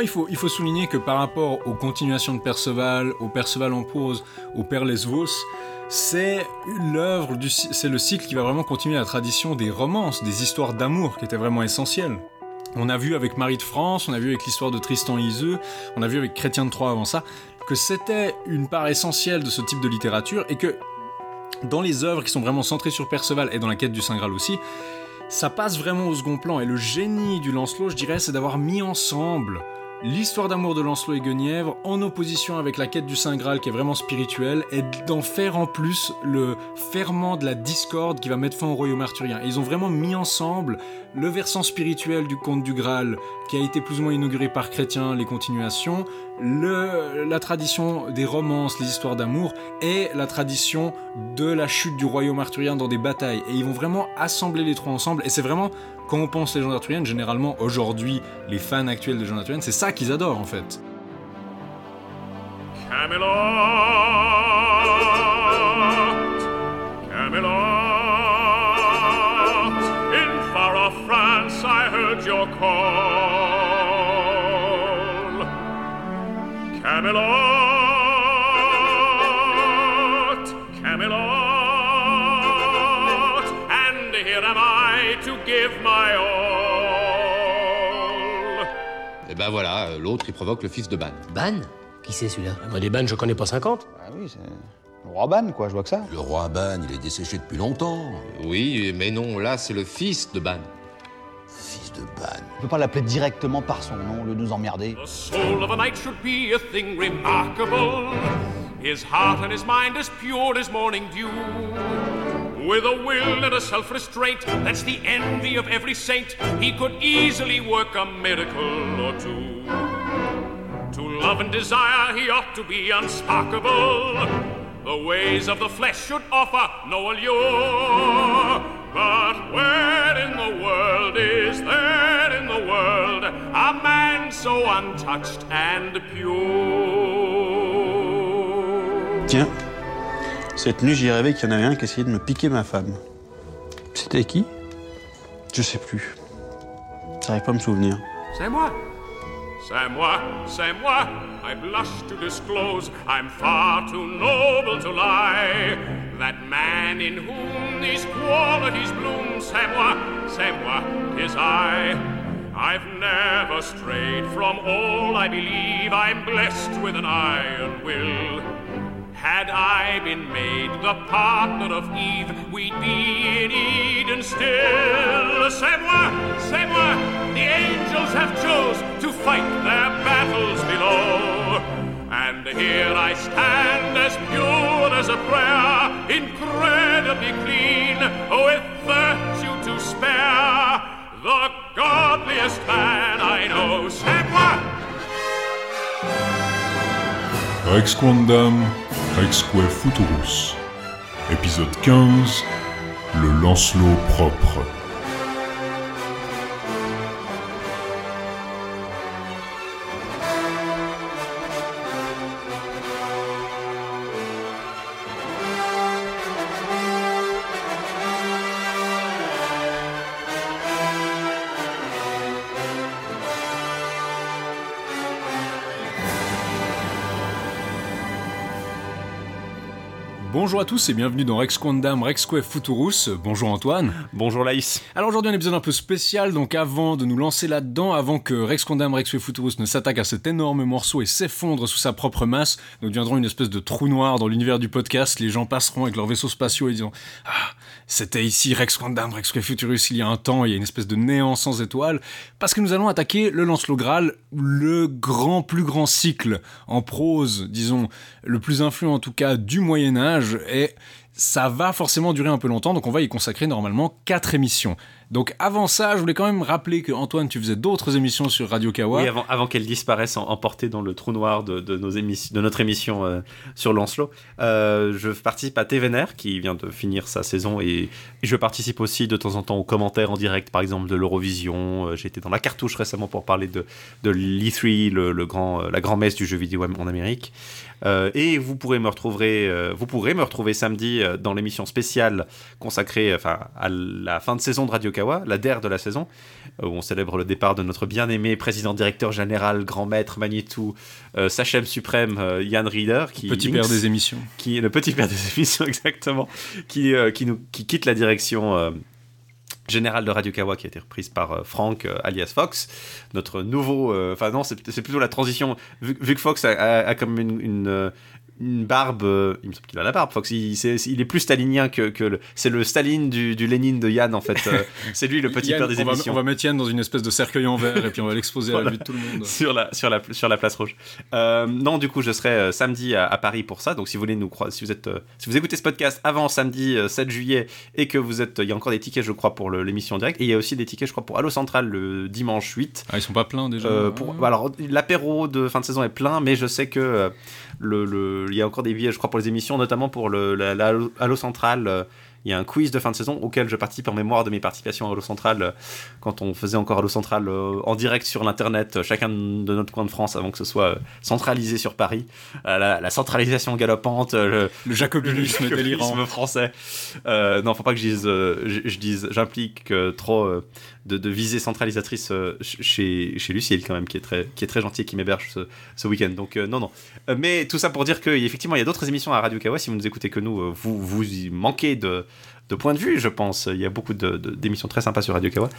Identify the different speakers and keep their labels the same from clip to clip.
Speaker 1: il, faut, il faut souligner que par rapport aux continuations de Perceval, au Perceval en pause, au Père Lesvos, c'est l'œuvre c'est le cycle qui va vraiment continuer la tradition des romances, des histoires d'amour qui étaient vraiment essentielles. On a vu avec Marie de France, on a vu avec l'histoire de Tristan Iseux, on a vu avec Chrétien de Troyes avant ça, que c'était une part essentielle de ce type de littérature et que dans les œuvres qui sont vraiment centrées sur Perceval et dans la quête du Saint Graal aussi, ça passe vraiment au second plan. Et le génie du Lancelot, je dirais, c'est d'avoir mis ensemble l'histoire d'amour de Lancelot et Guenièvre en opposition avec la quête du Saint Graal qui est vraiment spirituelle et d'en faire en plus le ferment de la discorde qui va mettre fin au royaume arthurien. Et ils ont vraiment mis ensemble le versant spirituel du conte du Graal qui a été plus ou moins inauguré par Chrétien, les continuations, le, la tradition des romances, les histoires d'amour et la tradition de la chute du royaume arthurien dans des batailles. Et ils vont vraiment assembler les trois ensemble et c'est vraiment quand on pense légendes arthuriennes, généralement aujourd'hui, les fans actuels de légendes arthuriennes, c'est ça qu'ils adorent en fait. Camelot, Camelot, in far off France I heard your call. Camelot,
Speaker 2: Ben voilà, l'autre il provoque le fils de Ban.
Speaker 3: Ban Qui c'est celui-là
Speaker 4: Moi des Ban je connais pas 50.
Speaker 5: Ah oui, c'est le roi Ban quoi, je vois que ça.
Speaker 6: Le roi Ban, il est desséché depuis longtemps.
Speaker 2: Oui, mais non, là c'est le fils de Ban.
Speaker 6: Fils de Ban.
Speaker 5: On peut pas l'appeler directement par son nom, le nous emmerder.
Speaker 7: The soul of a knight should be a thing remarkable. His heart and his mind as pure as morning dew. With a will and a self restraint that's the envy of every saint, he could easily work a miracle or two. To love and desire, he ought to be unsparkable. The ways of the flesh should offer no allure. But where in the world is there in the world a man so untouched and pure?
Speaker 8: Tiens, cette nuit j'ai rêvé qu'il y en avait un qui essayait de me piquer ma femme. C'était qui? Je sais plus. J'arrive pas à me souvenir.
Speaker 7: C'est moi. C'est moi, c'est moi. I blush to disclose I'm far too noble to lie. That man in whom these qualities bloom, c'est moi, c'est moi, tis I. I've never strayed from all I believe. I'm blessed with an iron will. Had I been made the partner of Eve, we'd be in Eden still. C'est moi, c'est moi, the angels have chose to fight their battles below. And here I stand as pure as a prayer, incredibly clean, with virtue to spare. The godliest man I know, c'est moi.
Speaker 9: Rex Quandam, Rexque Futurus. Épisode 15 Le Lancelot propre.
Speaker 1: Bonjour à tous et bienvenue dans Rex Quandam Rexque Futurus. Bonjour Antoine.
Speaker 4: Bonjour Laïs.
Speaker 1: Alors aujourd'hui un épisode un peu spécial, donc avant de nous lancer là-dedans, avant que Rex Quandam Rexque Futurus ne s'attaque à cet énorme morceau et s'effondre sous sa propre masse, nous deviendrons une espèce de trou noir dans l'univers du podcast, les gens passeront avec leurs vaisseaux spatiaux et diront Ah, c'était ici Rex Quandam Rexque Futurus il y a un temps, il y a une espèce de néant sans étoiles, parce que nous allons attaquer le Lancelot Graal, le grand, plus grand cycle en prose, disons, le plus influent en tout cas du Moyen-Âge, et ça va forcément durer un peu longtemps, donc on va y consacrer normalement 4 émissions. Donc avant ça, je voulais quand même rappeler que Antoine, tu faisais d'autres émissions sur Radio Kawa.
Speaker 4: Oui, avant, avant qu'elle disparaisse en- emportée dans le trou noir de, nos émissions, de notre émission euh, sur Lancelot, euh, je participe à TVNR qui vient de finir sa saison et, je participe aussi de temps en temps aux commentaires en direct, par exemple de l'Eurovision. Euh, J'étais dans la cartouche récemment pour parler de, de l'E3, le, grand, la grand-messe du jeu vidéo en Amérique. Et vous pourrez me retrouver, vous pourrez me retrouver samedi euh, dans l'émission spéciale consacrée, enfin, à la fin de saison de Radio Kawa, la DER de la saison, où on célèbre le départ de notre bien-aimé président directeur général, grand maître Manitou, euh, Sachem suprême euh, Yann Reader, qui
Speaker 1: Petit père des émissions.
Speaker 4: qui le petit père des émissions exactement, qui, euh, qui, nous, qui quitte la direction euh, générale de Radio Kawa qui a été reprise par euh, Frank euh, alias Fox, notre nouveau, euh, enfin non, c'est plutôt la transition, vu, vu que Fox a, a- a comme une, une, euh, une barbe, euh, il me semble qu'il a la barbe, Fox, il, est plus stalinien que, que le, c'est le Staline du, du Lénine de Yann en fait, euh, c'est lui le petit
Speaker 1: Yann,
Speaker 4: père des
Speaker 1: on va,
Speaker 4: émissions
Speaker 1: on va mettre Yann dans une espèce de cercueil en verre et puis on va l'exposer à la vue de tout le monde.
Speaker 4: sur la, sur la, sur la place rouge. Euh, non, du coup, je serai euh, samedi à, à Paris pour ça. Donc, si vous voulez nous croire, si vous êtes, euh, si vous écoutez ce podcast avant samedi euh, 7 juillet et que vous êtes, il y a encore des tickets, je crois, pour l'émission en direct. Et il y a aussi des tickets, je crois, pour Allo Central le dimanche 8.
Speaker 1: Ah, ils sont pas pleins déjà.
Speaker 4: Pour,
Speaker 1: Ah.
Speaker 4: alors, l'apéro de fin de saison est plein, mais je sais que le, le- il y a encore des billets, je crois, pour les émissions, notamment pour le, la, Central. euh, il y a un quiz de fin de saison auquel je participe en mémoire de mes participations à Allo Central euh, quand on faisait encore Allo Central euh, en direct sur l'internet, chacun de notre coin de France avant que ce soit centralisé sur Paris. La, la centralisation galopante, euh,
Speaker 1: Le jacobinisme
Speaker 4: le
Speaker 1: délirant.
Speaker 4: français. Euh, non, faut pas que je dise, je, je dise, j'implique trop de, de visée centralisatrice euh, ch- chez, chez Lucille quand même, qui est très, qui est très gentil et qui m'héberge ce, ce week-end. Donc euh, non, non. Euh, mais tout ça pour dire que effectivement, il y a d'autres émissions à Radio Kawa. Si vous nous écoutez que nous, vous vous y manquez de de points de vue, je pense. Il y a beaucoup d'émissions très sympas sur Radio Kawa.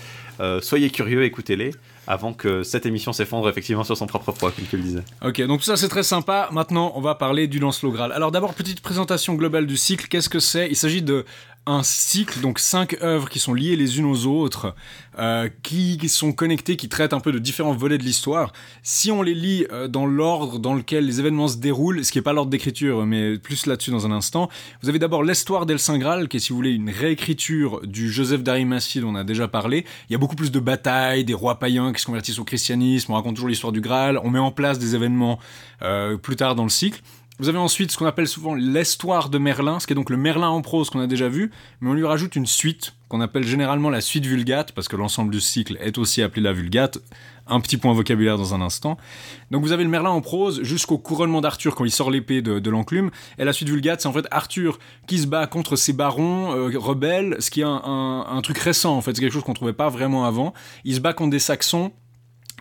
Speaker 4: Soyez curieux, écoutez-les, avant que cette émission s'effondre effectivement sur son propre poids, comme tu le disais.
Speaker 1: Ok, donc tout ça c'est très sympa. Maintenant, on va parler du Lancelot Graal. Alors d'abord, petite présentation globale du cycle. Qu'est-ce que c'est? Il s'agit de un cycle, donc cinq œuvres qui sont liées les unes aux autres, euh, qui sont connectées, qui traitent un peu de différents volets de l'histoire. Si on les lit euh, dans l'ordre dans lequel les événements se déroulent, ce qui n'est pas l'ordre d'écriture, mais plus là-dessus dans un instant, vous avez d'abord l'histoire d'El Saint Graal, qui est, si vous voulez, une réécriture du Joseph d'Arimathie dont on a déjà parlé. Il y a beaucoup plus de batailles, des rois païens qui se convertissent au christianisme, on raconte toujours l'histoire du Graal, on met en place des événements euh, plus tard dans le cycle. Vous avez ensuite ce qu'on appelle souvent l'histoire de Merlin, ce qui est donc le Merlin en prose qu'on a déjà vu, mais on lui rajoute une suite qu'on appelle généralement la suite vulgate, parce que l'ensemble du cycle est aussi appelé la vulgate. Un petit point vocabulaire dans un instant. Donc vous avez le Merlin en prose jusqu'au couronnement d'Arthur quand il sort l'épée de, l'enclume. Et la suite vulgate, c'est en fait Arthur qui se bat contre ses barons euh, rebelles, ce qui est un, un- un truc récent en fait, c'est quelque chose qu'on trouvait pas vraiment avant. Il se bat contre des Saxons.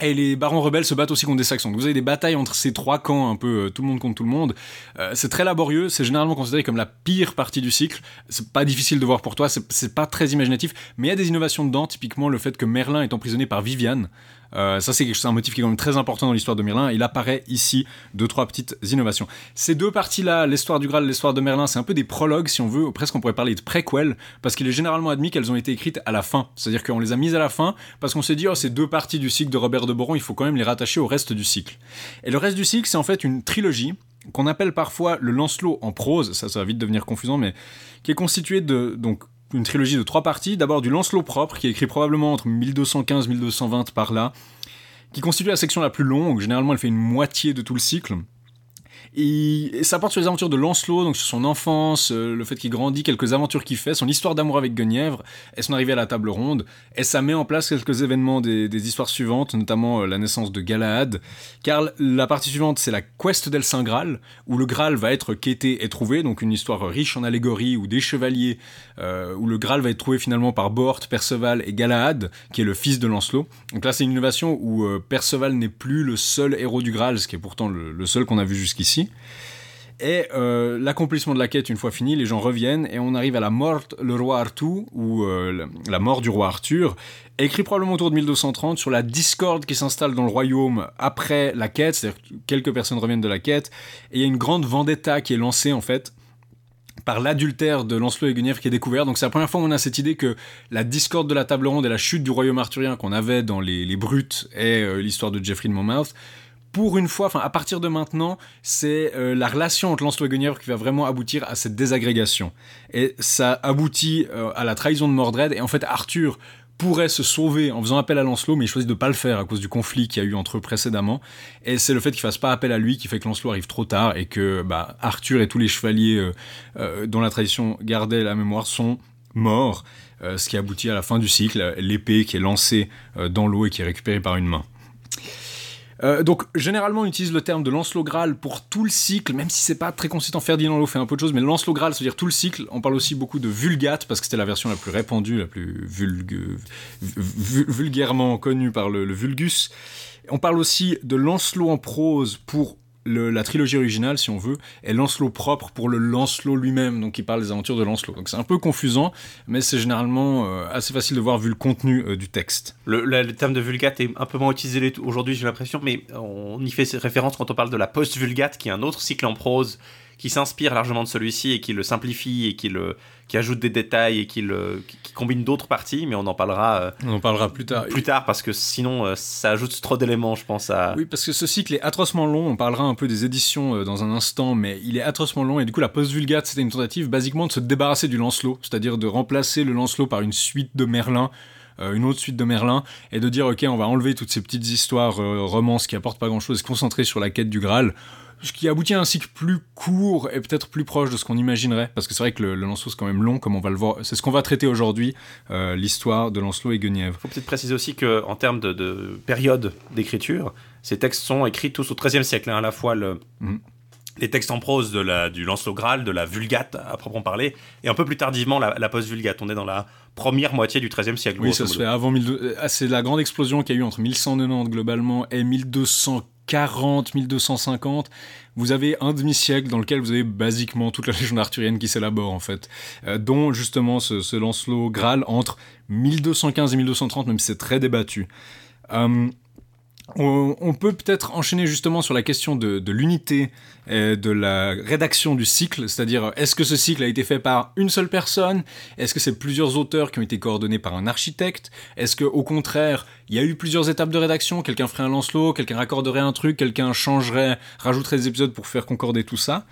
Speaker 1: Et les barons rebelles se battent aussi contre des Saxons. Donc vous avez des batailles entre ces trois camps, un peu euh, tout le monde contre tout le monde. Euh, c'est très laborieux, c'est généralement considéré comme la pire partie du cycle. C'est pas difficile de voir pour toi, c'est pas très imaginatif, mais il y a des innovations dedans, typiquement le fait que Merlin est emprisonné par Viviane. Euh, ça, c'est un motif qui est quand même très important dans l'histoire de Merlin. Il apparaît ici deux, trois petites innovations. Ces deux parties-là, l'histoire du Graal, l'histoire de Merlin, c'est un peu des prologues, si on veut. Presque, on pourrait parler de préquels, parce qu'il est généralement admis qu'elles ont été écrites à la fin. C'est-à-dire qu'on les a mises à la fin, parce qu'on s'est dit, oh, ces deux parties du cycle de Robert de Boron, il faut quand même les rattacher au reste du cycle. Et le reste du cycle, c'est en fait une trilogie qu'on appelle parfois le Lancelot en prose. Ça, ça va vite devenir confusant, mais qui est constitué de, donc, une trilogie de trois parties. D'abord du Lancelot propre, qui est écrit probablement entre 1215-1220 par là, qui constitue la section la plus longue. Généralement, elle fait une moitié de tout le cycle. Et ça porte sur les aventures de Lancelot, donc sur son enfance, euh, le fait qu'il grandit, quelques aventures qu'il fait, son histoire d'amour avec Guenièvre, et son arrivée à la table ronde. Et ça met en place quelques événements des, histoires suivantes, notamment euh, la naissance de Galahad. Car la partie suivante, c'est la quest d'El Saint Graal, où le Graal va être quêté et trouvé, donc une histoire riche en allégories, où des chevaliers, euh, où le Graal va être trouvé finalement par Bort, Perceval et Galahad, qui est le fils de Lancelot. Donc là, c'est une innovation où Perceval n'est plus le seul héros du Graal, ce qui est pourtant le seul qu'on a vu jusqu'ici. Et euh, l'accomplissement de la quête, une fois fini, les gens reviennent et on arrive à la mort le roi Arthur, ou euh, la, mort du roi Arthur, écrit probablement autour de 1230 sur la discorde qui s'installe dans le royaume après la quête, c'est-à-dire que quelques personnes reviennent de la quête, et il y a une grande vendetta qui est lancée en fait par l'adultère de Lancelot et Guenièvre qui est découvert. Donc c'est la première fois où on a cette idée que la discorde de la table ronde et la chute du royaume arthurien qu'on avait dans les, les Brutes et euh, l'histoire de Geoffrey de Monmouth, pour une fois, enfin à partir de maintenant, c'est euh, la relation entre Lancelot et Guenièvre qui va vraiment aboutir à cette désagrégation. Et ça aboutit euh, à la trahison de Mordred, et en fait Arthur pourrait se sauver en faisant appel à Lancelot, mais il choisit de pas le faire à cause du conflit qu'il y a eu entre eux précédemment. Et c'est le fait qu'il fasse pas appel à lui qui fait que Lancelot arrive trop tard et que bah, Arthur et tous les chevaliers euh, dont la tradition gardait la mémoire sont morts, ce qui aboutit à la fin du cycle, l'épée qui est lancée dans l'eau et qui est récupérée par une main. Euh, donc généralement on utilise le terme de Lancelot Graal pour tout le cycle, même si c'est pas très consistant. Ferdinand Lot fait un peu de choses, mais Lancelot Graal, c'est-à-dire tout le cycle. On parle aussi beaucoup de Vulgate parce que c'était la version la plus répandue, la plus vulgue- vu- vulgairement connue par le Vulgus. On parle aussi de Lancelot en prose pour la trilogie originale, si on veut, et Lancelot propre pour le Lancelot lui-même, donc il parle des aventures de Lancelot. Donc c'est un peu confusant, mais c'est généralement euh, assez facile de voir vu le contenu euh, du texte.
Speaker 4: Le, le- le terme de vulgate est un peu moins utilisé aujourd'hui, j'ai l'impression, mais on y fait référence quand on parle de la post-vulgate, qui est un autre cycle en prose qui s'inspire largement de celui-ci et qui le simplifie et qui, le, qui ajoute des détails et qui, le, qui, qui combine d'autres parties, mais on en parlera euh,
Speaker 1: On en parlera plus tard.
Speaker 4: plus tard parce que sinon euh, ça ajoute trop d'éléments, je pense. À...
Speaker 1: Oui, parce que ce cycle est atrocement long. On parlera un peu des éditions euh, dans un instant, mais il est atrocement long. Et du coup, la post-vulgate, c'était une tentative basiquement de se débarrasser du Lancelot, c'est-à-dire de remplacer le Lancelot par une suite de Merlin. une autre suite de Merlin et de dire ok on va enlever toutes ces petites histoires euh, romances qui apportent pas grand chose et se concentrer sur la quête du Graal ce qui aboutit à un cycle plus court et peut-être plus proche de ce qu'on imaginerait parce que c'est vrai que le, le Lancelot c'est quand même long comme on va le voir c'est ce qu'on va traiter aujourd'hui euh, l'histoire de Lancelot et Guenièvre
Speaker 4: Il faut peut-être préciser aussi qu'en termes de, de période d'écriture, ces textes sont écrits tous au XIIIe siècle. hein, à la fois le,
Speaker 1: Mhm.
Speaker 4: les textes en prose de la, du Lancelot Graal, de la Vulgate à proprement parler, et un peu plus tardivement la, la post-Vulgate. On est dans la première moitié du XIIIe siècle.
Speaker 1: Oui, ça se fait avant 1200. ah, C'est la grande explosion qu'il y a eu entre 1190 globalement et 1240, 1250. Vous avez un demi-siècle dans lequel vous avez basiquement toute la légende arthurienne qui s'élabore en fait, Euh, dont justement ce, ce Lancelot Graal entre 1215 et 1230, même si c'est très débattu. Euh, on, peut peut-être enchaîner justement sur la question de, l'unité et de la rédaction du cycle, c'est-à-dire est-ce que ce cycle a été fait par une seule personne? Est-ce que c'est plusieurs auteurs qui ont été coordonnés par un architecte? Est-ce que au contraire, il y a eu plusieurs étapes de rédaction? Quelqu'un ferait un Lancelot, quelqu'un raccorderait un truc, quelqu'un changerait, rajouterait des épisodes pour faire concorder tout ça.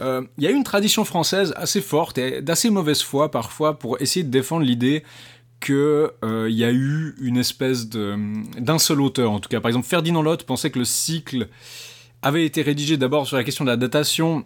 Speaker 1: Euh, Il y a une tradition française assez forte et d'assez mauvaise foi parfois pour essayer de défendre l'idée que euh, y a eu une espèce d'un seul auteur en tout cas. Par exemple Ferdinand Lotte pensait que le cycle avait été rédigé d'abord sur la question de la datation.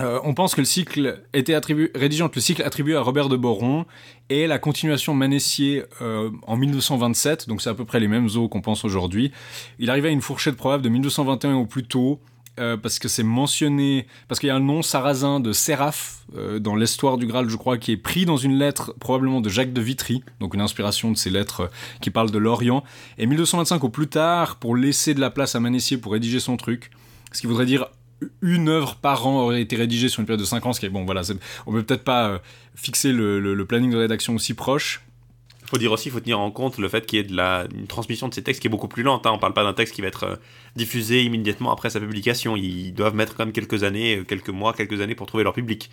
Speaker 1: Euh, on pense que le cycle était attribué, rédigé entre le cycle attribué à Robert de Boron et la continuation Manessier euh, en 1227, donc c'est à peu près les mêmes eaux qu'on pense aujourd'hui. Il arrivait à une fourchette probable de 1221 au plus tôt, euh, parce que c'est mentionné, parce qu'il y a un nom sarrasin de Séraph euh, dans l'histoire du Graal, je crois, qui est pris dans une lettre probablement de Jacques de Vitry, donc une inspiration de ces lettres euh, qui parlent de l'Orient. Et 1225 au plus tard, pour laisser de la place à Manessier pour rédiger son truc, ce qui voudrait dire une œuvre par an aurait été rédigée sur une période de 5 ans, ce qui est bon, voilà, on peut peut-être pas fixer le- le planning de rédaction aussi proche.
Speaker 4: Faut dire aussi, il faut tenir en compte le fait qu'il y ait de la, une transmission de ces textes qui est beaucoup plus lente. Hein. On parle pas d'un texte qui va être euh, diffusé immédiatement après sa publication. Ils doivent mettre quand même quelques années, euh, quelques mois, quelques années pour trouver leur public.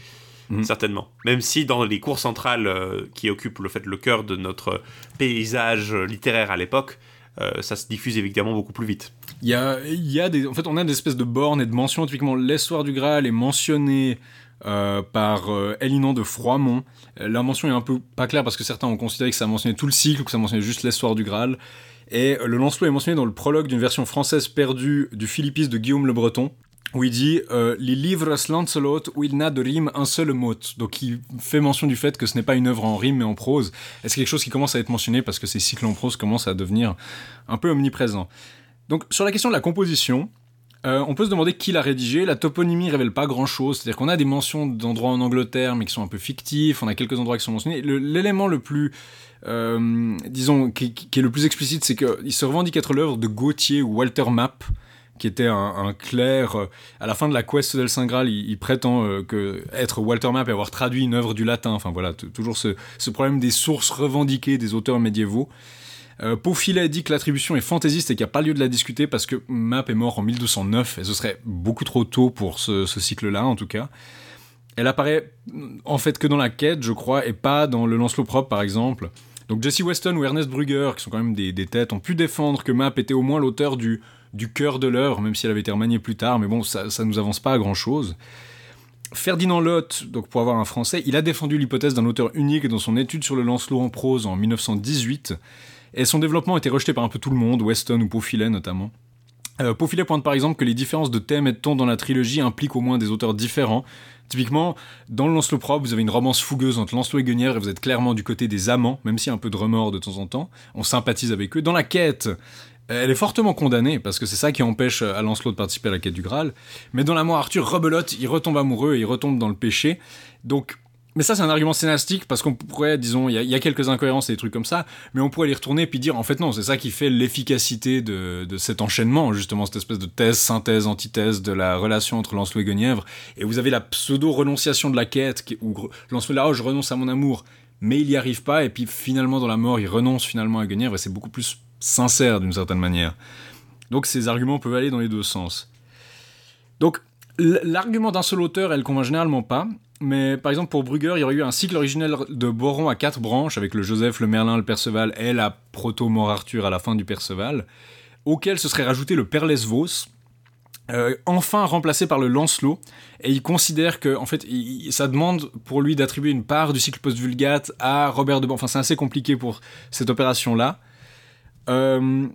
Speaker 1: Mhm.
Speaker 4: Certainement. Même si dans les cours centrales euh, qui occupent le fait le cœur de notre paysage littéraire à l'époque, euh, ça se diffuse évidemment beaucoup plus vite.
Speaker 1: Il y a, il y a des, en fait, on a des espèces de bornes et de mentions. Typiquement, l'histoire du Graal est mentionnée euh, par euh, Elinan de Froimont. Euh, la mention est un peu pas claire parce que certains ont considéré que ça mentionnait tout le cycle ou que ça mentionnait juste l'histoire du Graal. Et le Lancelot est mentionné dans le prologue d'une version française perdue du Philippis de Guillaume le Breton, où il dit euh, Les livres Lancelot où il n'a de rime un seul mot. Donc il fait mention du fait que ce n'est pas une œuvre en rime mais en prose. Et c'est quelque chose qui commence à être mentionné parce que ces cycles en prose commencent à devenir un peu omniprésents? Donc sur la question de la composition, euh, on peut se demander qui l'a rédigé. La toponymie révèle pas grand-chose, c'est-à-dire qu'on a des mentions d'endroits en Angleterre, mais qui sont un peu fictifs. On a quelques endroits qui sont mentionnés. L'élément le plus, euh, disons, qui, est le plus explicite, c'est qu'il se revendique être l'œuvre de Gauthier ou Walter Mapp, qui était un, clerc. à la fin de la quest del Saint Graal, il, prétend euh, que être Walter Mapp et avoir traduit une œuvre du latin. Enfin voilà, toujours ce problème des sources revendiquées des auteurs médiévaux. Euh, Paufilet dit que l'attribution est fantaisiste et qu'il n'y a pas lieu de la discuter parce que Map est mort en 1209 et ce serait beaucoup trop tôt pour ce, cycle-là en tout cas. Elle apparaît mm, en fait que dans la quête, je crois, et pas dans le Lancelot propre par exemple. Donc Jesse Weston ou Ernest Brugger, qui sont quand même des, têtes, ont pu défendre que Map était au moins l'auteur du, cœur de l'œuvre, même si elle avait été remaniée plus tard, mais bon, ça, ça nous avance pas à grand chose. Ferdinand Lotte, donc pour avoir un français, il a défendu l'hypothèse d'un auteur unique dans son étude sur le Lancelot en prose en 1918, et son développement a été rejeté par un peu tout le monde, Weston ou Paufilet notamment. Euh, Paufilet pointe par exemple que les différences de thèmes et de ton dans la trilogie impliquent au moins des auteurs différents. Typiquement, dans Lancelot propre, vous avez une romance fougueuse entre Lancelot et Guenièvre et vous êtes clairement du côté des amants, même a un peu de remords de temps en temps. On sympathise avec eux. Dans la quête, Elle est fortement condamnée, parce que c'est ça qui empêche à Lancelot de participer à la quête du Graal. Mais dans la mort, Arthur rebelote, il retombe amoureux, il retombe dans le péché. Donc, mais ça, c'est un argument scénaristique, parce qu'on pourrait, disons, il y, a- quelques incohérences et des trucs comme ça, mais on pourrait les retourner et puis dire, en fait, non, c'est ça qui fait l'efficacité de, de cet enchaînement, justement, cette espèce de thèse, synthèse, antithèse de la relation entre Lancelot et Guenièvre. Et vous avez la pseudo-renonciation de la quête, où Lancelot là, oh, je renonce à mon amour, mais il y arrive pas, et puis finalement, dans la mort, il renonce finalement à Guenièvre, et c'est beaucoup plus sincère d'une certaine manière. Donc ces arguments peuvent aller dans les deux sens. Donc l'argument d'un seul auteur, elle convainc généralement pas. Mais par exemple pour Brugger, il y aurait eu un cycle originel de Boron à quatre branches avec le Joseph, le Merlin, le Perceval et la proto-mort Arthur à la fin du Perceval, auquel se serait rajouté le Perlesvos, euh, enfin remplacé par le Lancelot. Et il considère que en fait, ça demande pour lui d'attribuer une part du cycle post-vulgate à Robert de. Enfin, c'est assez compliqué pour cette opération-là. Euh,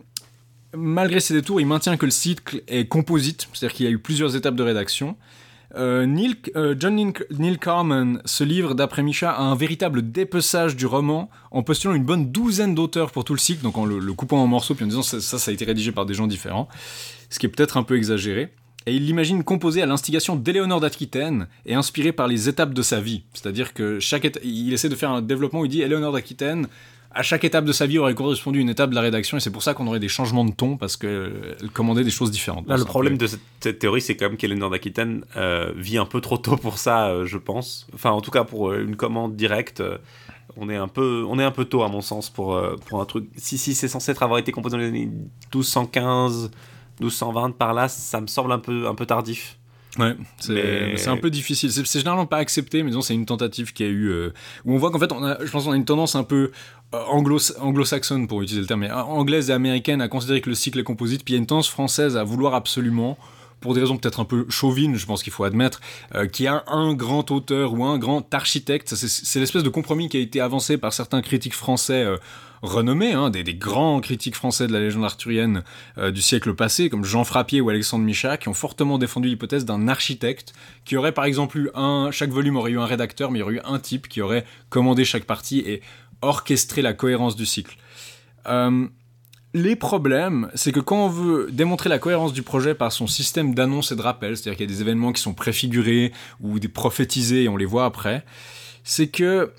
Speaker 1: malgré ces détours, il maintient que le cycle est composite, c'est-à-dire qu'il y a eu plusieurs étapes de rédaction. Euh, Neil- euh, John Neil, Carman se livre, d'après Micha, à un véritable dépeçage du roman en postulant une bonne douzaine d'auteurs pour tout le cycle, donc en le, coupant en morceaux, puis en disant ça, ça, a été rédigé par des gens différents, ce qui est peut-être un peu exagéré. Et il l'imagine composé à l'instigation d'Éléonore d'Aquitaine et inspiré par les étapes de sa vie. C'est-à-dire que chaque il essaie de faire un développement où il dit Éléonore d'Aquitaine, à chaque étape de sa vie aurait correspondu une étape de la rédaction, et c'est pour ça qu'on aurait des changements de ton, parce qu'elle commandait des choses différentes.
Speaker 4: Là, le problème
Speaker 1: peu-
Speaker 4: de cette, théorie, c'est quand même qu'Eléonore d'Aquitaine euh, vit un peu trop tôt pour ça, euh, je pense. Enfin, en tout cas, pour euh, une commande directe, euh, on, est un peu, on est un peu tôt, à mon sens, pour, euh, pour un truc. Si, si c'est censé être avoir été composé dans les années 1215, 1220, par là, ça me semble un peu, un peu tardif.
Speaker 1: Ouais, c'est
Speaker 4: Mais-
Speaker 1: un peu difficile. C'est généralement pas accepté, mais disons c'est une tentative qui a eu euh, où on voit qu'en fait on a, je pense qu'on a une tendance un peu euh, anglo anglo-saxonne pour utiliser le terme, mais anglaise et américaine à considérer que le cycle est composite, puis il y a une tendance française à vouloir absolument pour des raisons peut-être un peu chauvines, je pense qu'il faut admettre, euh, qu'il y a un grand auteur ou un grand architecte. C'est l'espèce de compromis qui a été avancé par certains critiques français euh, renommés, hein, des, grands critiques français de la légende arthurienne euh, du siècle passé, comme Jean Frappier ou Alexandre Micha, qui ont fortement défendu l'hypothèse d'un architecte qui aurait par exemple eu un, chaque volume aurait eu un rédacteur, mais il y aurait eu un type qui aurait commandé chaque partie et orchestré la cohérence du cycle. Euh, les problèmes, c'est que quand on veut démontrer la cohérence du projet par son système d'annonce et de rappel, c'est-à-dire qu'il y a des événements qui sont préfigurés ou des prophétisés et on les voit après, c'est que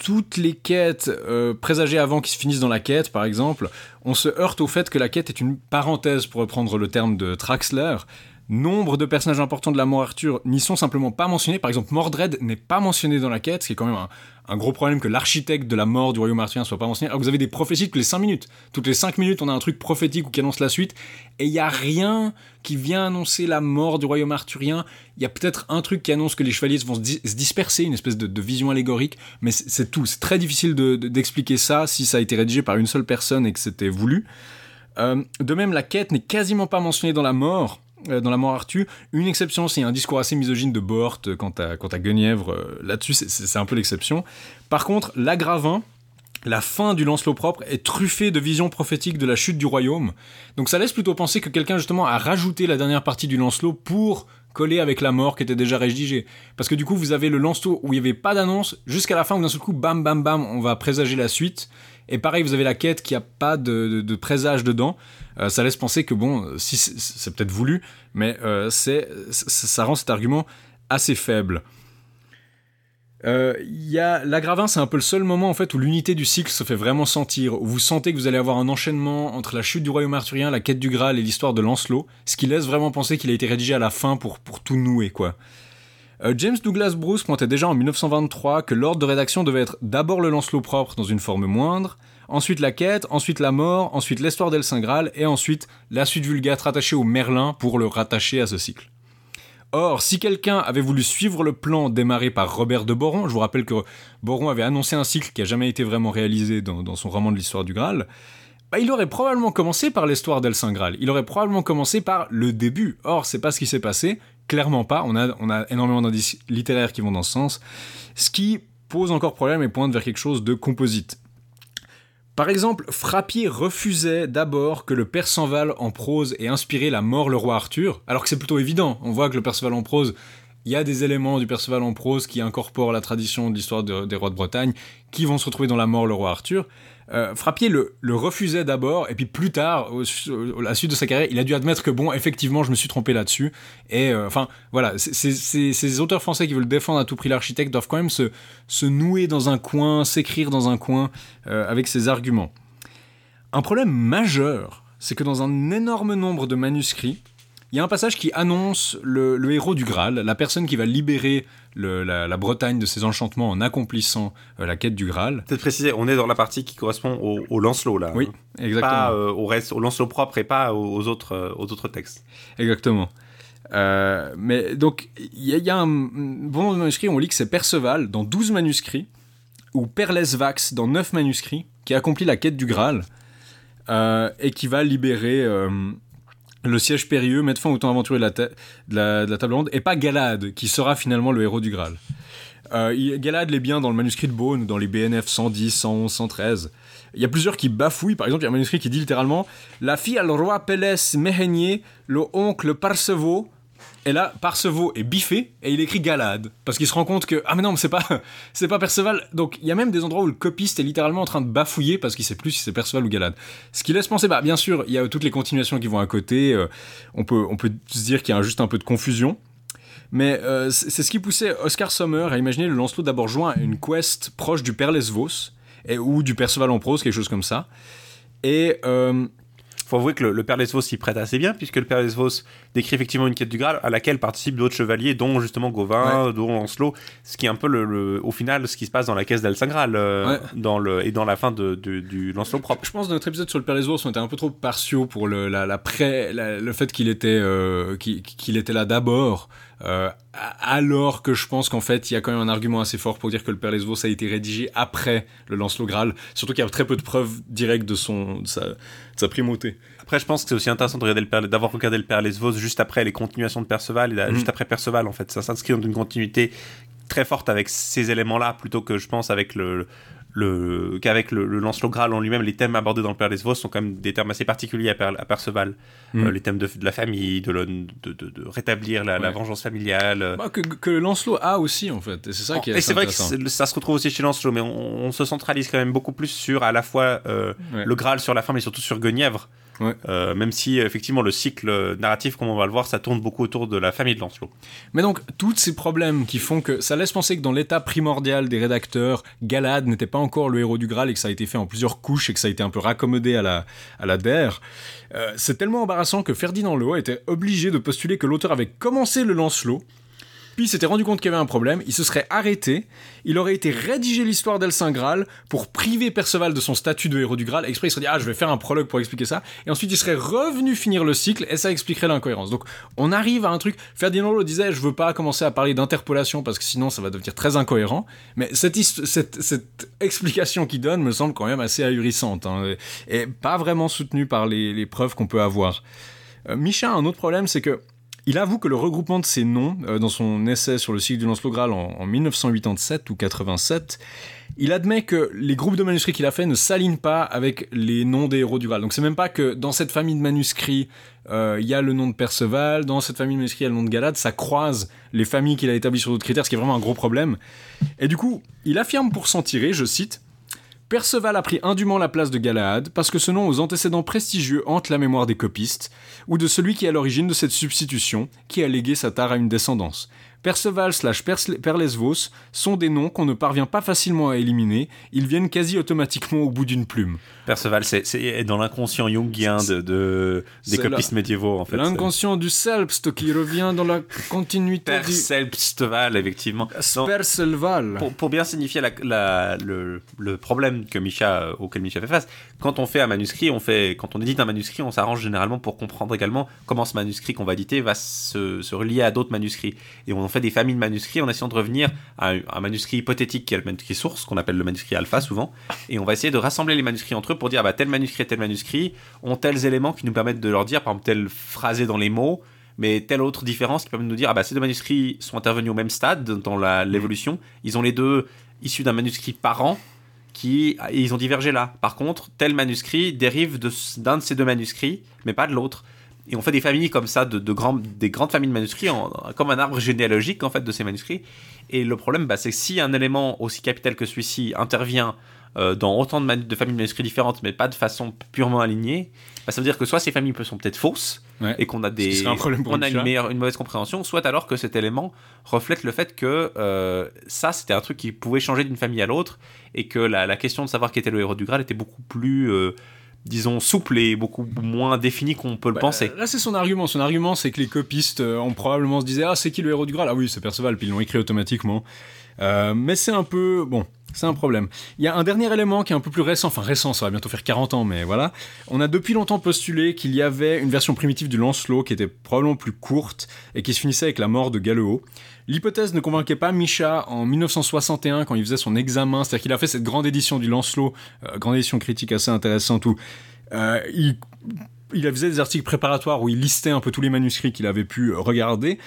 Speaker 1: toutes les quêtes euh, présagées avant qui se finissent dans la quête, par exemple, on se heurte au fait que la quête est une parenthèse, pour reprendre le terme de Traxler. Nombre de personnages importants de la mort Arthur n'y sont simplement pas mentionnés. Par exemple, Mordred n'est pas mentionné dans la quête, ce qui est quand même un, gros problème que l'architecte de la mort du royaume arthurien soit pas mentionné. Alors vous avez des prophéties toutes les 5 minutes. Toutes les 5 minutes, on a un truc prophétique qui annonce la suite, et il y a rien qui vient annoncer la mort du royaume arthurien. Il y a peut-être un truc qui annonce que les chevaliers vont se, di- se disperser, une espèce de, vision allégorique, mais c'est tout. C'est très difficile de- de- d'expliquer ça si ça a été rédigé par une seule personne et que c'était voulu. Euh, de même, la quête n'est quasiment pas mentionnée dans la mort. Euh, dans la mort Arthur, une exception, c'est un discours assez misogyne de Bohort euh, quant à, quant à Guenièvre. euh, Là-dessus, c'est- un peu l'exception. Par contre, l'Agravin, la fin du Lancelot propre est truffée de visions prophétiques de la chute du royaume. Donc ça laisse plutôt penser que quelqu'un justement a rajouté la dernière partie du Lancelot pour coller avec la mort qui était déjà rédigée. Parce que du coup, vous avez le Lancelot où il n'y avait pas d'annonce, jusqu'à la fin où d'un seul coup, bam, bam, bam, on va présager la suite. Et pareil, vous avez la quête qui a pas de, présage dedans. Euh, ça laisse penser que bon, c'est- peut-être voulu, mais euh, c'est ça rend cet argument assez faible. Euh, Il y a l'Agravin, c'est un peu le seul moment en fait où l'unité du cycle se fait vraiment sentir, où vous sentez que vous allez avoir un enchaînement entre la chute du royaume arthurien, la quête du Graal et l'histoire de Lancelot, ce qui laisse vraiment penser qu'il a été rédigé à la fin pour, pour tout nouer quoi. Euh, James Douglas Bruce pointait déjà en 1923 que l'ordre de rédaction devait être d'abord le Lancelot propre dans une forme moindre, ensuite la quête, ensuite la mort, ensuite l'histoire d'El Saint Graal et ensuite la suite vulgate rattachée au Merlin pour le rattacher à ce cycle. Or, si quelqu'un avait voulu suivre le plan démarré par Robert de Boron, je vous rappelle que Boron avait annoncé un cycle qui a jamais été vraiment réalisé dans, dans son roman de l'histoire du Graal, bah, il aurait probablement commencé par l'histoire d'El Saint Graal. Il aurait probablement commencé par le début. Or, c'est pas ce qui s'est passé. Clairement pas. On a, on a énormément d'indices littéraires qui vont dans ce sens. Ce qui pose encore problème et pointe vers quelque chose de composite. Par exemple, Frappier refusait d'abord que le Perceval en prose ait inspiré la mort le roi Arthur, alors que c'est plutôt évident. On voit que le Perceval en prose, il y a des éléments du Perceval en prose qui incorporent la tradition de l'histoire de- des rois de Bretagne, qui vont se retrouver dans la mort le roi Arthur. Euh, Frappier le, refusait d'abord, et puis plus tard, au, à la suite de sa carrière, il a dû admettre que bon, effectivement, je me suis trompé là-dessus. Et euh, enfin, voilà, ces auteurs français qui veulent défendre à tout prix l'architecte doivent quand même se, nouer dans un coin, s'écrire dans un coin euh, avec ses arguments. Un problème majeur, c'est que dans un énorme nombre de manuscrits, il y a un passage qui annonce le héros du Graal, la personne qui va libérer le- la, la Bretagne de ses enchantements en accomplissant euh, la quête du Graal.
Speaker 4: Peut-être préciser, on est dans la partie qui correspond au, au Lancelot là.
Speaker 1: Oui, exactement.
Speaker 4: Pas euh, au reste, au Lancelot propre et pas aux, aux autres, euh, aux autres textes.
Speaker 1: Exactement. Euh, mais donc, il y, a- il y a un bon nombre de manuscrits, on lit que c'est Perceval dans 12 manuscrits, ou Perles Vax dans 9 manuscrits, qui accomplit la quête du Graal, et qui va libérer le siège périlleux, mettre fin au temps aventurier de la, table ronde, et pas Galad, qui sera finalement le héros du Graal. Euh, l'est bien dans le manuscrit de Beaune, dans les BNF 110, 111, 113. Il y a plusieurs qui bafouillent. Par exemple, il y a un manuscrit qui dit littéralement La fille le roi Pélès Méhénier, le oncle Parseveau. Et là, Parseveau est biffé et il écrit Galad. Parce qu'il se rend compte que, ah mais non, mais c'est pas, c'est pas Perceval. Donc il y a même des endroits où le copiste est littéralement en train de bafouiller parce qu'il sait plus si c'est Perceval ou Galad. Ce qui laisse penser, bah bien sûr, il y a toutes les continuations qui vont à côté. euh, on, peut, on peut se dire qu'il y a juste un peu de confusion. Mais euh, c'est c'est ce qui poussait Oscar Sommer à imaginer le Lancelot d'abord joint à une quest proche du Père Lesvos, et, ou du Perceval en prose, quelque chose comme ça. Et euh,
Speaker 4: faut avouer que le, le Père Lesvos s'y prête assez bien, puisque le Père Lesvos décrit effectivement une quête du Graal à laquelle participent d'autres chevaliers, dont justement Gauvin, dont Lancelot, ce qui est un peu le, le- au final ce qui se passe dans la caisse d'El Saint-Graal euh,
Speaker 1: Ouais.
Speaker 4: dans le, et dans la fin de, de- du Lancelot propre.
Speaker 1: je pense que notre épisode sur le Père Lesvos, on était un peu trop partiaux pour le, la, la pré- la- le fait qu'il était, euh, qu'il qu'il était là d'abord. Euh, alors que je pense qu'en fait, il y a quand même un argument assez fort pour dire que le Père Lesvos a été rédigé après le Lancelot Graal. Surtout qu'il y a très peu de preuves directes de, son, de, sa, de sa primauté.
Speaker 4: Après, je pense que c'est aussi intéressant de regarder le Père- d'avoir regardé le Père Lesvos juste après les continuations de Perceval, et
Speaker 1: Mhm.
Speaker 4: juste après Perceval, en fait. Ça s'inscrit dans une continuité très forte avec ces éléments-là, plutôt que je pense avec le. Le qu'avec le, le Lancelot Graal en lui-même, les thèmes abordés dans le Père Lesvos sont quand même des termes assez particuliers à, Per- à Perceval.
Speaker 1: Mhm.
Speaker 4: Euh, les thèmes de, de la famille, de, le- de, de- de rétablir la, la vengeance familiale. euh.
Speaker 1: Bah, que, que Lancelot a aussi, en fait. Et c'est ça qui est
Speaker 4: et c'est vrai que ça se retrouve aussi chez Lancelot, mais on, on se centralise quand même beaucoup plus sur à la fois euh,
Speaker 1: Ouais.
Speaker 4: le Graal sur la fin, mais surtout sur Guenièvre.
Speaker 1: Ouais.
Speaker 4: Euh, même si effectivement le cycle narratif, comme on va le voir, ça tourne beaucoup autour de la famille de Lancelot.
Speaker 1: Mais donc, tous ces problèmes qui font que ça laisse penser que dans l'état primordial des rédacteurs, Galad n'était pas encore le héros du Graal et que ça a été fait en plusieurs couches et que ça a été un peu raccommodé à la, à la DER. Euh, c'est tellement embarrassant que Ferdinand Lehaut était obligé de postuler que l'auteur avait commencé le Lancelot, s'était rendu compte qu'il y avait un problème, il se serait arrêté, il aurait été rédiger l'histoire d'El Saint Graal pour priver Perceval de son statut de héros du Graal, exprès il serait dit ah je vais faire un prologue pour expliquer ça, et ensuite il serait revenu finir le cycle et ça expliquerait l'incohérence. Donc on arrive à un truc, Ferdinand Lehaut disait je veux pas commencer à parler d'interpolation parce que sinon ça va devenir très incohérent, mais cette, explication qu'il donne me semble quand même assez ahurissante, hein, et pas vraiment soutenue par les, preuves qu'on peut avoir. Euh, a un autre problème, c'est que il avoue que le regroupement de ces noms, euh, dans son essai sur le cycle du Lancelot Graal en, en 1987 ou 87, il admet que les groupes de manuscrits qu'il a fait ne s'alignent pas avec les noms des héros du Graal. Donc c'est même pas que dans cette famille de manuscrits, euh, il y a le nom de Perceval, dans cette famille de manuscrits, il y a le nom de Galad, ça croise les familles qu'il a établies sur d'autres critères, ce qui est vraiment un gros problème. Et du coup, il affirme pour s'en tirer, je cite, Perceval a pris indûment la place de Galahad parce que ce nom aux antécédents prestigieux hante la mémoire des copistes, ou de celui qui est à l'origine de cette substitution, qui a légué sa tare à une descendance. Perceval slash Perlesvos sont des noms qu'on ne parvient pas facilement à éliminer, ils viennent quasi automatiquement au bout d'une plume.
Speaker 4: Perceval, c'est- dans l'inconscient jungien de, de- des copistes médiévaux en fait.
Speaker 1: L'inconscient du Selbst qui revient dans la continuité du
Speaker 4: effectivement. Non,
Speaker 1: Percelval.
Speaker 4: pour, pour bien signifier la- la- le, le problème que Micha, euh, auquel Micha fait face, quand on fait un manuscrit, on fait, quand on édite un manuscrit, on s'arrange généralement pour comprendre également comment ce manuscrit qu'on va éditer va se, se relier à d'autres manuscrits. Et on fait des familles de manuscrits en essayant de revenir à un, manuscrit hypothétique qui est le manuscrit source, qu'on appelle le manuscrit alpha souvent. Et on va essayer de rassembler les manuscrits entre eux pour dire, ah bah, tel manuscrit et tel manuscrit ont tels éléments qui nous permettent de leur dire, par exemple, tel phrasé dans les mots, mais telle autre différence qui permet de nous dire ah bah ces deux manuscrits sont intervenus au même stade dans l'évolution. Ils ont les deux issus d'un manuscrit parent qui et ils ont divergé là. Par contre tel manuscrit dérive de d'un de ces deux manuscrits mais pas de l'autre et on fait des familles comme ça de, de grands, des grandes familles de manuscrits en- comme un arbre généalogique en fait de ces manuscrits et le problème bah, c'est que si un élément aussi capital que celui-ci intervient euh, dans autant de, familles de manuscrits différentes, mais pas de façon purement alignée, bah, ça veut dire que soit ces familles sont peut-être fausses,
Speaker 1: Ouais.
Speaker 4: et qu'on a des
Speaker 1: un
Speaker 4: on a une
Speaker 1: Micha.
Speaker 4: meilleure une mauvaise compréhension soit alors que cet élément reflète le fait que euh, ça c'était un truc qui pouvait changer d'une famille à l'autre et que la, la question de savoir qui était le héros du Graal était beaucoup plus euh, disons souple et beaucoup moins définie qu'on peut le
Speaker 1: Bah,
Speaker 4: penser
Speaker 1: Là, c'est son argument. Son argument, c'est que les copistes euh, ont probablement se disaient Ah, c'est qui le héros du Graal? Ah oui, c'est Perceval, puis ils l'ont écrit automatiquement. Euh, mais c'est un peu. Bon, c'est un problème. Il y a un dernier élément qui est un peu plus récent, enfin récent, ça va bientôt faire 40 ans, mais voilà. On a depuis longtemps postulé qu'il y avait une version primitive du Lancelot qui était probablement plus courte et qui se finissait avec la mort de Galeo. L'hypothèse ne convainquait pas Micha en 1961 quand il faisait son examen, c'est-à-dire qu'il a fait cette grande édition du Lancelot, euh, grande édition critique assez intéressante où euh, il faisait des articles préparatoires où il listait un peu tous les manuscrits qu'il avait pu regarder.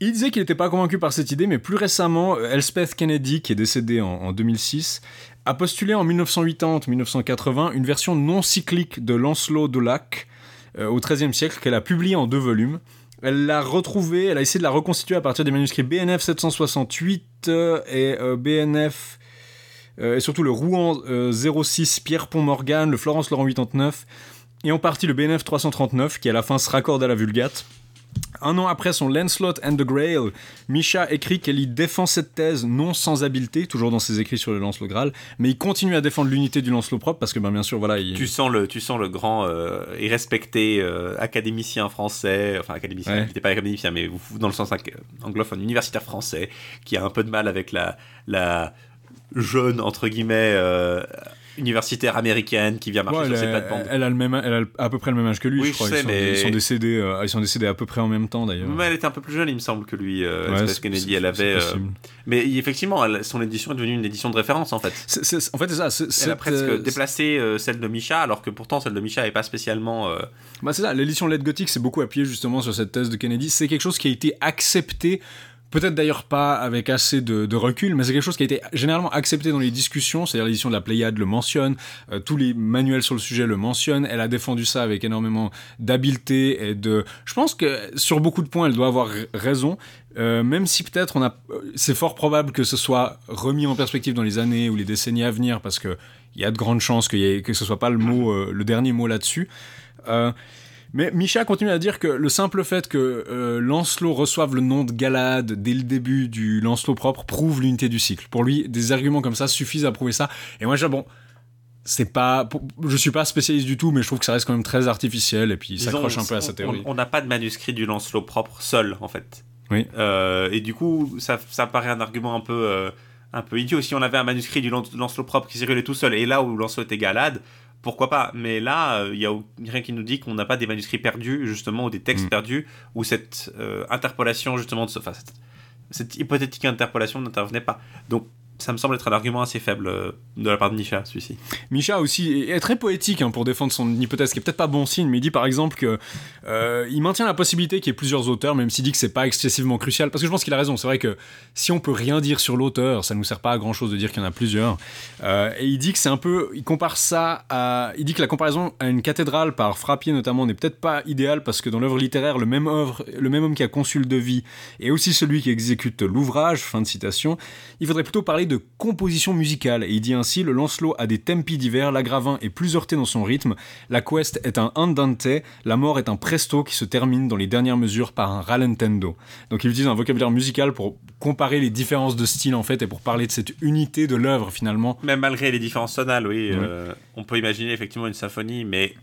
Speaker 1: Il disait qu'il n'était pas convaincu par cette idée, mais plus récemment, Elspeth Kennedy, qui est décédée en, en 2006, a postulé en 1980-1980 une version non cyclique de Lancelot de Lac euh, au XIIIe siècle qu'elle a publiée en deux volumes. Elle l'a retrouvée, elle a essayé de la reconstituer à partir des manuscrits BNF 768 euh, et euh, BNF euh, et surtout le Rouen euh, 06 Pierre Pont Morgan, le Florence Laurent 89 et en partie le BNF 339 qui à la fin se raccorde à la Vulgate. Un an après son Lancelot and the Grail, Misha écrit qu'elle y défend cette thèse non sans habileté, toujours dans ses écrits sur le Lancelot Graal, mais il continue à défendre l'unité du Lancelot propre parce que ben, bien sûr voilà, il...
Speaker 4: tu sens le tu sens le grand euh, et respecté euh, académicien français enfin académicien
Speaker 1: Ouais.
Speaker 4: il n'était pas académicien mais dans le sens anglophone universitaire français qui a un peu de mal avec la la jeune entre guillemets euh, universitaire américaine qui vient marcher
Speaker 1: Ouais,
Speaker 4: sur
Speaker 1: elle,
Speaker 4: ses
Speaker 1: a-
Speaker 4: plates-bandes
Speaker 1: elle a le même, elle a à peu près le même âge que lui,
Speaker 4: Oui,
Speaker 1: je crois.
Speaker 4: je sais,
Speaker 1: ils, sont,
Speaker 4: mais-
Speaker 1: ils sont décédés, euh, ils sont décédés à peu près en même temps d'ailleurs.
Speaker 4: mais elle était un peu plus jeune il me semble que lui euh,
Speaker 1: Ouais,
Speaker 4: Kennedy elle avait euh, mais effectivement elle- son édition est devenue une édition de référence en fait
Speaker 1: en fait, c'est ça.
Speaker 4: elle a presque
Speaker 1: euh,
Speaker 4: déplacé celle de Misha alors que pourtant celle de Misha n'est pas spécialement
Speaker 1: Bah c'est ça, l'édition Led Gothic s'est beaucoup appuyée justement sur cette thèse de Kennedy. C'est quelque chose qui a été accepté, peut-être d'ailleurs pas avec assez de, recul, mais c'est quelque chose qui a été généralement accepté dans les discussions. C'est-à-dire l'édition de la Pléiade le mentionne, euh, tous les manuels sur le sujet le mentionnent. Elle a défendu ça avec énormément d'habileté et de. Je pense que sur beaucoup de points, elle doit avoir raison. Euh, même si peut-être on a, euh, c'est fort probable que ce soit remis en perspective dans les années ou les décennies à venir, parce que il y a de grandes chances qu'il y ait- que ce soit pas le mot, le dernier mot là-dessus. Mais Micha continue à dire que le simple fait que euh, Lancelot reçoive le nom de Galad dès le début du Lancelot propre prouve l'unité du cycle. Pour lui, des arguments comme ça suffisent à prouver ça. Et moi, je bon, c'est pas, je suis pas spécialiste du tout, mais je trouve que ça reste quand même très artificiel et puis il s'accroche un peu à sa théorie.
Speaker 4: On n'a pas de manuscrit du Lancelot propre seul, en fait.
Speaker 1: Oui.
Speaker 4: Euh, et du coup, ça, ça paraît un argument un peu, euh, un peu idiot. Si on avait un manuscrit du Lan- Lancelot propre qui circulait tout seul, et là où Lancelot était Galade, pourquoi pas Mais là, il y a rien qui nous dit qu'on n'a pas des manuscrits perdus, justement, ou des textes
Speaker 1: Mm.
Speaker 4: perdus, où cette euh, interpolation, justement, de ce, enfin, cette, cette hypothétique interpolation n'intervenait pas. Donc, ça me semble être un argument assez faible euh, de la part de Nisha, celui-ci.
Speaker 1: Micha aussi est très poétique hein, pour défendre son hypothèse, qui est peut-être pas bon signe, mais il dit par exemple que euh, il maintient la possibilité qu'il y ait plusieurs auteurs, même s'il dit que c'est pas excessivement crucial, parce que je pense qu'il a raison. C'est vrai que si on peut rien dire sur l'auteur, ça nous sert pas à grand chose de dire qu'il y en a plusieurs. Euh, et il dit que c'est un peu, il compare ça à, il dit que la comparaison à une cathédrale par Frappier notamment n'est peut-être pas idéale parce que dans l'œuvre littéraire, le même œuvre, le même homme qui a conçu le devis est aussi celui qui exécute l'ouvrage. Fin de citation. Il faudrait plutôt parler de composition musicale. Et il dit ainsi le Lancelot a des tempi divers, l'agravin est plus heurté dans son rythme, la quest est un andante, la mort est un presto qui se termine dans les dernières mesures par un rallentendo. Donc il utilise un vocabulaire musical pour comparer les différences de style en fait et pour parler de cette unité de l'œuvre finalement.
Speaker 4: Même malgré les différences tonales, oui, euh, on peut imaginer effectivement une symphonie, mais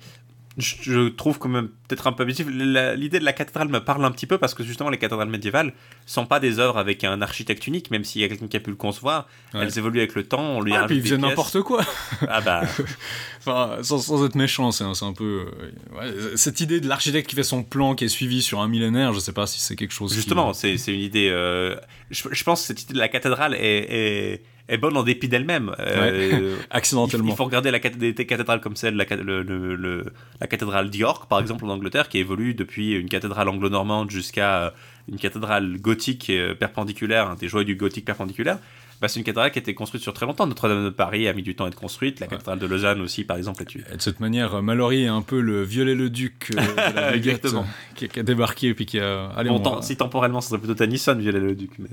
Speaker 4: je, trouve quand même peut-être un peu abusif. L'idée de la cathédrale me parle un petit peu parce que justement les cathédrales médiévales sont pas des œuvres avec un architecte unique, même s'il y a quelqu'un qui a pu le concevoir.
Speaker 1: Ouais.
Speaker 4: Elles évoluent avec le temps, on lui
Speaker 1: Ah, puis il
Speaker 4: des
Speaker 1: faisait
Speaker 4: pièces.
Speaker 1: n'importe quoi.
Speaker 4: Ah bah,
Speaker 1: Enfin, sans, sans être méchant, c'est un, peu. euh, ouais, cette idée de l'architecte qui fait son plan qui est suivi sur un millénaire, je sais pas si c'est quelque chose.
Speaker 4: justement, c'est c'est une idée. euh, je, je pense que cette idée de la cathédrale est, est, est bonne en dépit d'elle-même. Euh,
Speaker 1: accidentellement.
Speaker 4: il faut regarder la des cathédrales comme celle, la, le- le- le- la cathédrale d'York, par exemple, en Angleterre, qui évolue depuis une cathédrale anglo-normande jusqu'à euh, une cathédrale gothique euh, perpendiculaire, un des joyaux du gothique perpendiculaire. Bah, c'est une cathédrale qui a été construite sur très longtemps. Notre-Dame de Paris a mis du temps à être construite. La cathédrale de Lausanne aussi, par exemple,
Speaker 1: Et de cette manière, euh, Mallory est un peu le violet-le-duc euh, de la Vulgate,
Speaker 4: Exactement.
Speaker 1: qui, qui a débarqué et puis qui a. Allez,
Speaker 4: Bon,
Speaker 1: on
Speaker 4: tant-
Speaker 1: va-
Speaker 4: si temporellement, ce serait plutôt Tennyson, Viollet-le-Duc. Mais...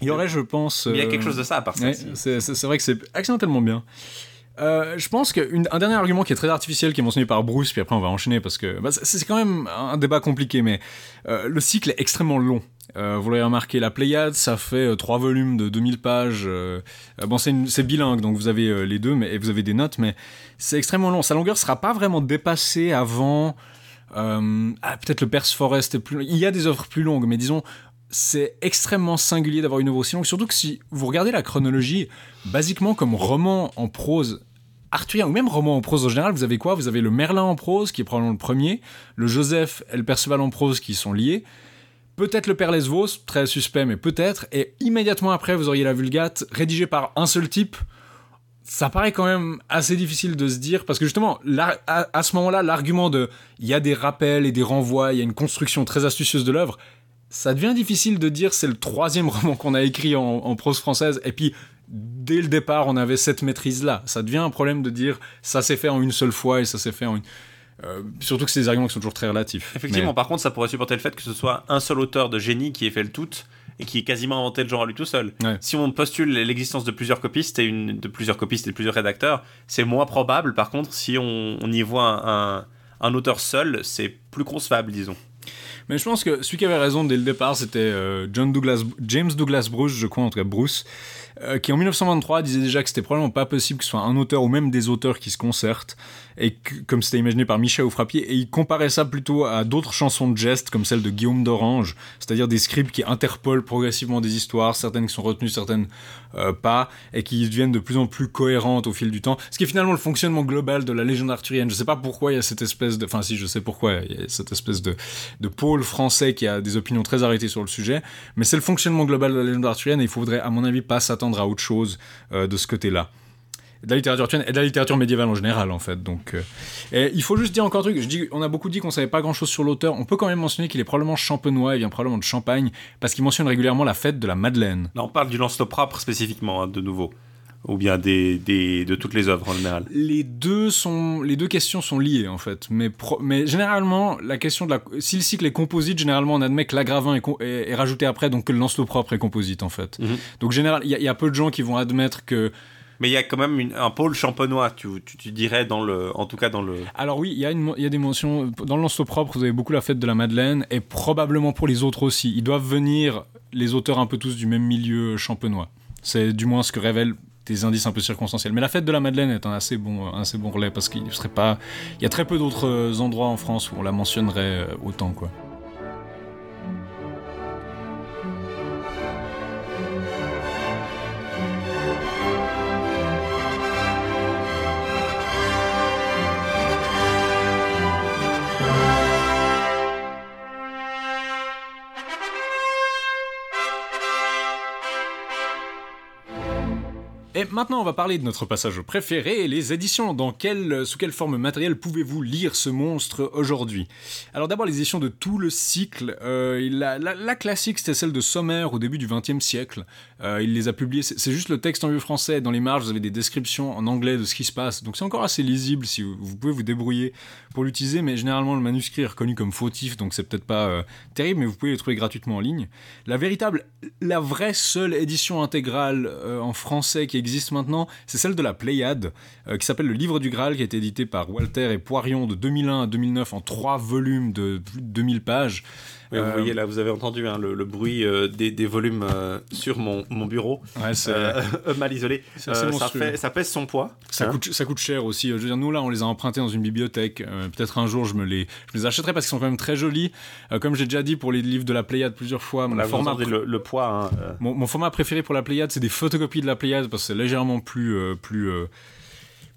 Speaker 1: Il y aurait, je pense.
Speaker 4: mais il y a
Speaker 1: euh,
Speaker 4: quelque chose de ça à part ça.
Speaker 1: ouais, c'est vrai que c'est accidentellement bien. Euh, je pense qu'un dernier argument qui est très artificiel, qui est mentionné par Bruce, puis après on va enchaîner parce que bah, c'est- quand même un débat compliqué, mais euh, le cycle est extrêmement long. Euh, vous l'avez remarqué, la Pléiade, ça fait trois volumes de 2000 pages. bon, c'est bilingue, donc vous avez les deux, mais et vous avez des notes, mais c'est extrêmement long. Sa longueur sera pas vraiment dépassée avant. ah, peut-être le Perse Forest est plus. long. Il y a des œuvres plus longues, mais disons, c'est extrêmement singulier d'avoir une œuvre aussi longue. Surtout que si vous regardez la chronologie, basiquement comme roman en prose arthurien ou même roman en prose en général, vous avez quoi? Vous avez le Merlin en prose qui est probablement le premier, le Joseph et le Perceval en prose qui sont liés. Peut-être le Père Lesvos, très suspect, mais peut-être. Et immédiatement après, vous auriez la Vulgate, rédigée par un seul type. Ça paraît quand même assez difficile de se dire, parce que justement, à ce moment-là, l'argument de il y a des rappels et des renvois, il y a une construction très astucieuse de l'œuvre, ça devient difficile de dire c'est le troisième roman qu'on a écrit en, en prose française, et puis dès le départ, on avait cette maîtrise-là. Ça devient un problème de dire ça s'est fait en une seule fois et ça s'est fait en une. Euh, surtout que c'est des arguments qui sont toujours très relatifs.
Speaker 4: Effectivement,
Speaker 1: Mais-
Speaker 4: par contre, ça pourrait supporter le fait que ce soit un seul auteur de génie qui ait fait le tout et qui ait quasiment inventé le genre à lui tout seul.
Speaker 1: Ouais.
Speaker 4: Si on postule l'existence de plusieurs copistes et une, de plusieurs copistes et de plusieurs rédacteurs, c'est moins probable. Par contre, si on, on y voit un, un- un auteur seul, c'est plus concevable, disons.
Speaker 1: Mais je pense que celui qui avait raison dès le départ, c'était euh, John Douglas, James Douglas Bruce, je crois, en tout cas Bruce, euh, qui en 1923 disait déjà que c'était probablement pas possible que ce soit un auteur ou même des auteurs qui se concertent, et que, comme c'était imaginé par Michel Frappier, et il comparait ça plutôt à d'autres chansons de gestes, comme celle de Guillaume d'Orange, c'est-à-dire des scripts qui interpolent progressivement des histoires, certaines qui sont retenues, certaines euh, pas, et qui deviennent de plus en plus cohérentes au fil du temps, ce qui est finalement le fonctionnement global de la légende arthurienne. Je sais pas pourquoi il y a cette espèce de... Enfin si, je sais pourquoi, il y a cette espèce de, de pôle français qui a des opinions très arrêtées sur le sujet, mais c'est le fonctionnement global de la légende arthurienne et il faudrait, à mon avis, pas s'attendre à autre chose euh, de ce côté-là. De la littérature et de la littérature médiévale en général, en fait. Donc, euh, et il faut juste dire encore un truc. On a beaucoup dit qu'on savait pas grand-chose sur l'auteur. On peut quand même mentionner qu'il est probablement champenois, il vient probablement de Champagne, parce qu'il mentionne régulièrement la fête de la Madeleine.
Speaker 4: On parle du Lancelot propre spécifiquement, hein, de nouveau. Ou bien des, des- de toutes les œuvres en général.
Speaker 1: Les deux sont, les deux questions sont liées en fait, mais pro- mais généralement la question de la, si le cycle est composite, généralement on admet que l'agravin est, est- est rajouté après, donc que le lancelot propre est composite en fait.
Speaker 4: Mhm.
Speaker 1: Donc général, il y, a- il y a peu de gens qui vont admettre que,
Speaker 4: Mais il y a quand même une- un pôle champenois, tu, tu, tu dirais, dans le, en tout cas dans le...
Speaker 1: alors oui, il y a une, y a des mentions dans le lancelot propre, vous avez beaucoup la fête de la Madeleine et probablement pour les autres aussi. Ils doivent venir les auteurs un peu tous du même milieu champenois. C'est du moins ce que révèlent des indices un peu circonstanciels. Mais la fête de la Madeleine est un assez bon, assez bon relais parce qu'il serait pas, il y a très peu d'autres euh, endroits en France où on la mentionnerait euh, autant quoi. Et maintenant, on va parler de notre passage préféré, les éditions. Dans quelle, sous quelle forme matérielle pouvez-vous lire ce monstre aujourd'hui? Alors d'abord, les éditions de tout le cycle. Euh, la, la- la classique, c'était celle de Sommer au début du XXe siècle. Euh, il les a publiées. C'est juste le texte en vieux français. Dans les marges, vous avez des descriptions en anglais de ce qui se passe. Donc c'est encore assez lisible si vous pouvez vous débrouiller pour l'utiliser. Mais généralement, le manuscrit est reconnu comme fautif, donc c'est peut-être pas euh, terrible, mais vous pouvez les trouver gratuitement en ligne. La véritable, la vraie seule édition intégrale euh, en français qui existe maintenant, c'est celle de la Pléiade, euh, qui s'appelle Le Livre du Graal, qui a été édité par Walter et Poirion de 2001 à 2009 en trois volumes de plus de 2000 pages.
Speaker 4: Oui, vous
Speaker 1: Euh,
Speaker 4: voyez là, vous avez entendu hein, le, le bruit euh, des, des volumes euh, sur mon, mon bureau,
Speaker 1: Ouais, c'est-
Speaker 4: euh, mal isolé. Euh, ça,
Speaker 1: monstrueux.
Speaker 4: fait, ça pèse son poids.
Speaker 1: Ça,
Speaker 4: hein.
Speaker 1: coûte, ça coûte cher aussi. Je veux dire, nous là, on les a empruntés dans une bibliothèque. Euh, Peut-être un jour, je me les, je me les achèterai parce qu'ils sont quand même très jolis. Euh, comme j'ai déjà dit pour les livres de la Pléiade plusieurs fois, mon
Speaker 4: Là,
Speaker 1: format
Speaker 4: le, le poids. hein, euh.
Speaker 1: Mon, mon format préféré pour la Pléiade, c'est des photocopies de la Pléiade parce que c'est légèrement plus, euh, plus, euh,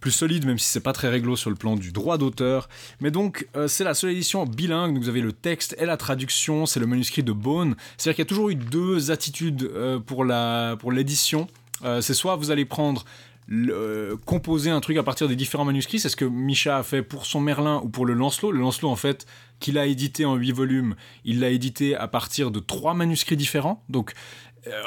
Speaker 1: plus solide, même si c'est pas très réglo sur le plan du droit d'auteur. Mais donc, euh, c'est la seule édition bilingue. Donc, vous avez le texte et la traduction. C'est le manuscrit de Bone. C'est-à-dire qu'il y a toujours eu deux attitudes euh, pour l'édition. Euh, c'est soit vous allez prendre le- euh, composer un truc à partir des différents manuscrits, c'est ce que Micha a fait pour son Merlin ou pour le Lancelot. Le Lancelot, en fait, qu'il a édité en huit volumes, il l'a édité à partir de trois manuscrits différents. Donc,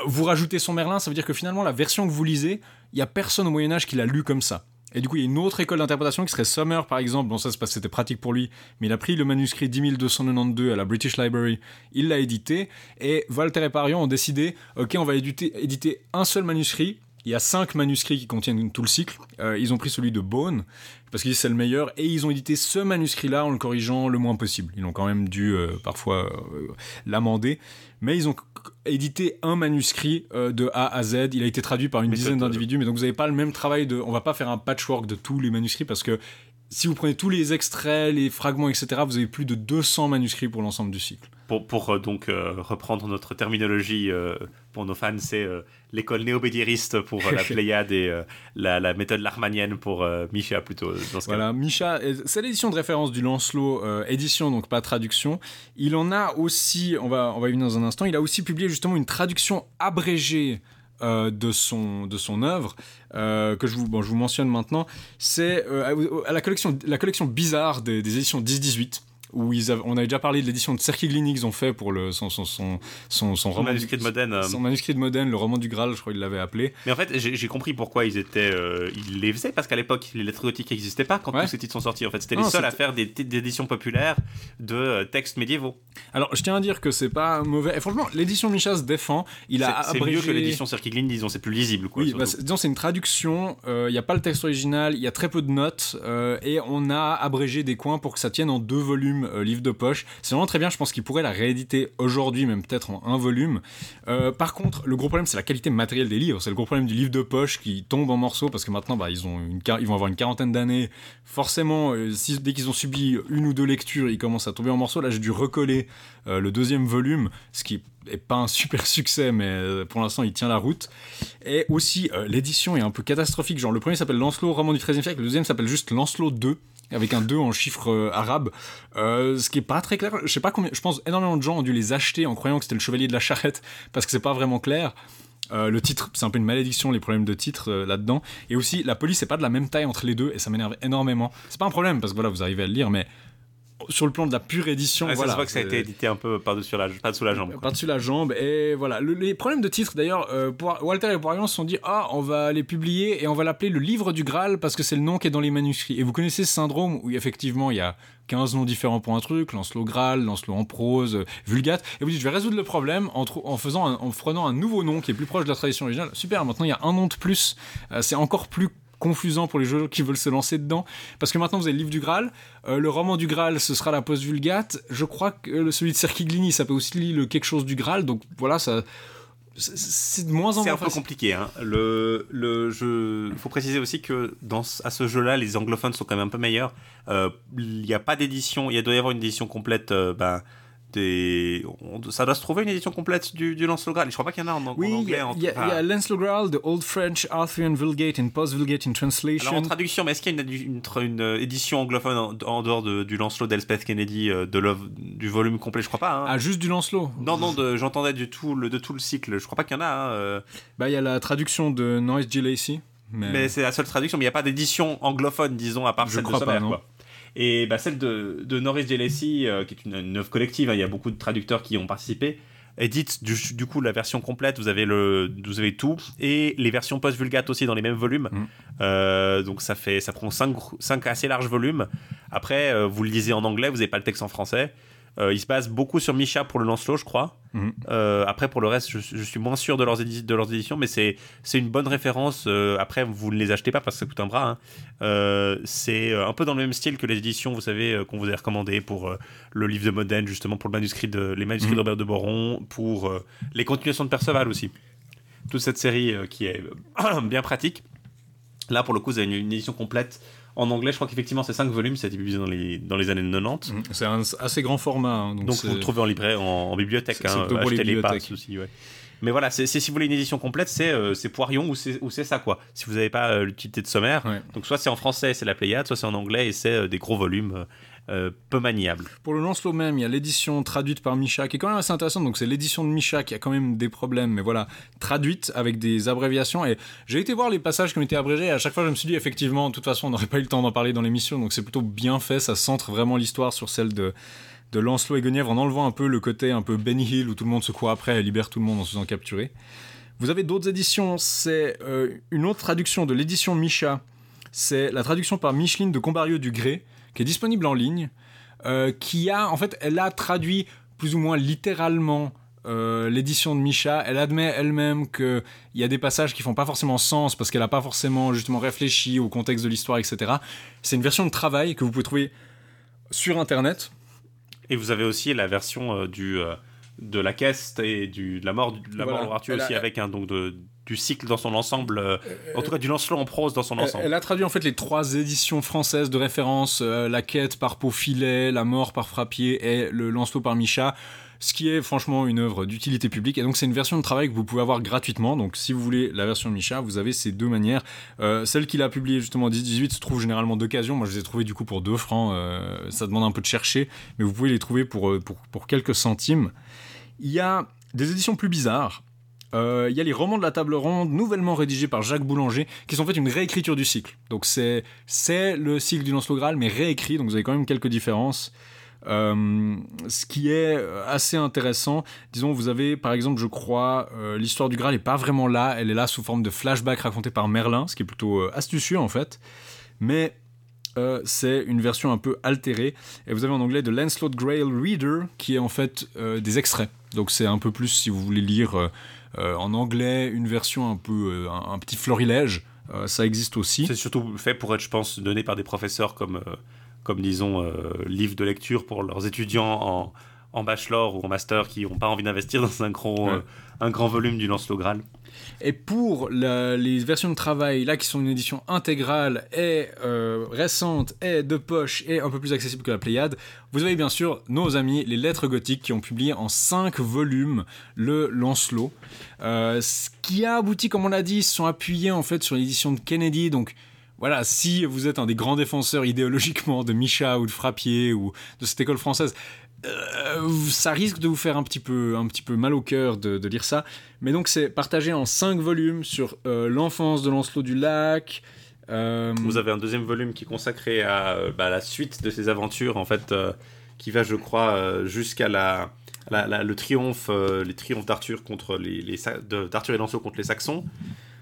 Speaker 1: vous rajoutez son Merlin, ça veut dire que finalement, la version que vous lisez, il y a personne au Moyen-Âge qui l'a lu comme ça. Et du coup, il y a une autre école d'interprétation qui serait Summer, par exemple. Bon, ça, c'est parce que c'était pratique pour lui. Mais il a pris le manuscrit 10292 à la British Library. Il l'a édité. Et Walter et Parion ont décidé, OK, on va éditer un seul manuscrit Il y a cinq manuscrits qui contiennent tout le cycle. Euh, ils ont pris celui de Bone, parce qu'ils disent c'est le meilleur, et ils ont édité ce manuscrit-là en le corrigeant le moins possible. Ils ont quand même dû euh, parfois euh, l'amender, mais ils ont édité un manuscrit de A à Z. Il a été traduit par une
Speaker 4: Mais
Speaker 1: dizaine d'individus, mais donc vous n'avez pas le même travail de. On va pas faire un patchwork de tous les manuscrits parce que si vous prenez tous les extraits, les fragments, etc., vous avez plus de 200 manuscrits pour l'ensemble du cycle.
Speaker 4: Pour, pour, euh, donc euh, reprendre notre terminologie euh, pour nos fans, c'est l'école néobédieriste pour euh, la Pléiade et euh, la, la méthode larmanienne pour euh, Misha plutôt dans ce cas.
Speaker 1: Voilà, Misha, euh, c'est l'édition de référence du Lancelot, euh, édition donc pas traduction. Il en a aussi, on va, on va y venir dans un instant, il a aussi publié justement une traduction abrégée euh, de son de son œuvre euh, que je vous bon, je vous mentionne maintenant. C'est euh, à- la collection la collection bizarre des, des éditions 10-18 où ils avaient- on avait déjà parlé de l'édition de Cerchiglini qu'ils ont fait pour le son son son son, son
Speaker 4: Son
Speaker 1: roman
Speaker 4: manuscrit de Modène. euh,
Speaker 1: son manuscrit de Modène, le roman du Graal, je crois qu'il l'avait appelé.
Speaker 4: Mais en fait, j'ai compris pourquoi ils étaient, euh, ils les faisaient parce qu'à l'époque, les lettres gothiques n'existaient pas quand
Speaker 1: Ouais.
Speaker 4: tous ces titres sont sortis. En fait, c'était les seuls à faire des titres d'éditions populaires de euh, textes médiévaux.
Speaker 1: Alors, je tiens à dire que c'est pas mauvais. Et franchement, l'édition de Micha se défend. Il a
Speaker 4: C'est c'est
Speaker 1: abrégé...
Speaker 4: mieux que l'édition Cerchiglin, disons, c'est plus lisible. Quoi,
Speaker 1: Oui, bah, disons c'est une traduction. Il n'y a pas le texte original, il y a très peu de notes euh, et on a abrégé des coins pour que ça tienne en deux volumes, euh, livre de poche. C'est vraiment très bien. Je pense qu'ils pourraient la rééditer aujourd'hui, même peut-être en un volume. Euh, par contre, le gros problème c'est la qualité matérielle des livres. C'est le gros problème du livre de poche qui tombe en morceaux parce que maintenant, bah, ils ont ils vont avoir une quarantaine d'années. Forcément, euh, dès qu'ils ont subi une ou deux lectures, ils commencent à tomber en morceaux. Là, j'ai dû recoller le deuxième volume, ce qui est pas un super succès, mais pour l'instant, il tient la route. Et aussi, l'édition est un peu catastrophique. Genre, le premier s'appelle Lancelot, roman du XIIIe siècle. Le deuxième s'appelle juste Lancelot 2, avec un 2 en chiffre euh, arabe. Euh, ce qui est pas très clair. Je sais pas combien. Je pense énormément de gens ont dû les acheter en croyant que c'était le chevalier de la charrette, parce que c'est pas vraiment clair. Euh, le titre, c'est un peu une malédiction, les problèmes de titre euh, là-dedans. Et aussi, la police n'est pas de la même taille entre les deux, et ça m'énerve énormément. C'est pas un problème, parce que voilà, vous arrivez à le lire, mais sur le plan de la pure édition,
Speaker 4: ça
Speaker 1: voilà.
Speaker 4: se voit que ça a été édité un peu par-dessus la, dessous la jambe.
Speaker 1: par-dessus la jambe et voilà Le- les problèmes de titre d'ailleurs euh, Walter et Poirion se sont dit ah on va les publier et on va l'appeler le livre du Graal parce que c'est le nom qui est dans les manuscrits et vous connaissez ce syndrome où effectivement il y a 15 noms différents pour un truc Lancelot Graal Lancelot en prose euh, Vulgate et vous dites je vais résoudre le problème en, faisant un- en prenant un nouveau nom qui est plus proche de la tradition originale super maintenant il y a un nom de plus Euh, c'est encore plus confusant pour les joueurs qui veulent se lancer dedans parce que maintenant vous avez le livre du Graal euh, le roman du Graal ce sera la post vulgate je crois que euh, celui de Cerchiglini ça peut aussi le quelque chose du Graal donc voilà ça c'est- c'est de moins en
Speaker 4: C'est
Speaker 1: moins
Speaker 4: un peu compliqué. Hein. Le, le jeu. Faut préciser aussi que dans, ce- à ce jeu-là, les anglophones sont quand même un peu meilleurs. Euh, Il n'y a pas d'édition. Il doit y avoir une édition complète. euh, ben, des... on- ça doit se trouver une édition complète du, du Lancelot Graal. Je crois pas qu'il y en a en,
Speaker 1: oui,
Speaker 4: anglais. en-
Speaker 1: il y a- Lancelot Graal, The Old French Arthurian Vulgate and Post-Vulgate in Translation.
Speaker 4: Alors en traduction, mais est-ce qu'il y a une, une, tra- une, euh, édition anglophone en, en dehors de- du Lancelot d'Elspeth Kennedy euh, de du volume complet? Je crois pas. Hein.
Speaker 1: Ah, juste du Lancelot
Speaker 4: Non, non, de- j'entendais du tout le, de tout le cycle. Je crois pas qu'il y en a. hein, euh,
Speaker 1: Bah, il y a la traduction de Norris G. Lacey. Mais,
Speaker 4: Mais c'est la seule traduction, mais il n'y a pas d'édition anglophone, disons, à part
Speaker 1: Je
Speaker 4: celle de
Speaker 1: crois pas,
Speaker 4: Sommer,
Speaker 1: non.
Speaker 4: quoi. Et bah, celle de, de Norris J. Lacey, euh, qui est une, une œuvre collective, hein, il y a beaucoup de traducteurs qui ont participé, édite du, du coup la version complète, vous avez, le, vous avez tout, et les versions post-vulgate aussi dans les mêmes volumes.
Speaker 1: Mm.
Speaker 4: Euh, donc ça, fait, ça prend 5, assez larges volumes. Après, euh, vous le lisez en anglais, vous n'avez pas le texte en français. Euh, il se base beaucoup sur Misha pour le Lancelot, je crois.
Speaker 1: Mhm.
Speaker 4: Euh, après, pour le reste, je, je suis moins sûr de leurs, édi- de leurs éditions, mais c'est, une bonne référence. Euh, après, vous ne les achetez pas parce que ça coûte un bras. hein. Euh, c'est un peu dans le même style que les éditions, vous savez, qu'on vous a recommandé pour le livre de Modène, justement, pour le manuscrit de, les manuscrits
Speaker 1: Mhm.
Speaker 4: de Robert de Boron, pour les continuations de Perceval aussi. Toute cette série qui est bien pratique. Là, pour le coup, vous avez une, une édition complète en anglais. Je crois qu'effectivement, c'est 5 volumes, ça a été publié dans les, dans les années 90.
Speaker 1: Mm, C'est un assez grand format. hein, donc
Speaker 4: vous le trouvez en librairie, en, en bibliothèque.
Speaker 1: C'est-
Speaker 4: Hein,
Speaker 1: pour les
Speaker 4: pas, ouais. Mais voilà, c'est si vous voulez une édition complète, c'est euh, c'est Poirion ou c'est ou c'est ça quoi. Si vous n'avez pas euh, l'utilité de sommaire,
Speaker 1: Ouais.
Speaker 4: donc soit c'est en français, c'est la Pléiade, soit c'est en anglais et c'est euh, des gros volumes euh, peu maniables.
Speaker 1: Pour le Lancelot même, il y a l'édition traduite par Micha, qui est quand même assez intéressante. Donc c'est l'édition de Micha qui a quand même des problèmes, mais voilà, traduite avec des abréviations. Et j'ai été voir les passages qui ont été abrégés. À chaque fois, je me suis dit, effectivement, de toute façon, on n'aurait pas eu le temps d'en parler dans l'émission. Donc c'est plutôt bien fait. Ça centre vraiment l'histoire sur celle de, de Lancelot et Guenièvre en enlevant un peu le côté un peu Benny Hill où tout le monde se court après et libère tout le monde en se faisant capturer. Vous avez d'autres éditions. C'est euh, une autre traduction de l'édition Micha. C'est la traduction par Micheline de Combarieux du Gré, qui est disponible en ligne, euh, qui a, en fait, elle a traduit plus ou moins littéralement euh, l'édition de Misha, elle admet elle-même qu'il y a des passages qui font pas forcément sens parce qu'elle a pas forcément justement réfléchi au contexte de l'histoire, etc. C'est une version de travail que vous pouvez trouver sur Internet.
Speaker 4: Et vous avez aussi la version euh, du, de la caisse et du, de la mort, de la
Speaker 1: Voilà.
Speaker 4: mort
Speaker 1: a-
Speaker 4: aussi avec un donc de, du cycle dans son ensemble, euh, en tout cas du Lancelot en prose dans son
Speaker 1: Elle,
Speaker 4: ensemble.
Speaker 1: elle a traduit en fait les trois éditions françaises de référence, euh, la quête par Paufilet, la mort par Frappier et le Lancelot par Micha, ce qui est franchement une œuvre d'utilité publique. Et donc c'est une version de travail que vous pouvez avoir gratuitement. Donc si vous voulez la version de Micha, vous avez ces deux manières. Euh, celle qu'il a publiée justement en 18 se trouve généralement d'occasion. Moi je les ai trouvées du coup pour 2 francs. Euh, ça demande un peu de chercher, mais vous pouvez les trouver pour, euh, pour, pour quelques centimes. Il y a des éditions plus bizarres. Euh, Il y a les romans de la table ronde, nouvellement rédigés par Jacques Boulanger, qui sont en fait une réécriture du cycle. Donc c'est c'est le cycle du Lancelot Graal, mais réécrit, donc vous avez quand même quelques différences. Euh, ce qui est assez intéressant, disons, vous avez par exemple, je crois, euh, l'histoire du Graal n'est pas vraiment là, elle est là sous forme de flashback raconté par Merlin, ce qui est plutôt euh, astucieux en fait. Mais euh, c'est une version un peu altérée. Et vous avez en anglais de Lancelot Grail Reader, qui est en fait euh, des extraits. Donc c'est un peu plus, si vous voulez lire euh, euh, en anglais, une version un peu, euh, un, petit florilège. Euh, ça existe aussi.
Speaker 4: C'est surtout fait pour être, je pense, donné par des professeurs comme, euh, comme disons, euh, livre de lecture pour leurs étudiants en, en bachelor ou en master qui n'ont pas envie d'investir dans un grand,
Speaker 1: Ouais.
Speaker 4: euh, un grand volume du Lancelot Graal.
Speaker 1: Et pour la- les versions de travail, là, qui sont une édition intégrale et euh, récente et de poche et un peu plus accessible que la Pléiade, vous avez bien sûr nos amis, les Lettres Gothiques, qui ont publié en 5 volumes le Lancelot. Euh, ce qui a abouti, comme on l'a dit, ils se sont appuyés en fait sur l'édition de Kennedy, donc voilà, si vous êtes un des grands défenseurs idéologiquement de Micha ou de Frappier ou de cette école française, euh, ça risque de vous faire un petit peu, un petit peu mal au cœur de, lire ça. Mais donc c'est partagé en 5 volumes sur euh, l'enfance de Lancelot du Lac. euh,
Speaker 4: Vous avez un deuxième volume qui est consacré à bah, la suite de ses aventures, en fait, qui va, je crois, jusqu'à la, le triomphe, les triomphes d'Arthur contre les, d'Arthur et Lancelot contre les Saxons.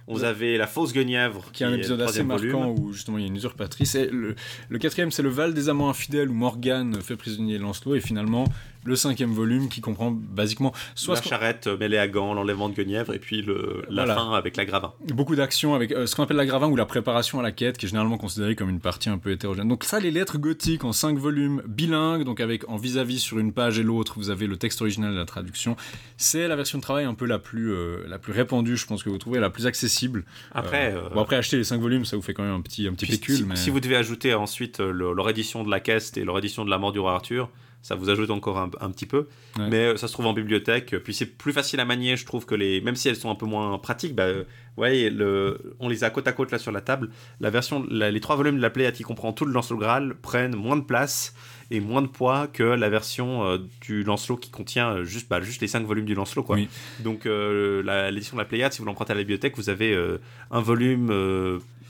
Speaker 4: Vous avez la fausse Guenièvre,
Speaker 1: qui est un épisode assez marquant où justement il y a une usurpatrice. Et le, le quatrième, c'est le Val des amants infidèles où Morgane fait prisonnier Lancelot. Et finalement, le cinquième volume qui comprend basiquement soit
Speaker 4: la charrette euh, mêlée à Gand, l'enlèvement de Guenièvre, et puis le, la
Speaker 1: Voilà.
Speaker 4: fin avec la gravin.
Speaker 1: beaucoup d'actions avec euh, ce qu'on appelle la gravin ou la préparation à la quête, qui est généralement considérée comme une partie un peu hétérogène. Donc ça, les lettres gothiques en 5 volumes bilingues, donc avec en vis-à-vis sur une page et l'autre, vous avez le texte original et la traduction. C'est la version de travail un peu la plus, euh, la plus répandue, je pense que vous trouvez, la plus accessible.
Speaker 4: Après,
Speaker 1: bon, après acheter les 5 volumes, ça vous fait quand même un petit, un petit pécule.
Speaker 4: si,
Speaker 1: mais...
Speaker 4: si vous devez ajouter ensuite le- leur édition de la Caisse et leur édition de la mort du roi Arthur, ça vous ajoute encore un, un petit peu.
Speaker 1: Ouais.
Speaker 4: Mais euh, ça se trouve en bibliothèque. Puis c'est plus facile à manier, je trouve que les, même si elles sont un peu moins pratiques, bah, euh, ouais, le, on les a côte à côte là sur la table. La version, la- les trois volumes de la Pléiade qui comprend tout le Lancelot Graal prennent moins de place et moins de poids que la version euh, du Lancelot qui contient juste, bah, juste les cinq volumes du Lancelot. Quoi.
Speaker 1: Oui.
Speaker 4: Donc euh, l'édition de la Pléiade, si vous l'empruntez à la bibliothèque, vous avez euh, un volume.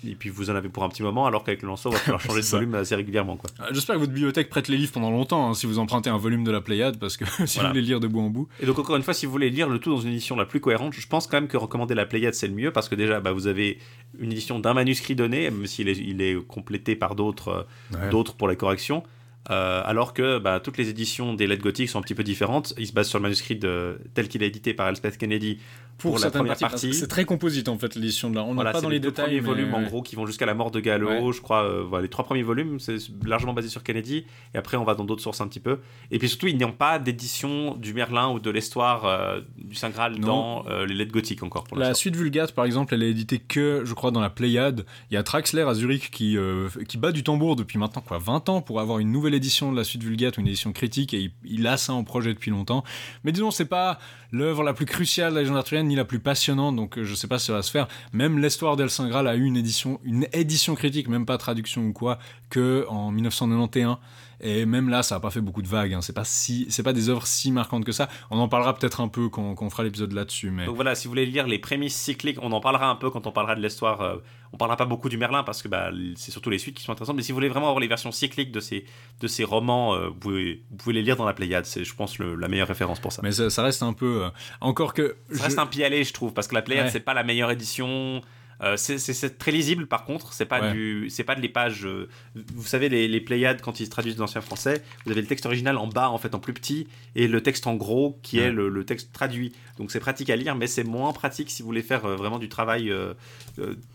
Speaker 4: Et puis vous en avez pour un petit moment, alors qu'avec le Lancelot, il va falloir changer de
Speaker 1: ça.
Speaker 4: volume assez régulièrement. Quoi.
Speaker 1: Euh, J'espère que votre bibliothèque prête les livres pendant longtemps, hein, si vous empruntez un volume de la Pléiade, parce que si
Speaker 4: Voilà.
Speaker 1: vous voulez lire de bout en bout.
Speaker 4: Et donc encore une fois, si vous voulez lire le tout dans une édition la plus cohérente, je pense quand même que recommander la Pléiade c'est le mieux parce que déjà bah, vous avez une édition d'un manuscrit donné, même s'il est, il est complété par d'autres euh, d'autres pour les corrections. Euh, alors que bah, toutes les éditions des lettres gothiques sont un petit peu différentes. Ils se basent sur le manuscrit de, tel qu'il est édité par Elspeth Kennedy pour, la première
Speaker 1: parties,
Speaker 4: partie.
Speaker 1: C'est très composite en fait l'édition de là. On
Speaker 4: Voilà,
Speaker 1: pas dans les
Speaker 4: deux
Speaker 1: détails.
Speaker 4: premiers
Speaker 1: mais,
Speaker 4: volumes en gros qui vont jusqu'à la mort de Gallo,
Speaker 1: Ouais.
Speaker 4: je crois. euh, voilà, les trois premiers volumes, c'est largement basé sur Kennedy. Et après, on va dans d'autres sources un petit peu. Et puis surtout, ils n'ont pas d'édition du Merlin ou de l'histoire euh, du Saint Graal
Speaker 1: Non.
Speaker 4: dans euh, les lettres gothiques encore pour
Speaker 1: La suite Vulgate, par exemple, elle est éditée que, je crois, dans la Pléiade. Il y a Traxler à Zurich qui, euh, qui bat du tambour depuis maintenant quoi, 20 ans pour avoir une nouvelle édition de la suite Vulgate, une édition critique, et il, il a ça en projet depuis longtemps. Mais disons, c'est pas l'œuvre la plus cruciale de la légende arthurienne, ni la plus passionnante, donc euh, je sais pas si ça va se faire. Même l'histoire d'El Saint a eu une édition, une édition critique, même pas traduction ou quoi, que en 1991. Et même là, ça a pas fait beaucoup de vagues. Hein. C'est pas si, c'est pas des œuvres si marquantes que ça. On en parlera peut-être un peu quand, quand on fera l'épisode là-dessus. Mais
Speaker 4: Donc voilà, si vous voulez lire les prémices cycliques, on en parlera un peu quand on parlera de l'histoire. euh, on parlera pas beaucoup du Merlin parce que bah, c'est surtout les suites qui sont intéressantes. Mais si vous voulez vraiment avoir les versions cycliques de ces, de ces romans, euh, vous, pouvez, vous pouvez les lire dans la Pléiade. C'est, je pense, le- la meilleure référence pour ça.
Speaker 1: Mais ça, ça reste un peu. euh, encore que.
Speaker 4: Ça
Speaker 1: je-
Speaker 4: reste un pied aller, je trouve, parce que la Pléiade,
Speaker 1: Ouais.
Speaker 4: c'est pas la meilleure édition. Euh, c'est- très lisible par contre, c'est pas
Speaker 1: Ouais.
Speaker 4: du, pas de les pages. euh, vous savez les, les Pléiades quand ils traduisent de l'ancien français, vous avez le texte original en bas en fait en plus petit et le texte en gros qui
Speaker 1: Ouais.
Speaker 4: est le, le texte traduit. Donc c'est pratique à lire, mais c'est moins pratique si vous voulez faire euh, vraiment du travail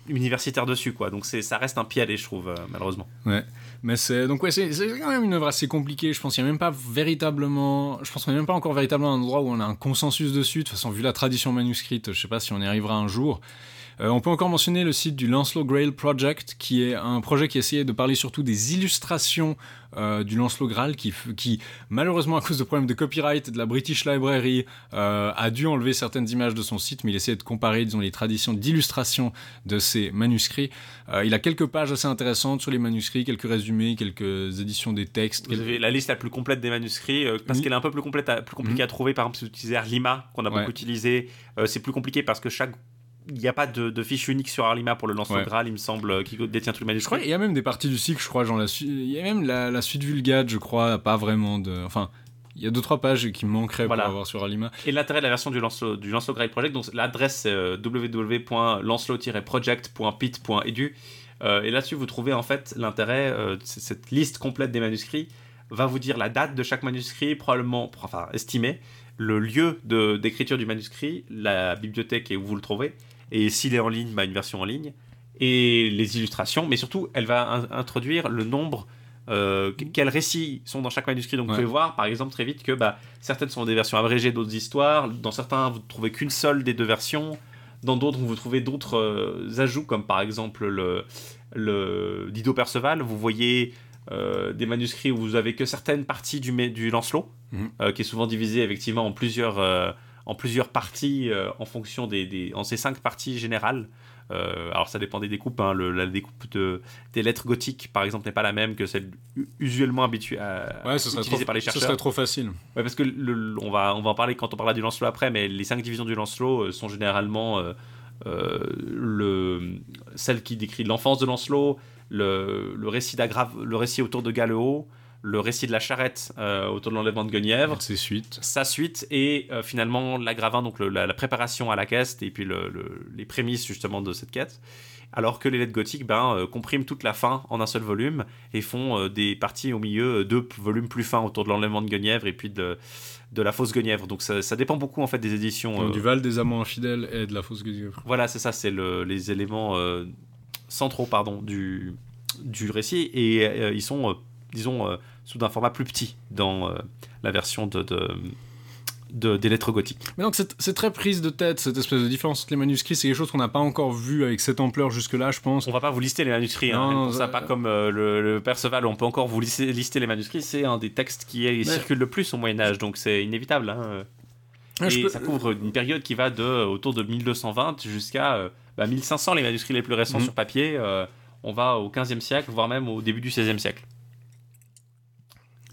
Speaker 4: universitaire dessus quoi. Donc ça reste un pied à aller, je trouve malheureusement.
Speaker 1: Mais c'est donc ouais, c'est quand même une œuvre assez compliquée. Je pense qu'il n'y a même pas véritablement, je pense qu'on n'est même pas encore véritablement un endroit où on a un consensus dessus. De toute façon, vu la tradition manuscrite, je sais pas si on y arrivera un jour. Euh, on peut encore mentionner le site du Lancelot Grail Project, qui est un projet qui essayait de parler surtout des illustrations euh, du Lancelot Graal, qui, qui malheureusement à cause de problèmes de copyright de la British Library euh, a dû enlever certaines images de son site, mais il essayait de comparer, disons, les traditions d'illustration de ces manuscrits. Euh, il a quelques pages assez intéressantes sur les manuscrits, quelques résumés, quelques éditions des textes.
Speaker 4: Vous
Speaker 1: quelques-
Speaker 4: avez la liste la plus complète des manuscrits, parce
Speaker 1: Oui.
Speaker 4: qu'elle est un peu plus, complète à- plus compliquée
Speaker 1: Mhm.
Speaker 4: à trouver. Par exemple, si vous utilisez Arlima, qu'on a
Speaker 1: Ouais.
Speaker 4: beaucoup utilisé, c'est plus compliqué parce que chaque. Il n'y a pas de, de fiche unique sur Arlima pour le Lancelot
Speaker 1: Ouais.
Speaker 4: Graal, il me semble, euh, qui détient
Speaker 1: Je
Speaker 4: manuscrits.
Speaker 1: crois qu'il y a même des parties du cycle, je crois, genre la il y a même la, la suite Vulgate, je crois, pas vraiment de. Enfin, il y a deux trois pages qui manqueraient
Speaker 4: Voilà.
Speaker 1: pour avoir sur Alima.
Speaker 4: Et l'intérêt de la version du Lancelot, du Lancelot Grail Project, donc l'adresse c'est euh, www.lancelot-project.pit.edu. Euh, et là-dessus, vous trouvez en fait l'intérêt, euh, cette liste complète des manuscrits va vous dire la date de chaque manuscrit, probablement, enfin estimé, le lieu d'écriture du manuscrit, la bibliothèque et où vous le trouvez, et s'il est en ligne, bah, une version en ligne, et les illustrations, mais surtout, elle va in- introduire le nombre, euh, que- quels récits sont dans chaque manuscrit. Donc,
Speaker 1: Ouais.
Speaker 4: vous pouvez voir, par exemple, très vite que bah, certaines sont des versions abrégées d'autres histoires, dans certains, vous ne trouvez qu'une seule des deux versions, dans d'autres, vous trouvez d'autres euh, ajouts, comme par exemple le, le Dido Perceval, vous voyez euh, des manuscrits où vous avez que certaines parties du, du Lancelot,
Speaker 1: Mhm.
Speaker 4: qui est souvent divisé effectivement en plusieurs, en plusieurs parties euh, en fonction des, des- en ces cinq parties générales. Euh, alors ça dépend des découpes. hein. Le- la découpe de, des lettres gothiques, par exemple, n'est pas la même que celle usuellement habituée à,
Speaker 1: Ouais, ce
Speaker 4: utilisée
Speaker 1: trop,
Speaker 4: par les
Speaker 1: ce
Speaker 4: chercheurs.
Speaker 1: serait trop facile.
Speaker 4: Ouais, parce que le- on, va, on va en parler quand on parlera du Lancelot après, mais les cinq divisions du Lancelot euh, sont généralement euh, euh, le, celle qui décrit l'enfance de Lancelot, le, le, récit le récit autour de Galeo, le récit de la charrette euh, autour de l'enlèvement de Guenièvre,
Speaker 1: C'est suite.
Speaker 4: sa suite et euh, finalement l'aggravin, donc le- la, la préparation à la quête et puis le- le- les prémices justement de cette quête. Alors que les lettres gothiques ben, euh, compriment toute la fin en un seul volume et font euh, des parties au milieu, deux volumes plus fins autour de l'enlèvement de Guenièvre et puis de, de la fausse Guenièvre. Donc ça, ça dépend beaucoup en fait des éditions.
Speaker 1: Donc, Du Val des amants infidèles et de la fausse Guenièvre.
Speaker 4: Voilà, c'est ça, c'est le- les éléments centraux pardon, du, du récit et ils sont, disons, euh, sous un format plus petit dans euh, la version de, de, de- des lettres gothiques.
Speaker 1: Mais donc c'est très prise de tête cette espèce de différence entre les manuscrits. C'est quelque chose qu'on n'a pas encore vu avec cette ampleur jusque-là, je pense.
Speaker 4: On va pas vous lister les manuscrits, hein,
Speaker 1: Non,
Speaker 4: ça,
Speaker 1: euh,
Speaker 4: pas comme euh, le, le Perceval, on peut encore vous lister, lister les manuscrits, c'est un des textes qui est- circule le plus au Moyen-Âge, donc c'est inévitable. hein.
Speaker 1: Ah,
Speaker 4: Et
Speaker 1: peux-
Speaker 4: ça couvre une période qui va de autour de 1220 jusqu'à euh, bah, 1500, les manuscrits les plus récents
Speaker 1: Mhm.
Speaker 4: sur papier. euh, on va au 15e siècle, voire même au début du 16e siècle.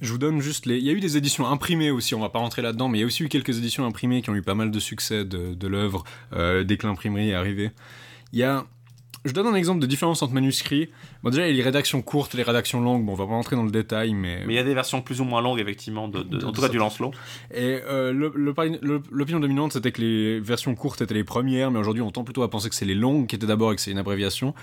Speaker 1: Je vous donne juste les. Il y a eu des éditions imprimées aussi, on va pas rentrer là-dedans, mais il y a aussi eu quelques éditions imprimées qui ont eu pas mal de succès de, de l'œuvre euh, dès que l'imprimerie est arrivée. Il y a. Je donne un exemple de différence entre manuscrits. Bon, déjà, il y a les rédactions courtes les rédactions longues. Bon, on va pas rentrer dans le détail, mais.
Speaker 4: Mais il y a des versions plus ou moins longues, effectivement, de, de-
Speaker 1: De-
Speaker 4: en tout cas du Lancelot.
Speaker 1: Et euh, le le- l'opinion dominante, c'était que les versions courtes étaient les premières, mais aujourd'hui, on tend plutôt à penser que c'est les longues qui étaient d'abord et que c'est une abréviation.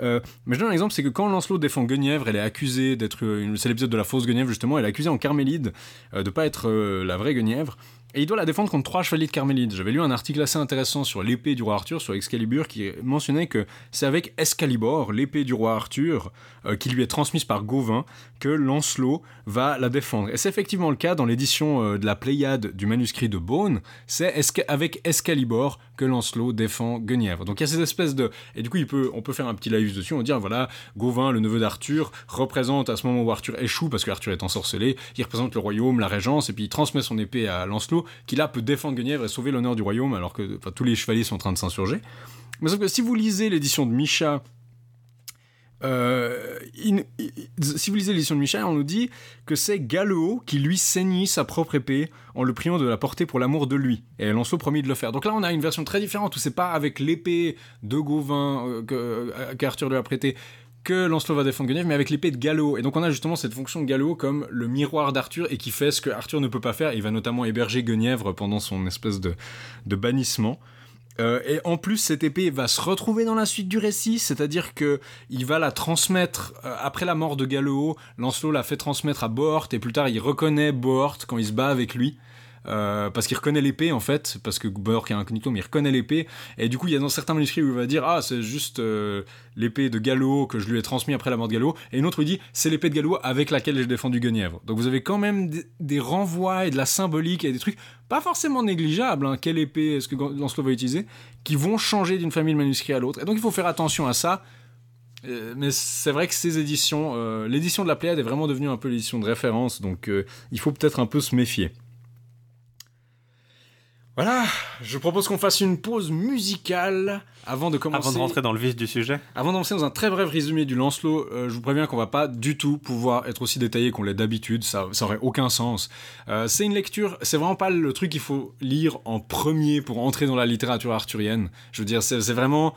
Speaker 1: Euh, mais je donne un exemple, c'est que quand Lancelot défend Guenièvre, elle est accusée d'être une. C'est l'épisode de la fausse Guenièvre, justement, elle est accusée en Carmélide euh, de pas être euh, la vraie Guenièvre. Et il doit la défendre contre trois chevaliers de Carmélide. J'avais lu un article assez intéressant sur l'épée du roi Arthur, sur Excalibur, qui mentionnait que c'est avec Excalibur, l'épée du roi Arthur, euh, qui lui est transmise par Gauvin, que Lancelot va la défendre. Et c'est effectivement le cas dans l'édition euh, de la Pléiade du manuscrit de Beaune, c'est avec Excalibur que Lancelot défend Guenièvre. Donc il y a ces espèces de... Et du coup, il peut, on peut faire un petit live dessus, on va dire, voilà, Gauvin, le neveu d'Arthur, représente à ce moment où Arthur échoue, parce que Arthur est ensorcelé, il représente le royaume, la régence, et puis il transmet son épée à Lancelot, qui là peut défendre Guenièvre et sauver l'honneur du royaume, alors que tous les chevaliers sont en train de s'insurger. Mais si vous lisez l'édition de Micha, euh, si vous lisez l'édition de Michel, on nous dit que c'est Galeo qui lui saignit sa propre épée en le priant de la porter pour l'amour de lui. Et Lancelot promis de le faire. Donc là, on a une version très différente où c'est pas avec l'épée de Gauvin euh, que- euh, qu'Arthur lui a prêté que Lancelot va défendre Guenièvre, mais avec l'épée de Gallo. Et donc on a justement cette fonction de Gallo comme le miroir d'Arthur et qui fait ce que Arthur ne peut pas faire. Il va notamment héberger Guenièvre pendant son espèce de, de bannissement. Euh, et en plus, cette épée va se retrouver dans la suite du récit, c'est-à-dire que il va la transmettre euh, après la mort de Galeo. Lancelot l'a fait transmettre à Bohort et plus tard il reconnaît Bohort quand il se bat avec lui. Euh, parce qu'il reconnaît l'épée en fait, parce que Bohort est incognito, mais il reconnaît l'épée. Et du coup, il y a dans certains manuscrits où il va dire Ah, c'est juste euh, l'épée de Gallo que je lui ai transmis après la mort de Gallo. Et une autre il dit C'est l'épée de Gallo avec laquelle j'ai défendu Guenièvre. Donc vous avez quand même des, renvois et de la symbolique et des trucs pas forcément négligeables. Hein, quelle épée est-ce que Lancelot va utiliser Qui vont changer d'une famille de manuscrits à l'autre. Et donc il faut faire attention à ça. Euh, mais c'est vrai que ces éditions, l'édition de la Pléiade est vraiment devenue un peu l'édition de référence, donc il faut peut-être un peu se méfier. Voilà, je propose qu'on fasse une pause musicale avant de commencer.
Speaker 4: Avant de rentrer dans le vif du sujet.
Speaker 1: Avant d'enchaîner dans un très bref résumé du Lancelot, euh, je vous préviens qu'on va pas du tout pouvoir être aussi détaillé qu'on l'est d'habitude, ça, ça aurait aucun sens. Euh, c'est une lecture, c'est vraiment pas le truc qu'il faut lire en premier pour entrer dans la littérature arthurienne. Je veux dire, c'est vraiment,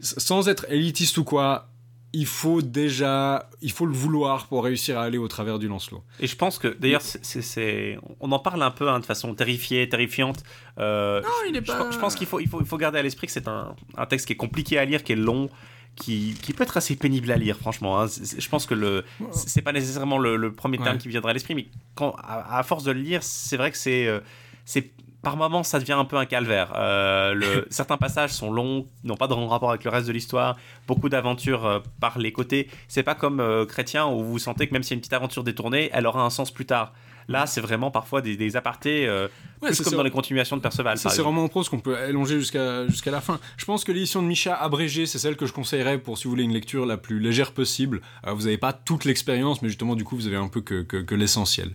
Speaker 1: sans être élitiste ou quoi, il faut déjà, il faut le vouloir pour réussir à aller au travers du Lancelot.
Speaker 4: Et je pense que, d'ailleurs, c'est- on en parle un peu hein, de façon terrifiée, terrifiante. Euh,
Speaker 1: Non, il est
Speaker 4: je,
Speaker 1: pas-
Speaker 4: je pense qu'il faut, il faut, il faut garder à l'esprit que c'est un, un texte qui est compliqué à lire, qui est long, qui, qui peut être assez pénible à lire, franchement. hein. Je pense que le, c'est c'est pas nécessairement le, le premier terme
Speaker 1: Ouais.
Speaker 4: qui viendra à l'esprit, mais quand, à, à force de le lire, c'est vrai que c'est, euh, c'est par moments, ça devient un peu un calvaire. Euh, le, certains passages sont longs, n'ont pas de rapport avec le reste de l'histoire, beaucoup d'aventures euh, par les côtés. C'est pas comme euh, Chrétien où vous sentez que même y a une petite aventure détournée, elle aura un sens plus tard. Là, c'est vraiment parfois des, des apartés, euh,
Speaker 1: Ouais,
Speaker 4: plus comme dans les continuations de Perceval.
Speaker 1: C'est vraiment en prose qu'on peut allonger jusqu'à jusqu'à la fin. Je pense que l'édition de Micha abrégée, c'est celle que je conseillerais pour, si vous voulez, une lecture la plus légère possible. Vous n'avez pas toute l'expérience, mais justement, du coup, vous avez un peu que, que- que l'essentiel.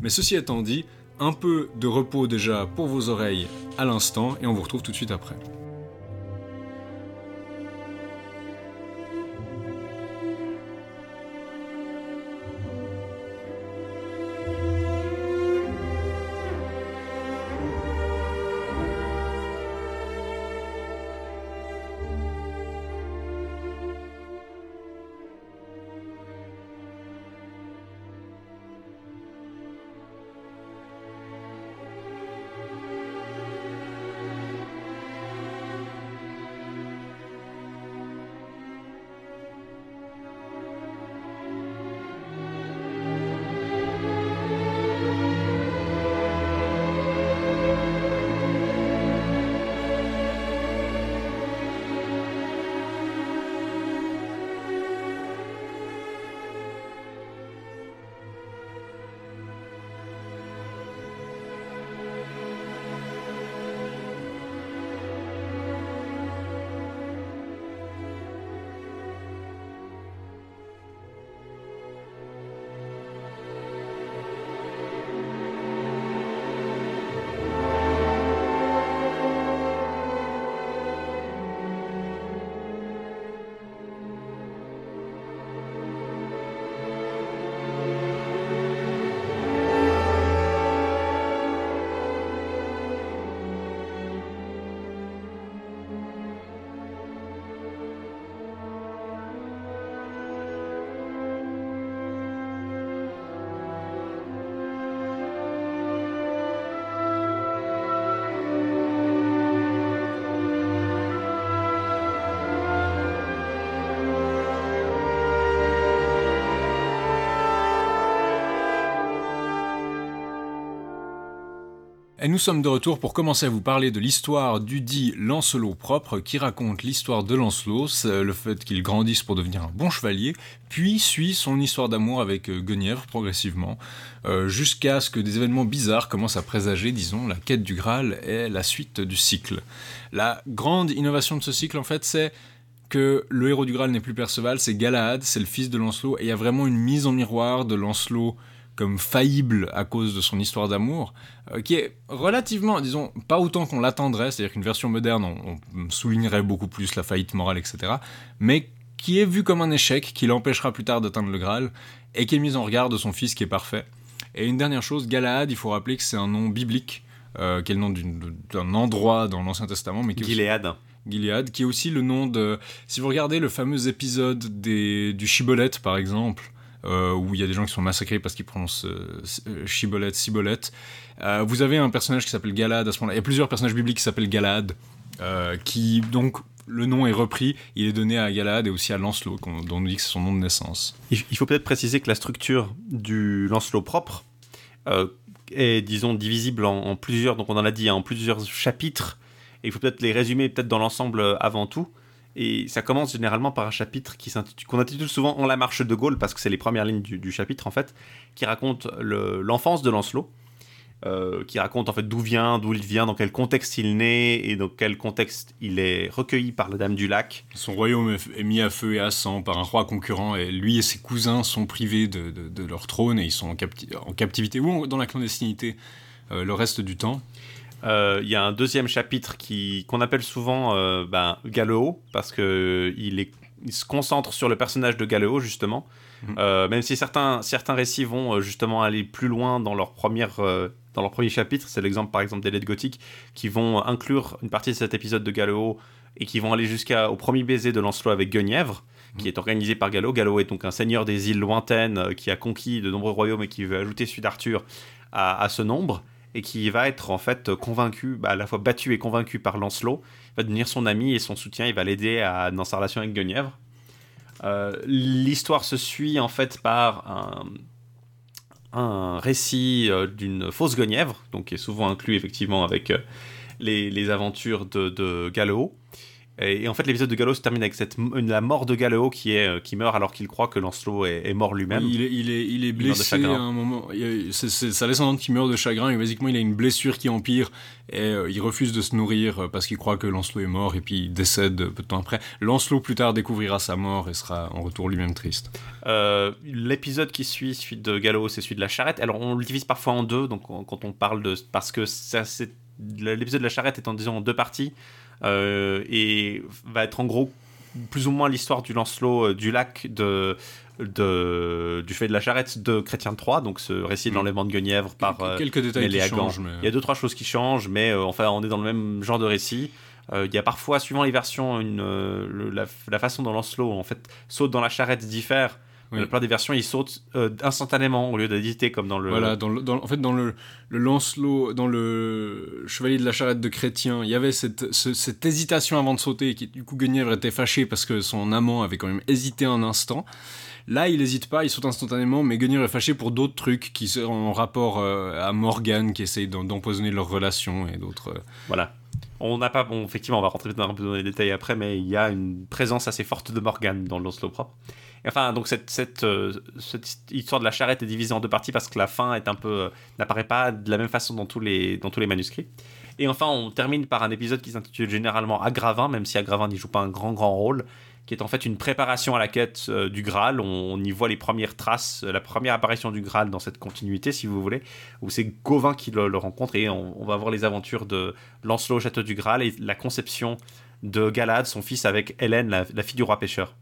Speaker 1: Mais ceci étant dit, un peu de repos déjà pour vos oreilles à l'instant, et on vous retrouve tout de suite après. Et nous sommes de retour pour commencer à vous parler de l'histoire du dit Lancelot propre, qui raconte l'histoire de Lancelot, le fait qu'il grandisse pour devenir un bon chevalier, puis suit son histoire d'amour avec euh, Guenièvre progressivement, euh, jusqu'à ce que des événements bizarres commencent à présager, disons, la quête du Graal et la suite du cycle. La grande innovation de ce cycle, en fait, c'est que le héros du Graal n'est plus Perceval, c'est Galahad, c'est le fils de Lancelot, et il y a vraiment une mise en miroir de Lancelot comme faillible à cause de son histoire d'amour, euh, qui est relativement, disons, pas autant qu'on l'attendrait, c'est-à-dire qu'une version moderne, on, on soulignerait beaucoup plus la faillite morale, etc., mais qui est vu comme un échec, qui l'empêchera plus tard d'atteindre le Graal, et qui est mise en regard de son fils qui est parfait. Et une dernière chose, Galahad, il faut rappeler que c'est un nom biblique, euh, qui est le nom d'un endroit dans l'Ancien Testament, mais qui est aussi-
Speaker 4: Gilead.
Speaker 1: Gilead, qui est aussi le nom de... Si vous regardez le fameux épisode des, du Chibolette, par exemple, où il y a des gens qui sont massacrés parce qu'ils prononcent euh, euh, Chibolette, Cibolette, euh, vous avez un personnage qui s'appelle Galad à ce moment-là. Il y a plusieurs personnages bibliques qui s'appellent Galad. euh, qui donc le nom est repris, il est donné à Galahad et aussi à Lancelot, dont on nous dit que c'est son nom de naissance.
Speaker 4: Il faut peut-être préciser que la structure du Lancelot propre euh, est, disons, divisible en, plusieurs, donc on en a dit, hein, en plusieurs chapitres, et il faut peut-être les résumer peut-être dans l'ensemble euh, avant tout. Et ça commence généralement par un chapitre qui s'intitule- qu'on intitule souvent En la marche de Gaulle, parce que c'est les premières lignes du, chapitre en fait, qui raconte le- l'enfance de Lancelot, euh, qui raconte en fait d'où vient, d'où il vient, dans quel contexte il naît et dans quel contexte il est recueilli par la Dame du Lac.
Speaker 1: Son royaume est, mis à feu et à sang par un roi concurrent, et lui et ses cousins sont privés de, leur trône et ils sont en, capti- en captivité ou dans la clandestinité euh, le reste du temps.
Speaker 4: Euh, Il y a un deuxième chapitre qui qu'on appelle souvent euh, ben, Galeo parce que il, est, il se concentre sur le personnage de Galeo justement.
Speaker 1: Mhm.
Speaker 4: Euh, même si certains certains récits vont euh, justement aller plus loin dans leur première euh, dans leur premier chapitre, c'est l'exemple par exemple des Lettres Gothiques qui vont inclure une partie de cet épisode de Galeo et qui vont aller jusqu'au premier baiser de Lancelot avec Guenièvre, qui est organisé par Gallo. Gallo est donc un seigneur des îles lointaines euh, qui a conquis de nombreux royaumes et qui veut ajouter celui d'Arthur à, à ce nombre et qui va être en fait convaincu, bah, à la fois battu et convaincu par Lancelot. Il va devenir son ami et son soutien. Il va l'aider dans sa relation avec Guenièvre. Euh, L'histoire se suit en fait par un, récit euh, d'une fausse Guenièvre, donc qui est souvent inclus effectivement avec euh, les, aventures de, de. Et, et en fait, l'épisode de Gallo se termine avec cette, la mort de Gallo qui, est, euh, qui meurt alors qu'il croit que Lancelot est, est mort lui-même.
Speaker 1: Il est, il est, il est blessé à un moment. C'est sa descendante qui meurt de chagrin et basiquement il a une blessure qui empire et euh, il refuse de se nourrir euh, parce qu'il croit que Lancelot est mort et puis il décède peu de temps après. Lancelot plus tard découvrira sa mort et sera en retour lui-même triste.
Speaker 4: Euh, L'épisode qui suit, celui de Gallo, c'est celui de la charrette. Alors on le divise parfois en deux, donc on- quand on parle de... Parce que l'épisode de la charrette est en, disons, en deux parties, et va être en gros plus ou moins l'histoire du Lancelot euh, du lac de, de, du fait de la charrette de Chrétien III, donc ce récit de
Speaker 1: Mm.
Speaker 4: l'enlèvement de Guenièvre par euh,
Speaker 1: Quelques détails qui
Speaker 4: Méléagant.
Speaker 1: changent, mais...
Speaker 4: Il y a deux trois choses qui changent, mais euh, enfin on est dans le même genre de récit. Euh, il y a parfois, suivant les versions, une, euh, le- la, la façon dont Lancelot en fait saute dans la charrette diffère.
Speaker 1: Oui.
Speaker 4: Dans la plupart des versions, il saute euh, instantanément au lieu d'éditer comme dans le.
Speaker 1: Voilà, dans le, dans- en fait, dans le, le Lancelot, dans le Chevalier de la Charrette de Chrétien, il y avait cette, ce- cette hésitation avant de sauter, qui du coup Guenièvre était fâché parce que son amant avait quand même hésité un instant. Là, il hésite pas, il saute instantanément, mais Guenièvre est fâché pour d'autres trucs qui sont en rapport euh, à Morgane qui essaye d'em- d'empoisonner leur relation et d'autres. euh,
Speaker 4: Voilà. On n'a pas, bon, effectivement, on va rentrer peu dans les détails après, mais il y a une présence assez forte de Morgane dans le Lancelot propre. Enfin, donc euh, cette histoire de la charrette est divisée en deux parties parce que la fin est un peu euh, n'apparaît pas de la même façon dans tous les dans tous les manuscrits. Et enfin, on termine par un épisode qui s'intitule généralement Agravin, même si Agravin n'y joue pas un grand grand rôle, qui est en fait une préparation à la quête euh, du Graal. On, y voit les premières traces, la première apparition du Graal dans cette continuité, si vous voulez, où c'est Gauvin qui le, rencontre et on, va voir les aventures de Lancelot au château du Graal et la conception de Galad, son fils, avec Hélène, la fille du roi pêcheur.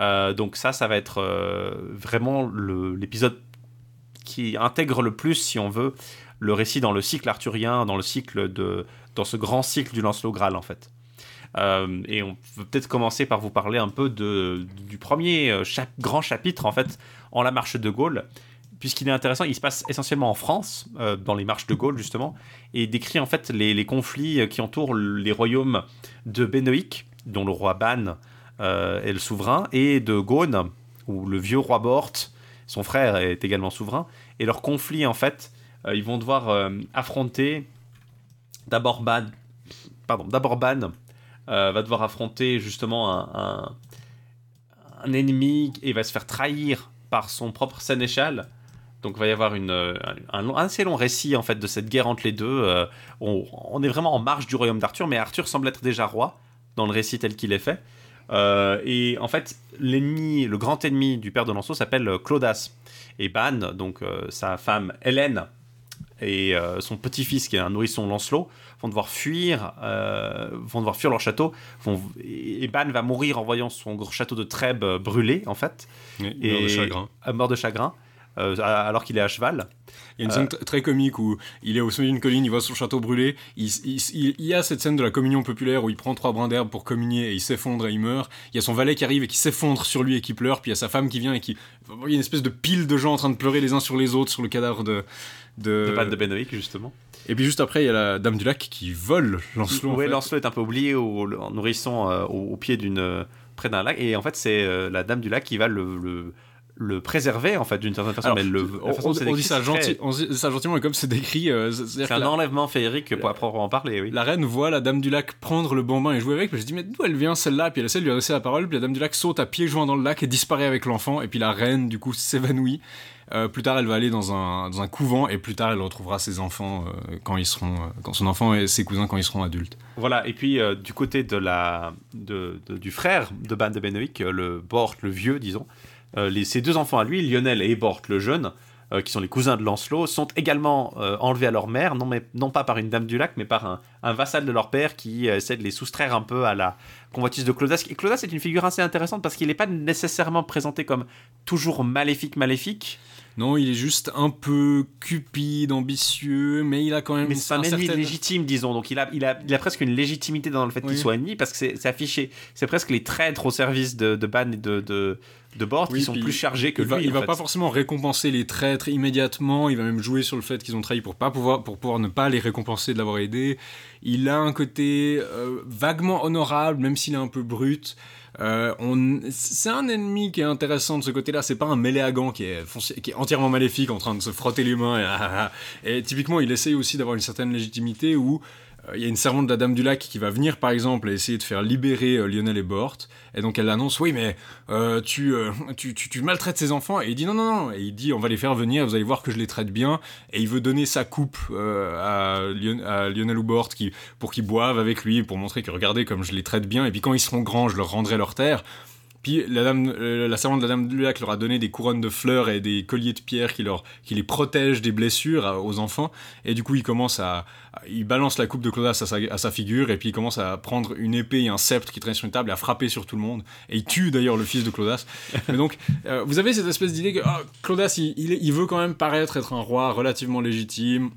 Speaker 4: Euh, donc ça, ça va être euh, vraiment l'épisode qui intègre le plus, si on veut, le récit dans le cycle arthurien, dans le cycle de, dans ce grand cycle du Lancelot Graal en fait. Euh, et on peut peut-être commencer par vous parler un peu de, du premier grand chapitre en fait en la marche de Gaulle, puisqu'il est intéressant, il se passe essentiellement en France, dans les marches de Gaulle justement, et décrit en fait les, conflits qui entourent les royaumes de Bénoïc, dont le roi Ban est le souverain, et de Gaune, où le vieux roi Bort, son frère, est également souverain, et leurs conflits en fait, euh, ils vont devoir euh, affronter d'abord Ban, pardon, d'abord Ban euh, va devoir affronter justement un, un, ennemi et va se faire trahir par son propre sénéchal. Donc il va y avoir une, euh, un, assez long récit en fait de cette guerre entre les deux. Euh, on est vraiment en marge du royaume d'Arthur, mais Arthur semble être déjà roi dans le récit tel qu'il est fait. Euh, et en fait, l'ennemi, le grand ennemi du père de Lancelot s'appelle euh, Claudas. Et Ban, donc euh, sa femme Hélène et euh, son petit-fils qui est un nourrisson Lancelot vont devoir fuir, vont devoir fuir leur château. Vont, et Ban va mourir en voyant son château de Trèbes brûlé en fait,
Speaker 1: oui,
Speaker 4: et
Speaker 1: meurt de chagrin.
Speaker 4: à mort de chagrin, euh, alors qu'il est à cheval.
Speaker 1: Il y a une
Speaker 4: Euh,
Speaker 1: scène t- très comique où il est au sommet d'une colline, il voit son château brûlé. Il, il- il- il y a cette scène de la communion populaire où il prend trois brins d'herbe pour communier et il s'effondre et il meurt. Il y a son valet qui arrive et qui s'effondre sur lui et qui pleure. Puis il y a sa femme qui vient et qui. Il y a une espèce de pile de gens en train de pleurer les uns sur les autres sur le cadavre de. de...
Speaker 4: de Ban de Benoïc justement.
Speaker 1: Et puis juste après, il y a la Dame du Lac qui vole Lancelot. en
Speaker 4: Oui,
Speaker 1: fait.
Speaker 4: Lancelot est un peu oublié au, en nourrisson euh, au, au pied d'une euh, près d'un lac et en fait c'est euh, la dame du lac qui va le, le, le préserver en fait d'une certaine façon.
Speaker 1: Alors,
Speaker 4: mais le,
Speaker 1: on,
Speaker 4: la façon
Speaker 1: on- on dit ça
Speaker 4: c'est très-
Speaker 1: gentil, on dit ça gentiment, mais comme c'est décrit, euh, c'est-
Speaker 4: un
Speaker 1: la-
Speaker 4: enlèvement féerique pour proprement parler, oui.
Speaker 1: La reine voit la dame du lac prendre le bambin et jouer avec. Puis je dis, mais d'où elle vient celle-là? Puis elle essaie de lui adresser la parole. Puis la dame du lac saute à pieds joints dans le lac et disparaît avec l'enfant. Et puis la reine, du coup, s'évanouit. Euh, plus tard, elle va aller dans un, dans un couvent. Et plus tard, elle retrouvera ses enfants euh, quand ils seront. quand son enfant et ses cousins quand ils seront adultes.
Speaker 4: Voilà, et puis du côté de la, de, de- du frère de Ban de Benoïc, le Bort, le vieux, disons, les, ses deux enfants à lui, Lionel et Bort, le jeune, euh, qui sont les cousins de Lancelot, sont également euh, enlevés à leur mère, non, mais, non pas par une dame du lac, mais par un, un vassal de leur père qui euh, essaie de les soustraire un peu à la convoitise de Clodas. Et Clodas est une figure assez intéressante parce qu'il n'est pas nécessairement présenté comme toujours maléfique, maléfique,
Speaker 1: Non, il est juste un peu cupide, ambitieux, mais il a quand même
Speaker 4: mais c'est un
Speaker 1: un
Speaker 4: ennemi
Speaker 1: certain-
Speaker 4: légitime, disons. Donc il a, il, a, il a presque une légitimité dans le fait
Speaker 1: Oui.
Speaker 4: qu'il soit ennemi parce que c'est c'est affiché. C'est presque les traîtres au service de, de Ban et de, de, de
Speaker 1: Oui,
Speaker 4: qui sont plus chargés que
Speaker 1: il va,
Speaker 4: lui.
Speaker 1: il
Speaker 4: en
Speaker 1: va
Speaker 4: fait.
Speaker 1: pas forcément récompenser les traîtres immédiatement. Il va même jouer sur le fait qu'ils ont trahi pour pas pouvoir, pour pouvoir ne pas les récompenser de l'avoir aidé. Il a un côté euh, vaguement honorable, même s'il est un peu brut. Euh, on, c'est un ennemi qui est intéressant de ce côté-là. C'est pas un méléagant qui est, qui est entièrement maléfique, en train de se frotter les mains. Et, ah, ah, ah. Et typiquement, il essaye aussi d'avoir une certaine légitimité où il y a une servante de la Dame du Lac qui va venir, par exemple, et essayer de faire libérer euh, Lionel et Bort. Et donc elle annonce, oui, mais euh, tu, euh, tu, maltraites ses enfants. Et il dit, non, non, non. Et il dit, on va les faire venir, vous allez voir que je les traite bien. Et il veut donner sa coupe euh, à Lionel ou Bort qui, pour qu'ils boivent avec lui, pour montrer que regardez comme je les traite bien. Et puis quand ils seront grands, je leur rendrai leur terre. Puis la, dame, euh, la servante de la Dame du Lac leur a donné des couronnes de fleurs et des colliers de pierre qui, leur, qui les protègent des blessures à- aux enfants. Et du coup, il commence à, il balance la coupe de Clodas à sa, à sa figure et puis il commence à prendre une épée et un sceptre qui traîne sur une table et à frapper sur tout le monde. Et il tue d'ailleurs le fils de Clodas. Mais donc, euh, vous avez cette espèce d'idée que ah, Clodas, il, il veut quand même paraître être un roi relativement légitime.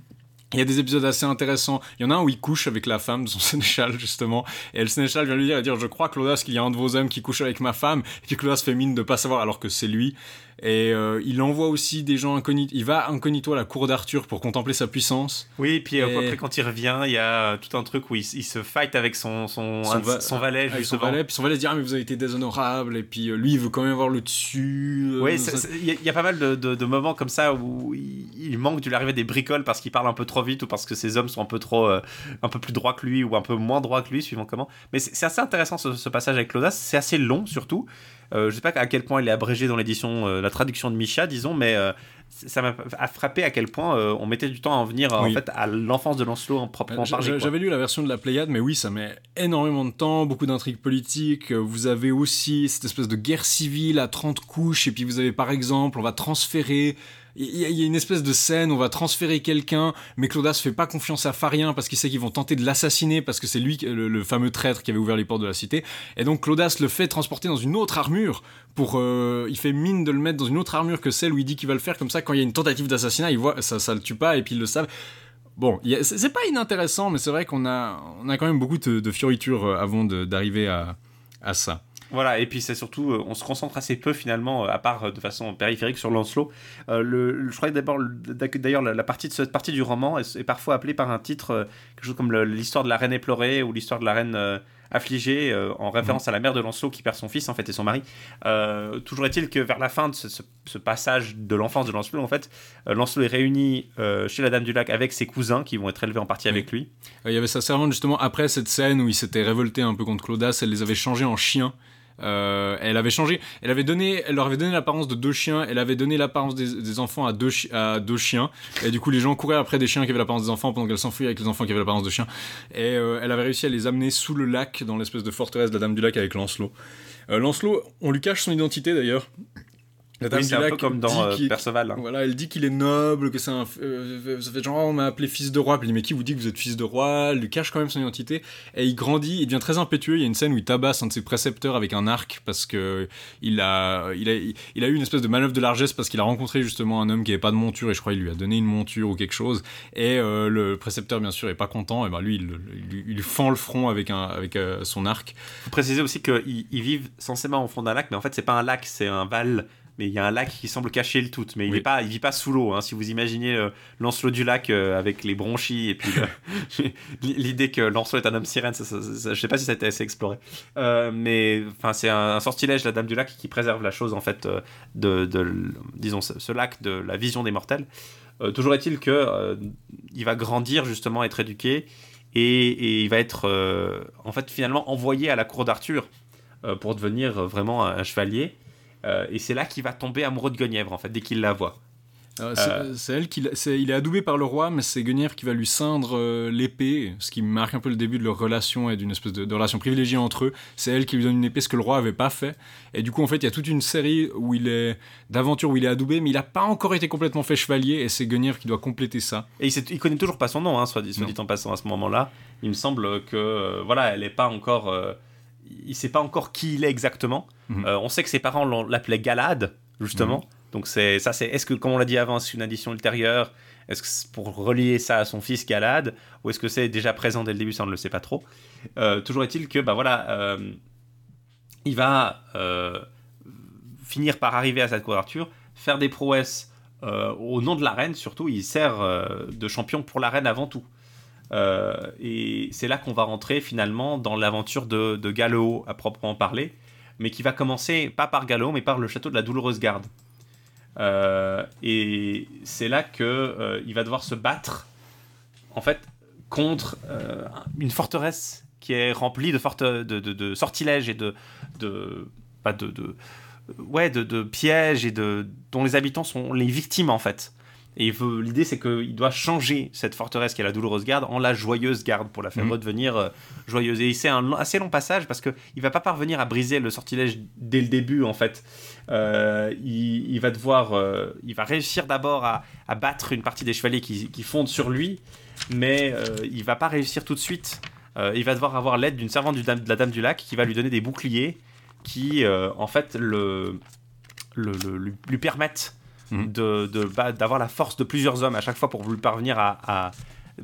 Speaker 1: Il y a des épisodes assez intéressants. Il y en a un où il couche avec la femme de son sénéchal, justement. Et le sénéchal vient lui dire, dire, je crois, Clodas, qu'il y a un de vos hommes qui couche avec ma femme. Et puis Clodas fait mine de pas savoir alors que c'est lui. Et euh, il envoie aussi des gens incognito. Il va incognito à la cour d'Arthur pour contempler sa puissance.
Speaker 4: Oui, et puis euh,
Speaker 1: Et-
Speaker 4: après quand il revient, il y a euh, tout un truc où il, se fight avec son, son,
Speaker 1: Son va-
Speaker 4: son valet.
Speaker 1: Avec son
Speaker 4: justement.
Speaker 1: valet. Puis son valet dit, ah, mais vous avez été déshonorable. Et puis lui, il veut quand même avoir le dessus.
Speaker 4: Oui,
Speaker 1: ça-
Speaker 4: il y, a- y a pas mal de, de- de moments comme ça où il, il manque de l'arrivée des bricoles parce qu'il parle un peu trop vite ou parce que ses hommes sont un peu trop, euh, un peu plus droits que lui ou un peu moins droits que lui, suivant comment. Mais c'est assez intéressant ce, ce passage avec Clodas. C'est assez long surtout. Euh, je sais pas à quel point il est abrégé dans l'édition, euh, la traduction de Micha, disons, mais euh, ça m'a frappé à quel point euh, on mettait du temps à en venir euh,
Speaker 1: Oui.
Speaker 4: en fait à l'enfance de Lancelot en proprement parler.
Speaker 1: J'avais lu la version de la Pléiade, mais oui, ça met énormément de temps, beaucoup d'intrigues politiques. Vous avez aussi cette espèce de guerre civile à 30 couches, et puis vous avez par exemple, on va transférer. Il y, a- une espèce de scène, on va transférer quelqu'un, mais Clodas fait pas confiance à Farien parce qu'il sait qu'ils vont tenter de l'assassiner parce que c'est lui, le, fameux traître qui avait ouvert les portes de la cité. Et donc Clodas le fait transporter dans une autre armure pour, euh, il fait mine de le mettre dans une autre armure que celle où il dit qu'il va le faire. Comme ça, quand il y a une tentative d'assassinat, il voit, ça, ça le tue pas et puis ils le savent. Bon, c'est pas inintéressant, mais c'est vrai qu'on a, on a quand même beaucoup de, fioritures euh, avant d'arriver à, à ça.
Speaker 4: Voilà, et puis c'est surtout, euh, on se concentre assez peu finalement, euh, à part euh, de façon périphérique sur Lancelot. Euh, le, je crois que d'abord, le- d'ailleurs, la, la partie de cette partie du roman est, est parfois appelée par un titre, euh, quelque chose comme l'histoire de la reine éplorée ou l'histoire de la reine euh, affligée, en référence à la mère de Lancelot qui perd son fils en fait et son mari. Toujours est-il que vers la fin de ce, ce- ce passage de l'enfance de Lancelot, en fait, Lancelot est réuni chez la Dame du Lac avec ses cousins qui vont être élevés en partie avec lui.
Speaker 1: Il y avait sa servante justement après cette scène où il s'était révolté un peu contre Clodas, elle les avait changés en chiens. Euh, elle avait changé, elle avait donné, elle leur avait donné l'apparence de deux chiens, elle avait donné l'apparence des, enfants à deux, à deux chiens, et du coup les gens couraient après des chiens qui avaient l'apparence des enfants pendant qu'elle s'enfuit avec les enfants qui avaient l'apparence de chiens, et euh, elle avait réussi à les amener sous le lac dans l'espèce de forteresse de la Dame du Lac avec Lancelot. Euh, Lancelot, on lui cache son identité d'ailleurs. La
Speaker 4: Oui, c'est un peu comme dans euh, Perceval. hein.
Speaker 1: voilà, elle dit qu'il est noble, que c'est un. euh, ça fait genre, oh, on m'a appelé fils de roi. Puis il dit, mais qui vous dit que vous êtes fils de roi? Elle lui cache quand même son identité. Et il grandit, il devient très impétueux. Il y a une scène où il tabasse un de ses précepteurs avec un arc parce que il a, il a, il a eu une espèce de manœuvre de largesse parce qu'il a rencontré justement un homme qui avait pas de monture et je crois qu'il lui a donné une monture ou quelque chose. Et euh, le précepteur, bien sûr, est pas content. Et ben lui, il, fend le front avec, un, avec euh, son arc.
Speaker 4: faut préciser aussi qu'ils ils vivent censément au fond d'un lac, mais en fait, c'est pas un lac, c'est un val mais il y a un lac qui semble cacher le tout. Mais il est pas, il vit pas sous l'eau. hein. Si vous imaginez euh, Lancelot du lac euh, avec les bronchies et puis l'idée que Lancelot est un homme sirène, ça, ça- ça- je sais pas si ça a été assez exploré. Euh, mais enfin, c'est un, un sortilège, la Dame du lac, qui préserve la chose en fait de, disons ce, ce lac de la vision des mortels. Toujours est-il que il va grandir justement, être éduqué et, et il va être euh, en fait finalement envoyé à la cour d'Arthur euh, pour devenir vraiment un, un chevalier. Euh, et c'est là qu'il va tomber amoureux de Guenièvre en fait dès qu'il la voit.
Speaker 1: Euh, c'est-
Speaker 4: Euh.
Speaker 1: c'est elle qui, c'est- il est adoubé par le roi, mais c'est Guenièvre qui va lui ceindre euh, l'épée, ce qui marque un peu le début de leur relation et d'une espèce de, de relation privilégiée entre eux. C'est elle qui lui donne une épée, ce que le roi avait pas fait. Et du coup, en fait, il y a toute une série où il est d'aventures où il est adoubé, mais il a pas encore été complètement fait chevalier, et c'est Guenièvre qui doit compléter ça.
Speaker 4: Et il, il connaît toujours pas son nom, hein, soit, dit, soit
Speaker 1: Non.
Speaker 4: dit en passant à ce moment-là. Il me semble que euh, voilà, elle est pas encore, il sait pas encore qui il est exactement.
Speaker 1: Mhm.
Speaker 4: Euh, on sait que ses parents l'appelaient Galad justement. Donc c'est ça, c'est est-ce que comme on l'a dit avant, c'est une addition ultérieure? Est-ce que c'est pour relier ça à son fils Galad? Ou est-ce que c'est déjà présent dès le début Ça on ne le sait pas trop. Euh, toujours est-il que bah voilà, euh, il va finir par arriver à cette quadrature, faire des prouesses au nom de la reine surtout. Il sert de champion pour la reine avant tout. Euh, et c'est là qu'on va rentrer finalement dans l'aventure de, de Gallo à proprement parler, mais qui va commencer pas par Gallo, mais par le château de la Douloureuse Garde. Euh, et c'est là que euh, il va devoir se battre, en fait, contre une forteresse qui est remplie de, sortilèges et de, ouais, de, pièges et dont les habitants sont les victimes en fait. Et l'idée, c'est qu'il doit changer cette forteresse qui est la douloureuse garde en la joyeuse garde pour la faire
Speaker 1: Mhm.
Speaker 4: redevenir euh, joyeuse. Et c'est un long- assez long passage parce qu'il ne va pas parvenir à briser le sortilège dès le début en fait. Euh, il, il va devoir, euh, il va réussir d'abord à, à battre une partie des chevaliers qui, qui fondent sur lui, mais euh, il va pas réussir tout de suite. Il va devoir avoir l'aide d'une servante du dame- de la Dame du Lac qui va lui donner des boucliers qui, en fait, le, le- le- lui, lui permettent
Speaker 1: Mhm.
Speaker 4: de- de- bah, d'avoir la force de plusieurs hommes à chaque fois pour lui parvenir à, à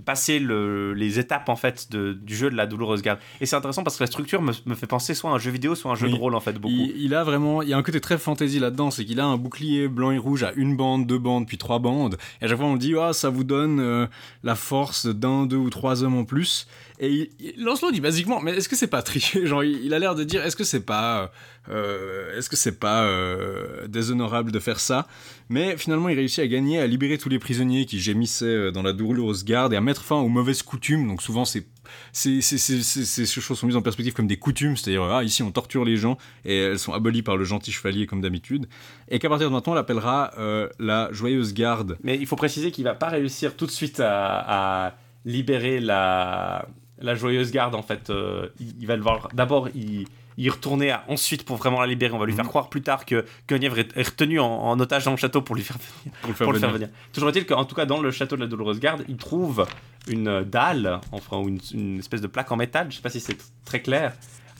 Speaker 4: passer le- les étapes en fait de- du jeu de la douloureuse garde. Et c'est intéressant parce que la structure me, me fait penser soit à un jeu vidéo, soit à un jeu
Speaker 1: Oui.
Speaker 4: de rôle en fait beaucoup.
Speaker 1: Il, il a vraiment, il y a un côté très fantasy là-dedans, c'est qu'il a un bouclier blanc et rouge à une bande, deux bandes, puis trois bandes. Et à chaque fois, on dit, ah, ça vous donne euh, la force d'un, deux ou trois hommes en plus. Et il, Lancelot dit basiquement, mais est-ce que c'est pas triché? Genre, il, a l'air de dire, est-ce que c'est pas, euh, est-ce que c'est pas euh, déshonorable de faire ça? Mais finalement, il réussit à gagner, à libérer tous les prisonniers qui gémissaient euh, dans la douloureuse garde et à mettre fin aux mauvaises coutumes. Donc souvent, ces, choses sont mises en perspective comme des coutumes, c'est-à-dire ah, ici on torture les gens et elles sont abolies par le gentil chevalier comme d'habitude, et qu'à partir de maintenant on l'appellera la joyeuse garde.
Speaker 4: Mais il faut préciser qu'il va pas réussir tout de suite à libérer la, la joyeuse garde en fait. Euh, il, il va devoir d'abord y, y retourner à- ensuite pour vraiment la libérer. On va lui faire
Speaker 1: Mhm.
Speaker 4: croire plus tard que Guenièvre est, est retenu en, en otage dans le château pour lui faire venir.
Speaker 1: Pour le faire
Speaker 4: pour le faire
Speaker 1: venir.
Speaker 4: Toujours est-il qu'en tout cas dans le château de la Douloureuse Garde, il trouve une dalle, enfin ou une, une espèce de plaque en métal. Je sais pas si c'est très clair.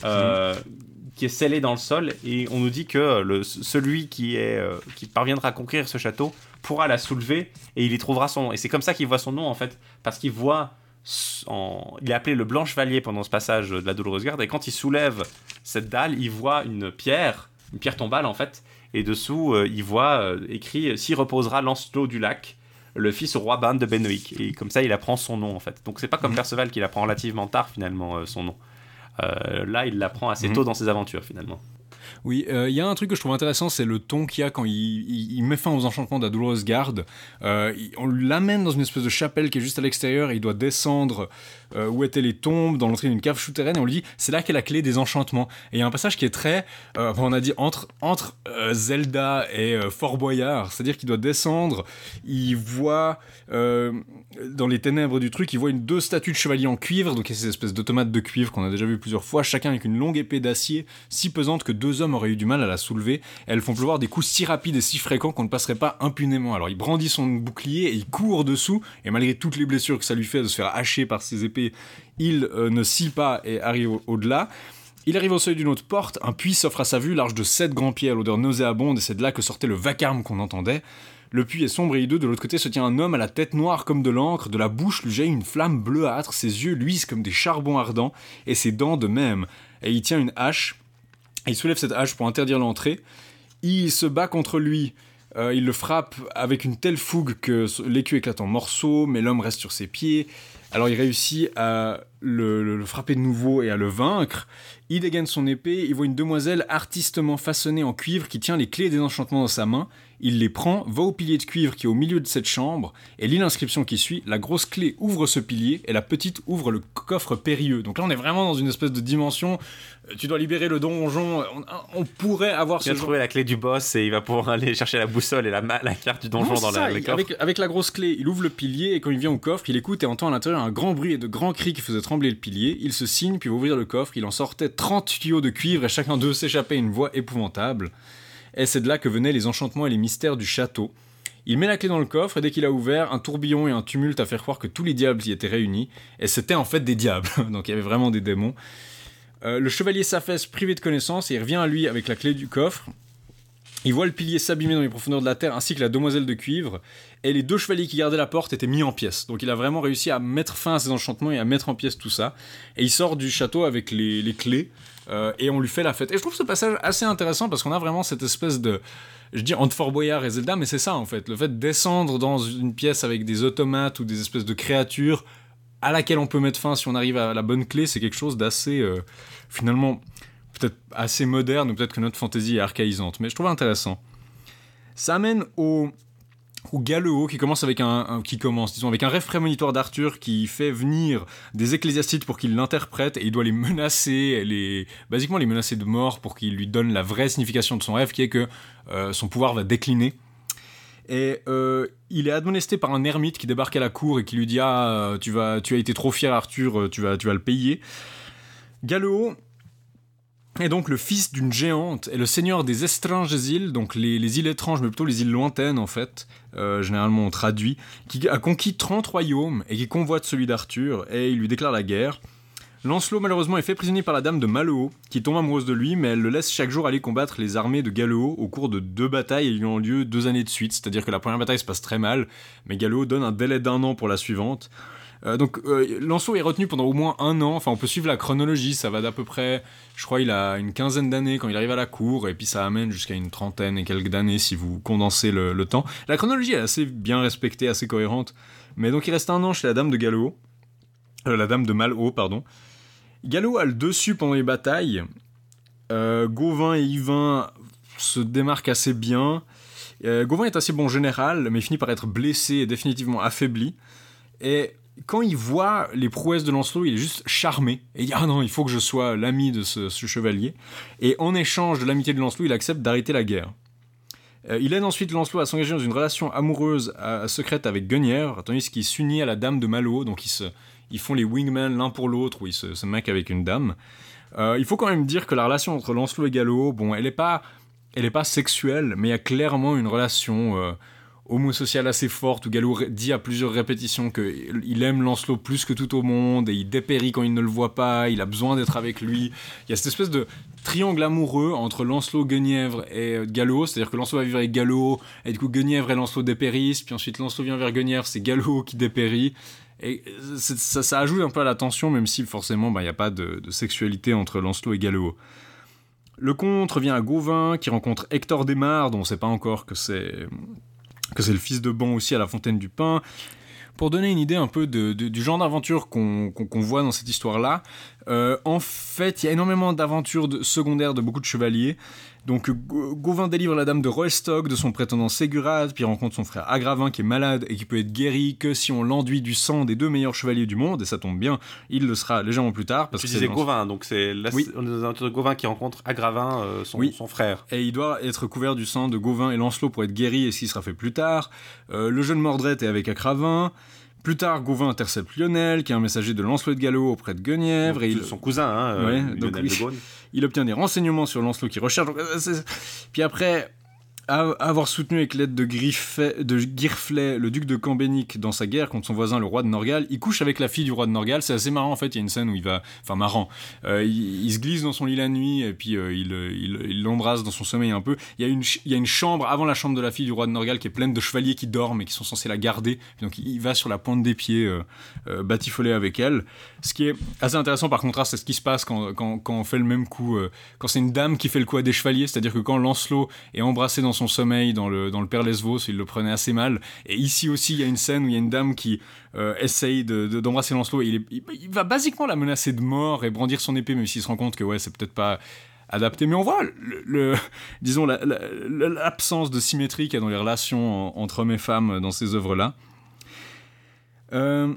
Speaker 4: euh, qui est scellée dans le sol et on nous dit que le, celui qui, est, euh, qui parviendra à conquérir ce château pourra la soulever et il y trouvera son nom. Et c'est comme ça qu'il voit son nom en fait, parce qu'il voit, en... il est appelé le Blanc Chevalier pendant ce passage de la Douloureuse Garde et quand il soulève cette dalle, il voit une pierre, une pierre tombale en fait, et dessous euh, il voit euh, écrit S'y reposera Lancelot du Lac, le fils au roi Ban de Benoïc. Et comme ça il apprend son nom en fait. Donc c'est pas comme
Speaker 1: Mhm.
Speaker 4: Perceval qu'il apprend relativement tard finalement euh, son nom. Euh, là, il l'apprend assez
Speaker 1: Mhm.
Speaker 4: tôt dans ses aventures finalement.
Speaker 1: Oui, euh, il y a un truc que je trouve intéressant, c'est le ton qu'il y a quand il, met fin aux enchantements de la douloureuse garde. Euh, on l'amène dans une espèce de chapelle qui est juste à l'extérieur il doit descendre euh, où étaient les tombes, dans l'entrée d'une cave souterraine et on lui dit c'est là qu'est la clé des enchantements. Et il y a un passage qui est très, on a dit entre, entre Zelda et Fort Boyard, c'est-à-dire qu'il doit descendre, il voit dans les ténèbres du truc, il voit une, deux statues de chevaliers en cuivre, donc il y a ces espèces d'automates de cuivre qu'on a déjà vu plusieurs fois, chacun avec une longue épée d'acier si pesante que deux hommes auraient eu du mal à la soulever. Elles font pleuvoir des coups si rapides et si fréquents qu'on ne passerait pas impunément. Alors il brandit son bouclier et il court dessous, et malgré toutes les blessures que ça lui fait de se faire hacher par ses épées, il euh, ne scie pas et arrive au- au-delà. Il arrive au seuil d'une autre porte, un puits s'offre à sa vue, large de sept grands pieds à l'odeur nauséabonde, et c'est de là que sortait le vacarme qu'on entendait. Le puits est sombre et hideux, de l'autre côté se tient un homme à la tête noire comme de l'encre, de la bouche lui jaillit une flamme bleuâtre, ses yeux luisent comme des charbons ardents, et ses dents de même. Et il tient une hache, il soulève cette hache pour interdire l'entrée. Il se bat contre lui. Euh, il le frappe avec une telle fougue que l'écu éclate en morceaux, mais l'homme reste sur ses pieds. Alors il réussit à le, le- le frapper de nouveau et à le vaincre. Il dégaine son épée, il voit une demoiselle artistement façonnée en cuivre qui tient les clés des enchantements dans sa main. Il les prend, va au pilier de cuivre qui est au milieu de cette chambre et lit l'inscription qui suit. La grosse clé ouvre ce pilier et la petite ouvre le coffre périlleux. Donc là on est vraiment dans une espèce de dimension. euh, Tu dois libérer le donjon. On, on pourrait avoir
Speaker 4: Il
Speaker 1: ce genre
Speaker 4: trouvé la clé du boss et il va pouvoir aller chercher la boussole et la, la carte du donjon
Speaker 1: non,
Speaker 4: dans la, le
Speaker 1: il-
Speaker 4: coffre.
Speaker 1: avec, avec la grosse clé, il ouvre le pilier et quand il vient au coffre, il écoute et entend à l'intérieur un grand bruit et de grands cris qui faisaient trembler le pilier. Il se signe puis va ouvrir le coffre. Il en sortait 30 tuyaux de cuivre et chacun d'eux s'échappait à une voix épouvantable. Et c'est de là que venaient les enchantements et les mystères du château. Il met la clé dans le coffre et dès qu'il a ouvert, un tourbillon et un tumulte à faire croire que tous les diables y étaient réunis. Et c'était en fait des diables, donc il y avait vraiment des démons. Euh, le chevalier s'affaisse privé de connaissance et il revient à lui avec la clé du coffre. Il voit le pilier s'abîmer dans les profondeurs de la terre ainsi que la demoiselle de cuivre. Et les deux chevaliers qui gardaient la porte étaient mis en pièces. Donc il a vraiment réussi à mettre fin à ses enchantements et à mettre en pièces tout ça. Et il sort du château avec les, les clés. Euh, et on lui fait la fête. Et je trouve ce passage assez intéressant parce qu'on a vraiment cette espèce de. Je dis entre Fort Boyard et Zelda, mais c'est ça en fait. Le fait de descendre dans une pièce avec des automates ou des espèces de créatures à laquelle on peut mettre fin si on arrive à la bonne clé, c'est quelque chose d'assez. euh, finalement, peut-être assez moderne ou peut-être que notre fantaisie est archaïsante. Mais je trouve intéressant. Ça amène au, au Galéo qui commence avec un, qui commence disons avec un rêve prémonitoire d'Arthur qui fait venir des ecclésiastiques pour qu'ils l'interprètent et il doit les menacer les basiquement les menacer de mort pour qu'ils lui donnent la vraie signification de son rêve qui est que euh, son pouvoir va décliner. Et euh, il est admonesté par un ermite qui débarque à la cour et qui lui dit ah tu vas tu as été trop fier Arthur tu vas tu vas le payer Galéo est donc le fils d'une géante et le seigneur des étranges îles, donc les, les îles étranges, mais plutôt les îles lointaines en fait, euh, généralement traduit, qui a conquis 30 royaumes et qui convoite celui d'Arthur et il lui déclare la guerre. Lancelot malheureusement est fait prisonnier par la dame de Maleo, qui tombe amoureuse de lui, mais elle le laisse chaque jour aller combattre les armées de Galéo au cours de deux batailles ayant lieu deux années de suite, c'est-à-dire que la première bataille se passe très mal, mais Galéo donne un délai d'un an pour la suivante. Euh, donc euh, est retenu pendant au moins un an, enfin on peut suivre la chronologie, ça va d'à peu près, je crois il a une quinzaine d'années quand il arrive à la cour, et puis ça amène jusqu'à une trentaine et quelques d'années si vous condensez le, temps. La chronologie est assez bien respectée, assez cohérente, mais donc il reste un an chez la dame de Gallo, euh, la dame de Malhaut, pardon. Gallo a le dessus pendant les batailles, euh, Gauvin et Yvain se démarquent assez bien, Gauvin est assez bon général, mais finit par être blessé et définitivement affaibli, et quand il voit les prouesses de Lancelot, il est juste charmé. Et il dit Ah non, il faut que je sois l'ami de ce, chevalier. Et en échange de l'amitié de Lancelot, il accepte d'arrêter la guerre. Euh, il aide ensuite Lancelot à s'engager dans une relation amoureuse à- secrète avec Guenièvre, tandis qu'il s'unit à la dame de Malo. Donc ils, ils font les wingmen l'un pour l'autre, où ils se, se avec une dame. Euh, il faut quand même dire que la relation entre Lancelot et Gallo, bon, elle est pas, pas sexuelle, mais il y a clairement une relation euh, homosociale assez forte où Gallo dit à plusieurs répétitions qu'il aime Lancelot plus que tout au monde et il dépérit quand il ne le voit pas, il a besoin d'être avec lui. Il y a cette espèce de triangle amoureux entre Lancelot, Guenièvre et euh, Gallo, c'est-à-dire que Lancelot va vivre avec Gallo et du coup Guenièvre et Lancelot dépérissent, puis ensuite Lancelot vient vers Guenièvre, c'est Gallo qui dépérit. Et euh, ça, ça ajoute un peu à la tension, même si forcément bah, il n'y a pas de, sexualité entre Lancelot et Gallo. Le conte revient à Gauvin qui rencontre Hector Desmar, dont on ne sait pas encore que c'est que c'est le fils de Ban aussi à la Fontaine du Pain. Pour donner une idée un peu du genre d'aventure qu'on voit dans cette histoire-là, euh, en fait, il y a énormément d'aventures secondaires de beaucoup de chevaliers. Donc, Gau- Gauvin délivre la dame de Roestock de son prétendant Ségurade, puis rencontre son frère Agravin qui est malade et qui peut être guéri que si on l'enduit du sang des deux meilleurs chevaliers du monde, et ça tombe bien, il le sera légèrement plus tard. Parce
Speaker 4: Tu
Speaker 1: que
Speaker 4: disais Gauvin, donc c'est la-
Speaker 1: Oui.
Speaker 4: Gauvin qui rencontre Agravin, euh, son,
Speaker 1: Oui.
Speaker 4: son frère.
Speaker 1: Et il doit être couvert du sang de Gauvin et Lancelot pour être guéri, et ce qui sera fait plus tard. Euh, le jeune Mordred est avec Acravin. Plus tard, Gauvin intercepte Lionel, qui est un messager de Lancelot de Gallo auprès de Guenièvre. et il,
Speaker 4: son cousin, hein, euh, Lionel
Speaker 1: donc
Speaker 4: de Gaulle.
Speaker 1: il obtient des renseignements sur Lancelot qui recherche. euh, Puis après, avoir soutenu avec l'aide de, de Girflet le duc de Cambénic dans sa guerre contre son voisin le roi de Norgal, il couche avec la fille du roi de Norgal. C'est assez marrant en fait. Il y a une scène où il va, enfin marrant, Euh, il, se glisse dans son lit la nuit et puis euh, il l'embrasse dans son sommeil un peu. Il y a une chambre avant la chambre de la fille du roi de Norgal qui est pleine de chevaliers qui dorment et qui sont censés la garder. Donc il va sur la pointe des pieds euh, euh, batifoler avec elle. Ce qui est assez intéressant par contraste, c'est ce qui se passe quand, quand, on fait le même coup, quand c'est une dame qui fait le coup à des chevaliers, c'est-à-dire que quand Lancelot est embrassé dans son sommeil dans le, dans le Père Lesvos, il le prenait assez mal. Et ici aussi, il y a une scène où il y a une dame qui euh, essaye de- de- d'embrasser Lancelot il, il- va basiquement la menacer de mort et brandir son épée, même s'il se rend compte que ouais, c'est peut-être pas adapté. Mais on voit, le, disons, la- la- la- l'absence de symétrie qu'il y a dans les relations en- entre hommes et femmes dans ces œuvres-là. Euh,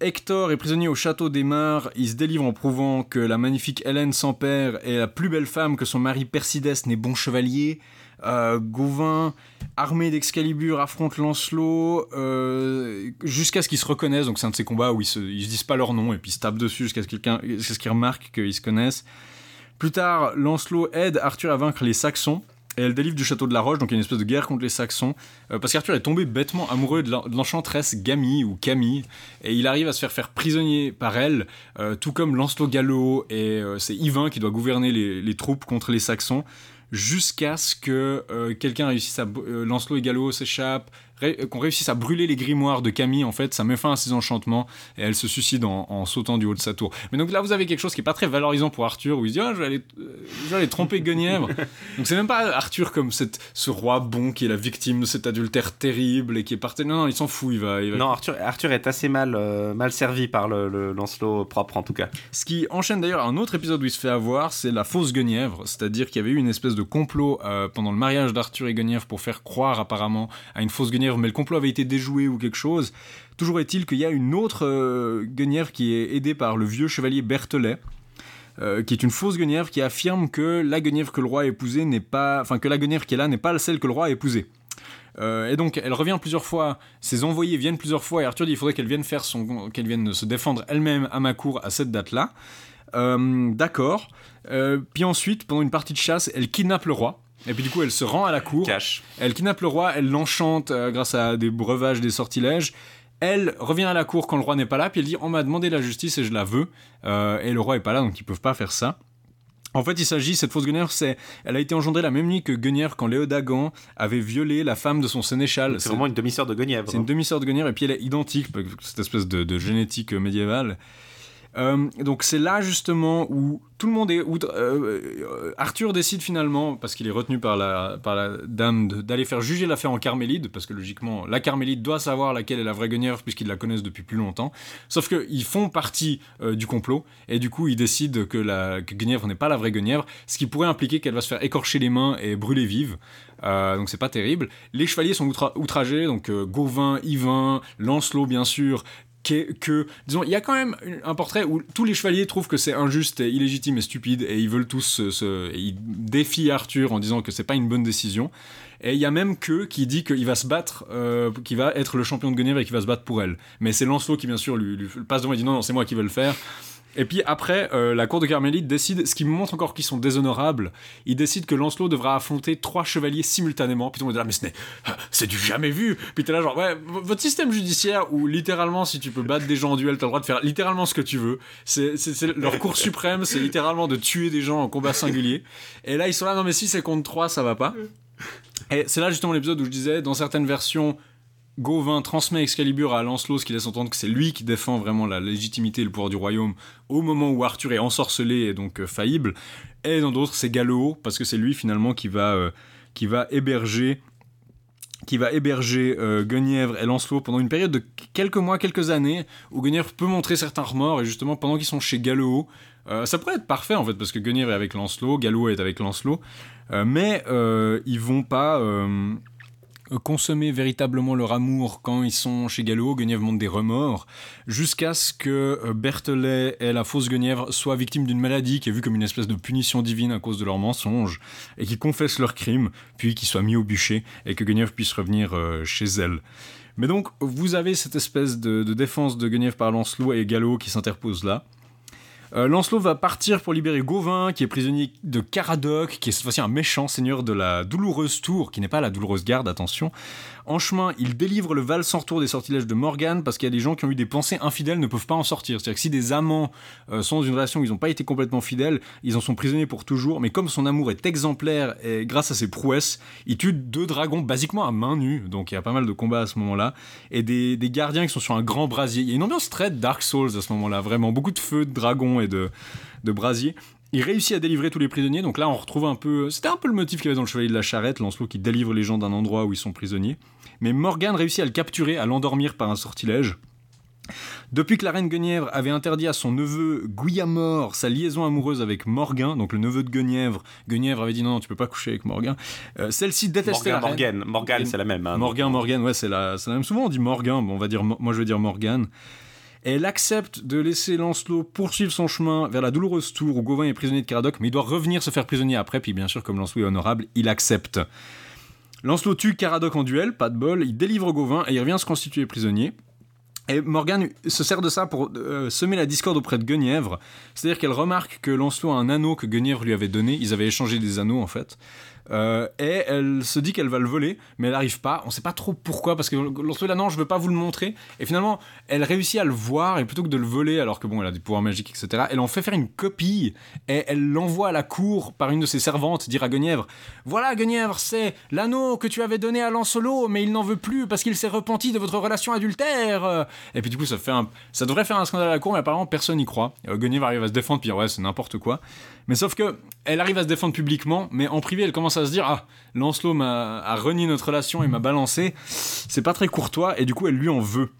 Speaker 1: Hector est prisonnier au château des Mares. Il se délivre en prouvant que la magnifique Hélène sans père est la plus belle femme que son mari Persidès n'est bon chevalier. Euh, Gauvin, armé d'Excalibur, affronte Lancelot euh, jusqu'à ce qu'ils se reconnaissent. Donc c'est un de ces combats où ils se, se disent pas leur nom et puis ils se tapent dessus jusqu'à ce qu'ils remarquent qu'ils se connaissent. Plus tard, Lancelot aide Arthur à vaincre les Saxons. Et elle délivre du château de la Roche, donc il y a une espèce de guerre contre les Saxons, euh, parce qu'Arthur est tombé bêtement amoureux de l'en- de l'enchanteresse Gamie ou Camille, et il arrive à se faire faire prisonnier par elle, euh, tout comme Lancelot Gallo, et euh, c'est Yvain qui doit gouverner les, troupes contre les Saxons, jusqu'à ce que quelqu'un réussisse à... Lancelot et Gallo s'échappent, ré- euh, qu'on réussisse à brûler les grimoires de Camille, en fait, ça met fin à ses enchantements, et elle se suicide en, en sautant du haut de sa tour. Mais donc là, vous avez quelque chose qui est pas très valorisant pour Arthur, où il se dit, ah, je vais aller, euh, je vais aller tromper Guenièvre. donc c'est même pas Arthur comme cette, ce roi bon qui est la victime de cet adultère terrible et qui est parti. Non, non, il s'en fout, il va... Il va...
Speaker 4: Non, Arthur, Arthur est assez mal, euh, mal servi par le, le Lancelot propre en tout cas.
Speaker 1: Ce qui enchaîne d'ailleurs un autre épisode où il se fait avoir, c'est la fausse Guenièvre, c'est-à-dire qu'il y avait eu une espèce de complot euh, pendant le mariage d'Arthur et Guenièvre pour faire croire apparemment à une fausse Guenièvre, mais le complot avait été déjoué ou quelque chose. Toujours est-il qu'il y a une autre euh, Guenièvre qui est aidée par le vieux chevalier Berthelet. euh, qui est une fausse Guenièvre qui affirme que la Guenièvre que le roi a épousée n'est pas, enfin que la Guenièvre qui est là n'est pas celle que le roi a épousée. Euh, et donc elle revient plusieurs fois, ses envoyés viennent plusieurs fois et Arthur dit il faudrait qu'elle vienne faire son, qu'elle vienne se défendre elle-même à ma cour à cette date-là. D'accord. Puis ensuite, pendant une partie de chasse, elle kidnappe le roi. Et puis du coup, elle se rend à la cour.
Speaker 4: Cash.
Speaker 1: Elle kidnappe le roi, elle l'enchante euh, grâce à des breuvages, des sortilèges. Elle revient à la cour quand le roi n'est pas là, puis elle dit On m'a demandé la justice et je la veux. Euh, et le roi est pas là, donc ils peuvent pas faire ça. En fait, il s'agit, cette fausse Guenièvre, c'est, elle a été engendrée la même nuit que Guenièvre quand Léodagan avait violé la femme de son sénéchal.
Speaker 4: C'est vraiment une demi-sœur de Guenièvre.
Speaker 1: C'est une demi-sœur de Guenièvre et puis elle est identique, cette espèce de, de génétique médiévale. Euh, donc c'est là justement où tout le monde est... Euh, Arthur décide finalement, parce qu'il est retenu par la, par la dame, d'aller faire juger l'affaire en Carmélide, parce que logiquement la Carmélide doit savoir laquelle est la vraie Guenièvre puisqu'ils la connaissent depuis plus longtemps. Sauf qu'ils font partie euh, du complot et du coup ils décident que, la, Guenièvre n'est pas la vraie Guenièvre, ce qui pourrait impliquer qu'elle va se faire écorcher les mains et brûler vive. Donc c'est pas terrible. Les chevaliers sont outra- outragés, donc euh, Gauvin, Yvain, Lancelot bien sûr, que, disons, il y a quand même un portrait où tous les chevaliers trouvent que c'est injuste et illégitime et stupide et ils veulent tous se, se- ils défient Arthur en disant que c'est pas une bonne décision. Et il y a même que qui dit qu'il va se battre, euh, qu'il va être le champion de Guenièvre et qu'il va se battre pour elle. Mais c'est Lancelot qui bien sûr lui, lui passe devant et dit non non c'est moi qui vais le faire. Et puis après, euh, la cour de Carmélite décide, ce qui montre encore qu'ils sont déshonorables, ils décident que Lancelot devra affronter trois chevaliers simultanément. Puis monde est là, mais ce n'est, c'est du jamais vu. Puis t'es là genre, ouais, votre système judiciaire où littéralement, si tu peux battre des gens en duel, t'as le droit de faire littéralement ce que tu veux. C'est, c'est, c'est leur cour suprême, c'est littéralement de tuer des gens en combat singulier. Et là, ils sont là, non mais si c'est contre trois, ça va pas. Et c'est là justement l'épisode où je disais, dans certaines versions, Gauvin transmet Excalibur à Lancelot, ce qui laisse entendre que c'est lui qui défend vraiment la légitimité et le pouvoir du royaume au moment où Arthur est ensorcelé et donc euh, faillible. Et dans d'autres, c'est Gallo, parce que c'est lui finalement qui va, euh, héberger qui va héberger euh, Guenièvre et Lancelot pendant une période de quelques mois, quelques années, où Guenièvre peut montrer certains remords, et justement pendant qu'ils sont chez Gallo, ça pourrait être parfait en fait, parce que Guenièvre est avec Lancelot, Gallo est avec Lancelot, mais ils vont pas consommer véritablement leur amour quand ils sont chez Gallo, Guenièvre montre des remords, jusqu'à ce que euh, Berthelet et la fausse Guenièvre soient victimes d'une maladie qui est vue comme une espèce de punition divine à cause de leurs mensonges, et qu'ils confessent leurs crimes, puis qu'ils soient mis au bûcher, et que Guenièvre puisse revenir euh, chez elle. Mais donc, vous avez cette espèce de, de défense de Guenièvre par Lancelot et Gallo qui s'interpose là. Euh, Lancelot va partir pour libérer Gauvin, qui est prisonnier de Caradoc, qui est cette fois-ci un méchant seigneur de la douloureuse tour, qui n'est pas la douloureuse garde, attention. En chemin, il délivre le Val sans retour des sortilèges de Morgane, parce qu'il y a des gens qui ont eu des pensées infidèles ne peuvent pas en sortir. C'est-à-dire que si des amants euh, sont dans une relation où ils n'ont pas été complètement fidèles, ils en sont prisonniers pour toujours, mais comme son amour est exemplaire, et grâce à ses prouesses, il tue deux dragons basiquement à main nue, donc il y a pas mal de combats à ce moment-là, et des, gardiens qui sont sur un grand brasier. Il y a une ambiance très Dark Souls à ce moment-là, vraiment, beaucoup de feux, de dragons et de, de brasiers. Il réussit à délivrer tous les prisonniers, donc là on retrouve un peu... C'était un peu le motif qu'il y avait dans le Chevalier de la Charrette, Lancelot qui délivre les gens d'un endroit où ils sont prisonniers. Mais Morgane réussit à le capturer, à l'endormir par un sortilège. Depuis que la reine Guenièvre avait interdit à son neveu Guillamor sa liaison amoureuse avec Morgan, donc le neveu de Guenièvre, Guenièvre avait dit non, non tu peux pas coucher avec Morgan. Euh, Celle-ci détestait
Speaker 4: Morgan,
Speaker 1: la reine.
Speaker 4: Morgan, Morgan, c'est la même. hein,
Speaker 1: Morgan,
Speaker 4: donc,
Speaker 1: Morgan, ouais, c'est la, c'est la même. Souvent on dit Morgan, bon, on va dire, moi je vais dire Morgan. Elle accepte de laisser Lancelot poursuivre son chemin vers la douloureuse tour où Gauvin est prisonnier de Caradoc, mais il doit revenir se faire prisonnier après, puis bien sûr, comme Lancelot est honorable, il accepte. Lancelot tue Caradoc en duel, pas de bol, il délivre Gauvin et il revient se constituer prisonnier. Et Morgane se sert de ça pour euh, semer la discorde auprès de Guenièvre. C'est-à-dire qu'elle remarque que Lancelot a un anneau que Guenièvre lui avait donné. Ils avaient échangé des anneaux en fait. Euh, et elle se dit qu'elle va le voler, mais elle n'arrive pas. On sait pas trop pourquoi, parce que est là, non, je veux pas vous le montrer. Et finalement, elle réussit à le voir, et plutôt que de le voler, alors que bon, elle a des pouvoirs magiques, etc., elle en fait faire une copie, et elle l'envoie à la cour par une de ses servantes, dire à Guenièvre Voilà, Guenièvre, c'est l'anneau que tu avais donné à Lancelot, mais il n'en veut plus parce qu'il s'est repenti de votre relation adultère. Et puis du coup, ça, devrait faire un scandale à la cour, mais apparemment, personne n'y croit. Euh, Guenièvre arrive à se défendre, puis ouais, c'est n'importe quoi. Mais sauf que elle arrive à se défendre publiquement, mais en privé, elle commence à se dire Ah, Lancelot m'a a renié notre relation et m'a balancé. C'est pas très courtois, et du coup, elle lui en veut.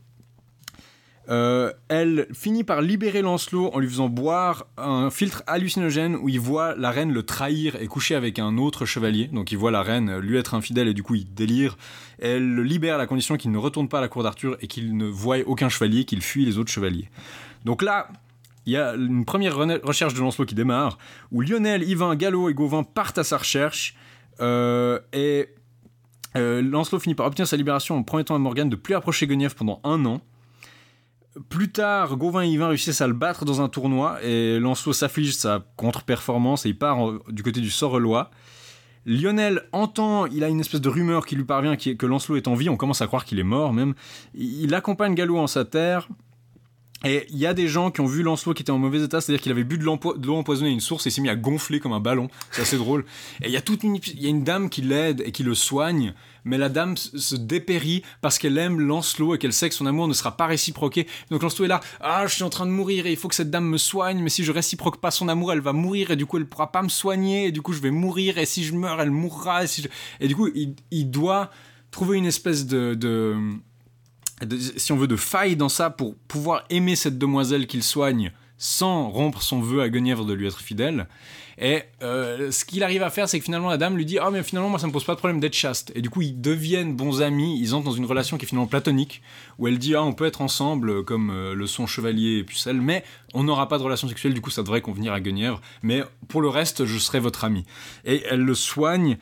Speaker 1: Euh, elle finit par libérer Lancelot en lui faisant boire un filtre hallucinogène où il voit la reine le trahir et coucher avec un autre chevalier. Donc il voit la reine lui être infidèle et du coup il délire. Elle le libère à la condition qu'il ne retourne pas à la cour d'Arthur et qu'il ne voie aucun chevalier, qu'il fuit les autres chevaliers. Donc là, il y a une première recherche de Lancelot qui démarre, où Lionel, Yvain, Gallo et Gauvin partent à sa recherche, euh, et euh, Lancelot finit par obtenir sa libération en promettant à Morgane de plus approcher Guenièvre pendant un an. Plus tard, Gauvin et Yvain réussissent à le battre dans un tournoi, et Lancelot s'afflige de sa contre-performance, et il part du côté du Sorellois. Lionel entend, il a une espèce de rumeur qui lui parvient qui est que Lancelot est en vie, on commence à croire qu'il est mort même. Il accompagne Gallo en sa terre, et il y a des gens qui ont vu Lancelot qui était en mauvais état, c'est-à-dire qu'il avait bu de l'eau empoisonnée à une source et s'est mis à gonfler comme un ballon. C'est assez drôle. Et il y a toute une, y a une dame qui l'aide et qui le soigne, mais la dame se dépérit parce qu'elle aime Lancelot et qu'elle sait que son amour ne sera pas réciproqué. Donc Lancelot est là, ah, je suis en train de mourir et il faut que cette dame me soigne, mais si je réciproque pas son amour, elle va mourir et du coup elle pourra pas me soigner et du coup je vais mourir et si je meurs, elle mourra. Et, du coup, il, doit trouver une espèce de si on veut, de faille dans ça pour pouvoir aimer cette demoiselle qu'il soigne sans rompre son vœu à Guenièvre de lui être fidèle. Et euh, ce qu'il arrive à faire, c'est que finalement la dame lui dit Ah, mais finalement, moi ça me pose pas de problème d'être chaste. Et du coup, ils deviennent bons amis, ils entrent dans une relation qui est finalement platonique, où elle dit Ah, on peut être ensemble comme euh, le son chevalier et pucelle, mais on n'aura pas de relation sexuelle, du coup ça devrait convenir à Guenièvre, mais pour le reste, je serai votre ami. Et elle le soigne,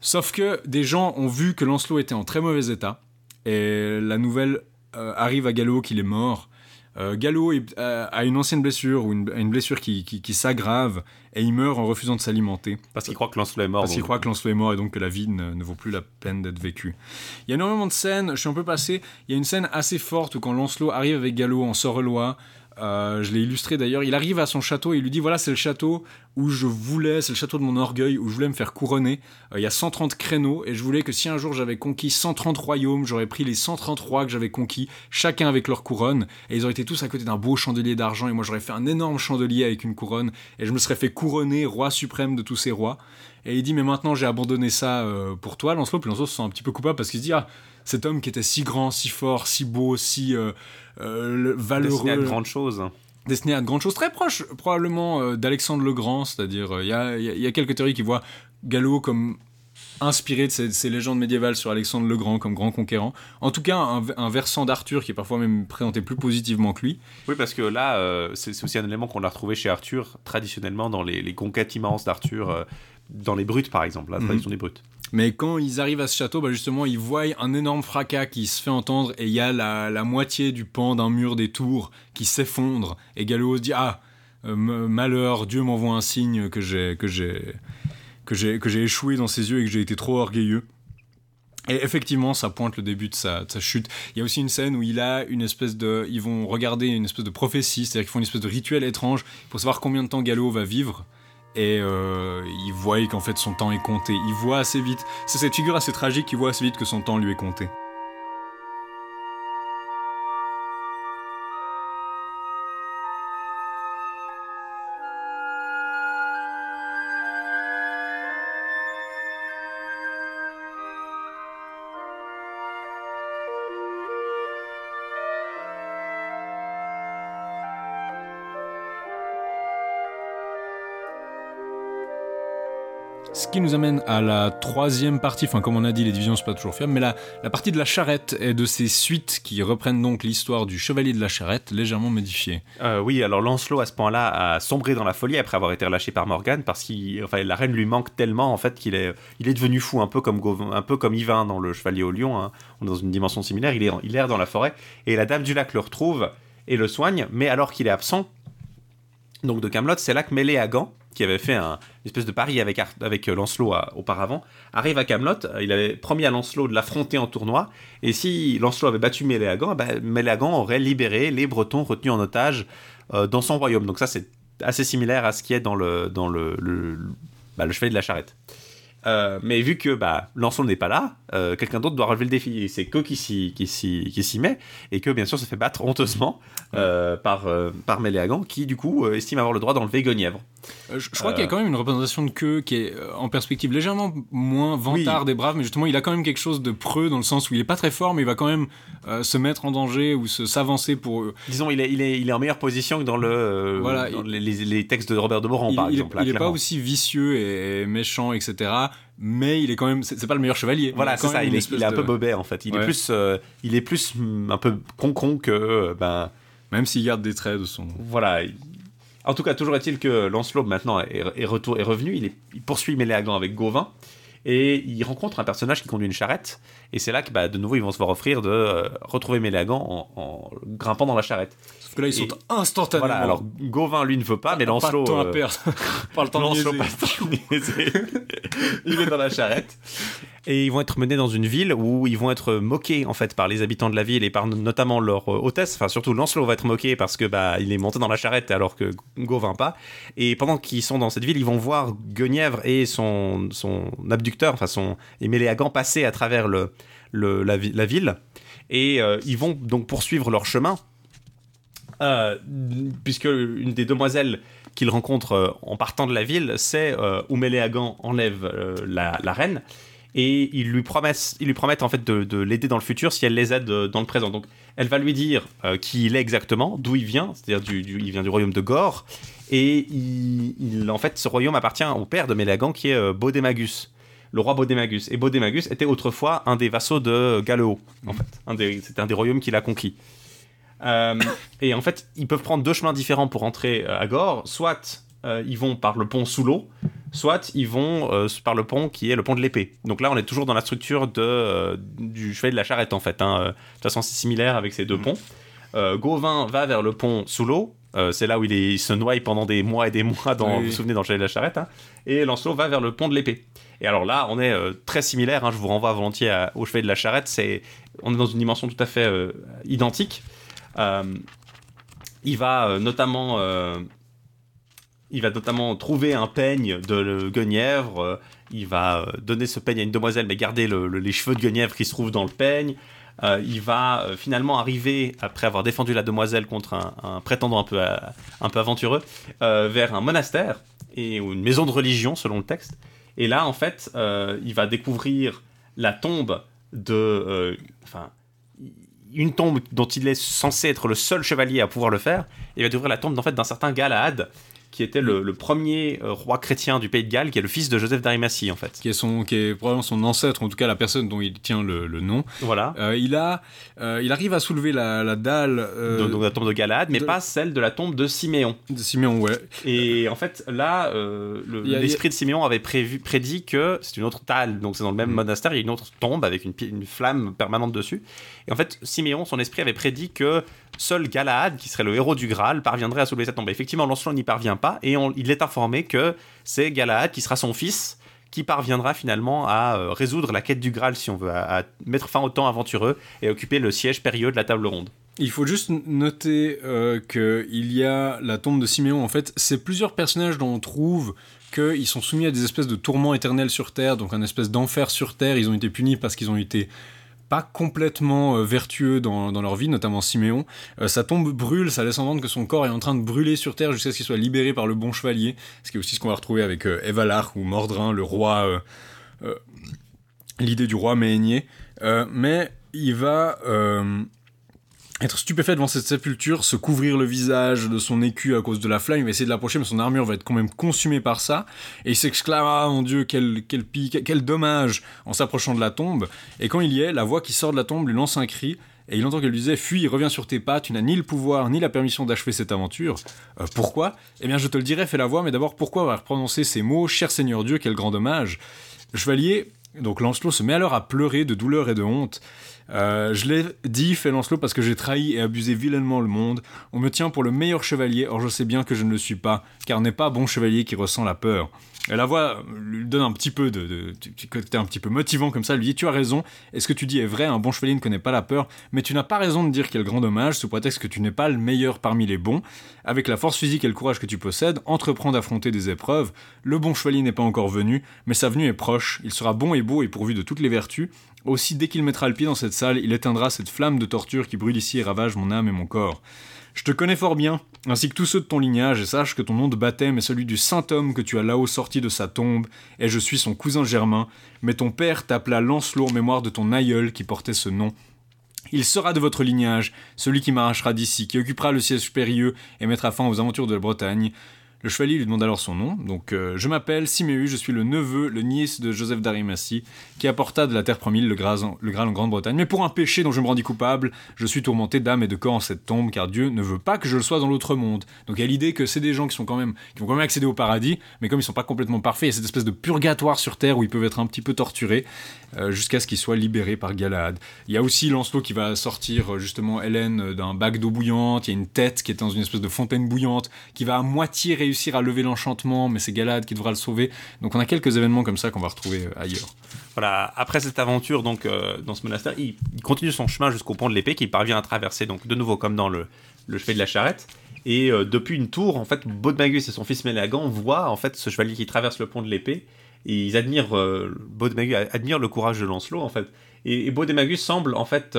Speaker 1: sauf que des gens ont vu que Lancelot était en très mauvais état, et la nouvelle euh, arrive à Gallo qu'il est mort. Euh, Gallo euh, a une ancienne blessure ou une, une blessure qui, qui- qui s'aggrave et il meurt en refusant de s'alimenter.
Speaker 4: Parce qu'il croit que Lancelot est mort.
Speaker 1: Parce qu'il croit que Lancelot est mort et donc que la vie ne, ne vaut plus la peine d'être vécue. Il y a énormément de scènes, je suis un peu passé, il y a une scène assez forte où quand Lancelot arrive avec Gallo en Sorellois, euh, je l'ai illustré d'ailleurs, il arrive à son château et il lui dit voilà c'est le château où je voulais, c'est le château de mon orgueil, où je voulais me faire couronner. Euh, il y a 130 créneaux et je voulais que si un jour j'avais conquis 130 royaumes, j'aurais pris les 130 rois que j'avais conquis, chacun avec leur couronne, et ils auraient été tous à côté d'un beau chandelier d'argent et moi j'aurais fait un énorme chandelier avec une couronne et je me serais fait couronner roi suprême de tous ces rois. Et il dit mais maintenant j'ai abandonné ça euh, pour toi Lancelot, puis Lancelot se sent un petit peu coupable parce qu'il se dit ah cet homme qui était si grand, si fort, si beau, si euh, euh, le- valeureux,
Speaker 4: Destiné à de grandes choses.
Speaker 1: destiné à de grandes choses, très proche probablement euh, d'Alexandre le Grand, c'est-à-dire euh, il y, a, y y quelques théories qui voient Gallo comme inspiré de ces, ces légendes médiévales sur Alexandre le Grand comme grand conquérant. En tout cas, un, un versant d'Arthur qui est parfois même présenté plus positivement que lui.
Speaker 4: Oui, parce que là, c'est aussi un élément qu'on a retrouvé chez Arthur, traditionnellement dans les, les conquêtes immenses d'Arthur, dans les brutes par exemple, la
Speaker 1: Mhm.
Speaker 4: tradition des brutes.
Speaker 1: Mais quand ils arrivent à ce château, bah justement, ils voient un énorme fracas qui se fait entendre et il y a la, la moitié du pan d'un mur des tours qui s'effondre. Et Gallo se dit Ah, euh, malheur, Dieu m'envoie un signe que j'ai que j'ai que j'ai que j'ai échoué dans ses yeux et que j'ai été trop orgueilleux. Et effectivement, ça pointe le début de sa, de sa chute. Il y a aussi une scène où il a une espèce de, ils vont regarder une espèce de prophétie, c'est-à-dire qu'ils font une espèce de rituel étrange pour savoir combien de temps Gallo va vivre. Et euh, il voit qu'en fait son temps est compté. Il voit assez vite. C'est cette figure assez tragique qui voit assez vite que son temps lui est compté. Ce qui nous amène à la troisième partie, enfin comme on a dit, les divisions c'est pas toujours fiable, mais la, la partie de la charrette et de ses suites qui reprennent donc l'histoire du chevalier de la charrette, légèrement modifiée.
Speaker 4: Euh, oui, alors Lancelot à ce point-là a sombré dans la folie après avoir été relâché par Morgane parce que la reine lui manque tellement en fait qu'il est, il est devenu fou, un peu comme Gauvin- un peu comme Yvain dans le Chevalier au Lion. hein. Dans une dimension similaire. Il est, erre dans la forêt et la Dame du Lac le retrouve et le soigne, mais alors qu'il est absent, donc de Camelot, c'est là que Méléagant, qui avait fait un, une espèce de pari avec, avec euh, Lancelot à- auparavant, arrive à Camelot. Il avait promis à Lancelot de l'affronter en tournoi, et si Lancelot avait battu Méléagant, ben, Méléagant aurait libéré les Bretons retenus en otage euh, dans son royaume. Donc ça, c'est assez similaire à ce qui est dans le, dans le, le, bah, chevalier de la charrette. Euh, mais vu que bah, Lancelot n'est pas là, euh, quelqu'un d'autre doit relever le défi. C'est que qui s'y, qui, s'y, qui s'y met, et que bien sûr se fait battre honteusement euh, par, par Méléagant, qui du coup estime avoir le droit d'enlever Guenièvre.
Speaker 1: Je, je crois qu'il y a quand même une représentation de queue qui est en perspective légèrement moins vantard des braves, mais justement il a quand même quelque chose de preux dans le sens où il est pas très fort, mais il va quand même se mettre en danger ou se s'avancer pour.
Speaker 4: Disons, il est, il est, il est en meilleure position que dans, le,
Speaker 1: Voilà,
Speaker 4: dans les, les- les textes de Robert de Boran,
Speaker 1: il,
Speaker 4: par
Speaker 1: il
Speaker 4: exemple. là,
Speaker 1: il est pas aussi vicieux et méchant, etc. Mais il est quand même. C'est pas le meilleur chevalier.
Speaker 4: Voilà, c'est ça, il est, il est un
Speaker 1: de-
Speaker 4: peu bobet en fait. Il est plus, euh, il est plus hum, un peu con-con que. euh, ben,
Speaker 1: Même s'il garde des traits de son.
Speaker 4: voilà. En tout cas, toujours est-il que Lancelot maintenant est, est retour, est revenu, il, est- il poursuit Méléagant avec Gauvin, et il rencontre un personnage qui conduit une charrette, et c'est là que bah, de nouveau ils vont se voir offrir de euh, retrouver Méléagant en, en grimpant dans la charrette.
Speaker 1: Sauf que là, ils sont instantanément.
Speaker 4: Voilà, alors Gauvin lui ne veut pas, mais
Speaker 1: Pas de
Speaker 4: Lancelot.
Speaker 1: temps à
Speaker 4: euh,
Speaker 1: perdre. pas le temps de
Speaker 4: Lancelot le niaiser. il est dans la charrette. Et ils vont être menés dans une ville où ils vont être moqués en fait par les habitants de la ville et par notamment leur euh, hôtesse. Enfin surtout Lancelot va être moqué parce que bah il est monté dans la charrette alors que Gauvin pas. Et pendant qu'ils sont dans cette ville, ils vont voir Guenièvre et son son abducteur, enfin son et Méléagant passer à travers le, le la, la ville. Et euh, ils vont donc poursuivre leur chemin euh, puisque une des demoiselles qu'il rencontre euh, en partant de la ville, c'est euh, où Méléagant enlève la, la reine et ils lui promettent, ils lui promettent en fait de, de l'aider dans le futur si elle les aide euh, dans le présent. Donc elle va lui dire euh, qui il est exactement, d'où il vient, c'est-à-dire du, il vient du royaume de Gore et en fait ce royaume appartient au père de Méléagant qui est euh. Le roi Bodémagus. Et Bodémagus était autrefois un des vassaux de Galeo, en fait. C'était un des royaumes qu'il a conquis. Euh, et en fait, ils peuvent prendre deux chemins différents pour entrer à Gore. Soit euh, ils vont par le pont sous l'eau, soit ils vont euh, par le pont qui est le pont de l'épée. Donc là, on est toujours dans la structure de, euh, du chevet de la charrette, en fait. hein. De toute façon, c'est similaire avec ces deux ponts. Euh, Gauvin va vers le pont sous l'eau. C'est là où il, est- il se noie pendant des mois et des mois, dans,
Speaker 1: Oui.
Speaker 4: vous vous souvenez, dans le chevet de la charrette. hein. Et Lancelot va vers le pont de l'épée. Et alors là, on est très similaire. hein. je vous renvoie volontiers à- au chevet de la charrette. C'est, on est dans une dimension tout à fait identique. Il va notamment, il va notamment trouver un peigne de Guenièvre. euh, il va euh, donner ce peigne à une demoiselle, mais garder le- le- les cheveux de Guenièvre qui se trouvent dans le peigne. Euh, il va finalement arriver, après avoir défendu la demoiselle contre un, prétendant un peu, un peu aventureux, vers un monastère et ou une maison de religion selon le texte. Et là, en fait, il va découvrir la tombe de, enfin, une tombe dont il est censé être le seul chevalier à pouvoir le faire. Il va découvrir la tombe en fait d'un certain Galahad qui était le, le premier euh, roi chrétien du pays de Galles, qui est le fils de Joseph d'Arimathie en fait.
Speaker 1: qui est, son, qui est probablement son ancêtre, en tout cas la personne dont il tient le, le nom.
Speaker 4: Voilà.
Speaker 1: Euh, il, a, euh, il arrive à soulever la, la dalle euh,
Speaker 4: De, de la tombe de Galade, mais
Speaker 1: de-
Speaker 4: pas celle de la tombe de Siméon.
Speaker 1: de Siméon, ouais.
Speaker 4: Et en fait, là, le- l'esprit de Siméon avait prévu, prédit que c'est une autre dalle, donc c'est dans le même
Speaker 1: Mhm.
Speaker 4: monastère, il y a une autre tombe avec une, une flamme permanente dessus. Et en fait, Siméon, son esprit avait prédit que seul Galahad, qui serait le héros du Graal, parviendrait à soulever cette tombe. Et effectivement, Lancelot n'y parvient et il est informé que c'est Galahad qui sera son fils qui parviendra finalement à euh, résoudre la quête du Graal, si on veut, à, à mettre fin au temps aventureux et occuper le siège périlleux de la table ronde.
Speaker 1: Il faut juste noter euh, qu'il y a la tombe de Siméon. En fait, c'est plusieurs personnages dont on trouve qu'ils sont soumis à des espèces de tourments éternels sur Terre, donc un espèce d'enfer sur Terre. Ils ont été punis parce qu'ils ont été pas complètement euh, vertueux dans, dans leur vie, notamment Siméon. Euh, sa tombe brûle, ça laisse entendre que son corps est en train de brûler sur Terre jusqu'à ce qu'il soit libéré par le bon chevalier. Ce qui est aussi ce qu'on va retrouver avec euh, Evalar ou Mordrin, le roi... euh, euh, L'idée du roi Méhénier. Euh, mais il va... euh, être stupéfait devant cette sépulture, se couvrir le visage de son écu à cause de la flamme, il va essayer de l'approcher, mais son armure va être quand même consumée par ça, et il s'exclame Ah mon dieu, quel, quel, pi- quel, dommage en s'approchant de la tombe. Et quand il y est, la voix qui sort de la tombe lui lance un cri, et il entend qu'elle lui disait Fuis, reviens sur tes pas, tu n'as ni le pouvoir ni la permission d'achever cette aventure. Euh, pourquoi? Eh bien, je te le dirai, fais la voix, mais d'abord, pourquoi avoir prononcé ces mots Cher Seigneur Dieu, quel grand dommage chevalier, donc Lancelot, se met alors à pleurer de douleur et de honte. Euh, je l'ai dit, fait Lancelot, parce que j'ai trahi et abusé vilainement le monde. On me tient pour le meilleur chevalier, or je sais bien que je ne le suis pas, car n'est pas bon chevalier qui ressent la peur. La voix lui donne un petit peu de, de, de un petit peu motivant comme ça, lui dit Tu as raison, et ce que tu dis est vrai, un bon chevalier ne connaît pas la peur, mais tu n'as pas raison de dire quel grand dommage, sous prétexte que tu n'es pas le meilleur parmi les bons. Avec la force physique et le courage que tu possèdes, entreprends d'affronter des épreuves. Le bon chevalier n'est pas encore venu, mais sa venue est proche, il sera bon et beau et pourvu de toutes les vertus. Aussi, dès qu'il mettra le pied dans cette salle, il éteindra cette flamme de torture qui brûle ici et ravage mon âme et mon corps. Je te connais fort bien, ainsi que tous ceux de ton lignage, et sache que ton nom de baptême est celui du saint homme que tu as là-haut sorti de sa tombe, et je suis son cousin germain, mais ton père t'appela Lancelot en mémoire de ton aïeul qui portait ce nom. Il sera de votre lignage, celui qui m'arrachera d'ici, qui occupera le siège périlleux et mettra fin aux aventures de la Bretagne. Le chevalier lui demande alors son nom. Donc, euh, je m'appelle Siméu, je suis le neveu, le nièce de Joseph d'Arimathie, qui apporta de la terre promise le Graal, en- Grande-Bretagne. Mais pour un péché dont je me rendis coupable, je suis tourmenté d'âme et de corps en cette tombe, car Dieu ne veut pas que je le sois dans l'autre monde. Donc, il y a l'idée que c'est des gens qui sont quand même, qui vont quand même accéder au paradis, mais comme ils sont pas complètement parfaits, il y a cette espèce de purgatoire sur terre où ils peuvent être un petit peu torturés, euh, jusqu'à ce qu'ils soient libérés par Galahad. Il y a aussi Lancelot qui va sortir euh, justement Hélène d'un bac d'eau bouillante. Il y a une tête qui est dans une espèce de fontaine bouillante qui va à moitié réussir à lever l'enchantement, mais c'est Galahad qui devra le sauver. Donc on a quelques événements comme ça qu'on va retrouver euh, ailleurs.
Speaker 4: Voilà, après cette aventure donc euh, dans ce monastère, il, continue son chemin jusqu'au pont de l'épée qu'il parvient à traverser donc de nouveau comme dans le, le chevet de la charrette. Et euh, depuis une tour, en fait, Baudemagus et son fils Mélagan voient en fait ce chevalier qui traverse le pont de l'épée. Et ils admirent euh, Baudemagus admire le courage de Lancelot en fait. Et, et Baudemagus semble en fait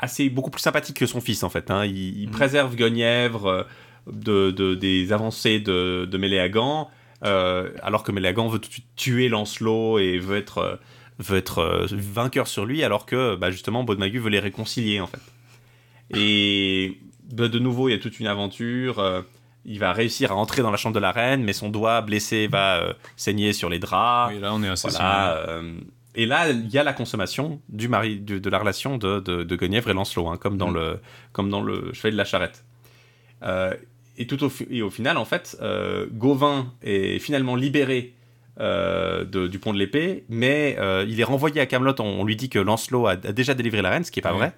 Speaker 4: assez beaucoup plus sympathique que son fils en fait. hein. Il, il préserve Guenièvre de, de- des avancées de, de Méléagan, euh, alors que Méléagan veut tout de suite tuer Lancelot et veut être euh, veut être euh, vainqueur sur lui, alors que bah, justement Baudemagus veut les réconcilier en fait. Et bah, de nouveau, il y a toute une aventure. euh, il va réussir à entrer dans la chambre de la reine, mais son doigt blessé va euh, saigner sur les draps.
Speaker 1: Et là on est assez
Speaker 4: Voilà, et là, il y a la consommation du mari, de, de la relation de, de, de Guenièvre et Lancelot, hein, comme, dans
Speaker 1: Mm.
Speaker 4: le, comme dans le Cheval de la Charrette. Euh, et, tout au, et au final, en fait, euh, Gauvin est finalement libéré euh, de- du pont de l'épée, mais euh, il est renvoyé à Camelot. On, on lui dit que Lancelot a, a déjà délivré la reine, ce qui est pas
Speaker 1: Ouais.
Speaker 4: vrai.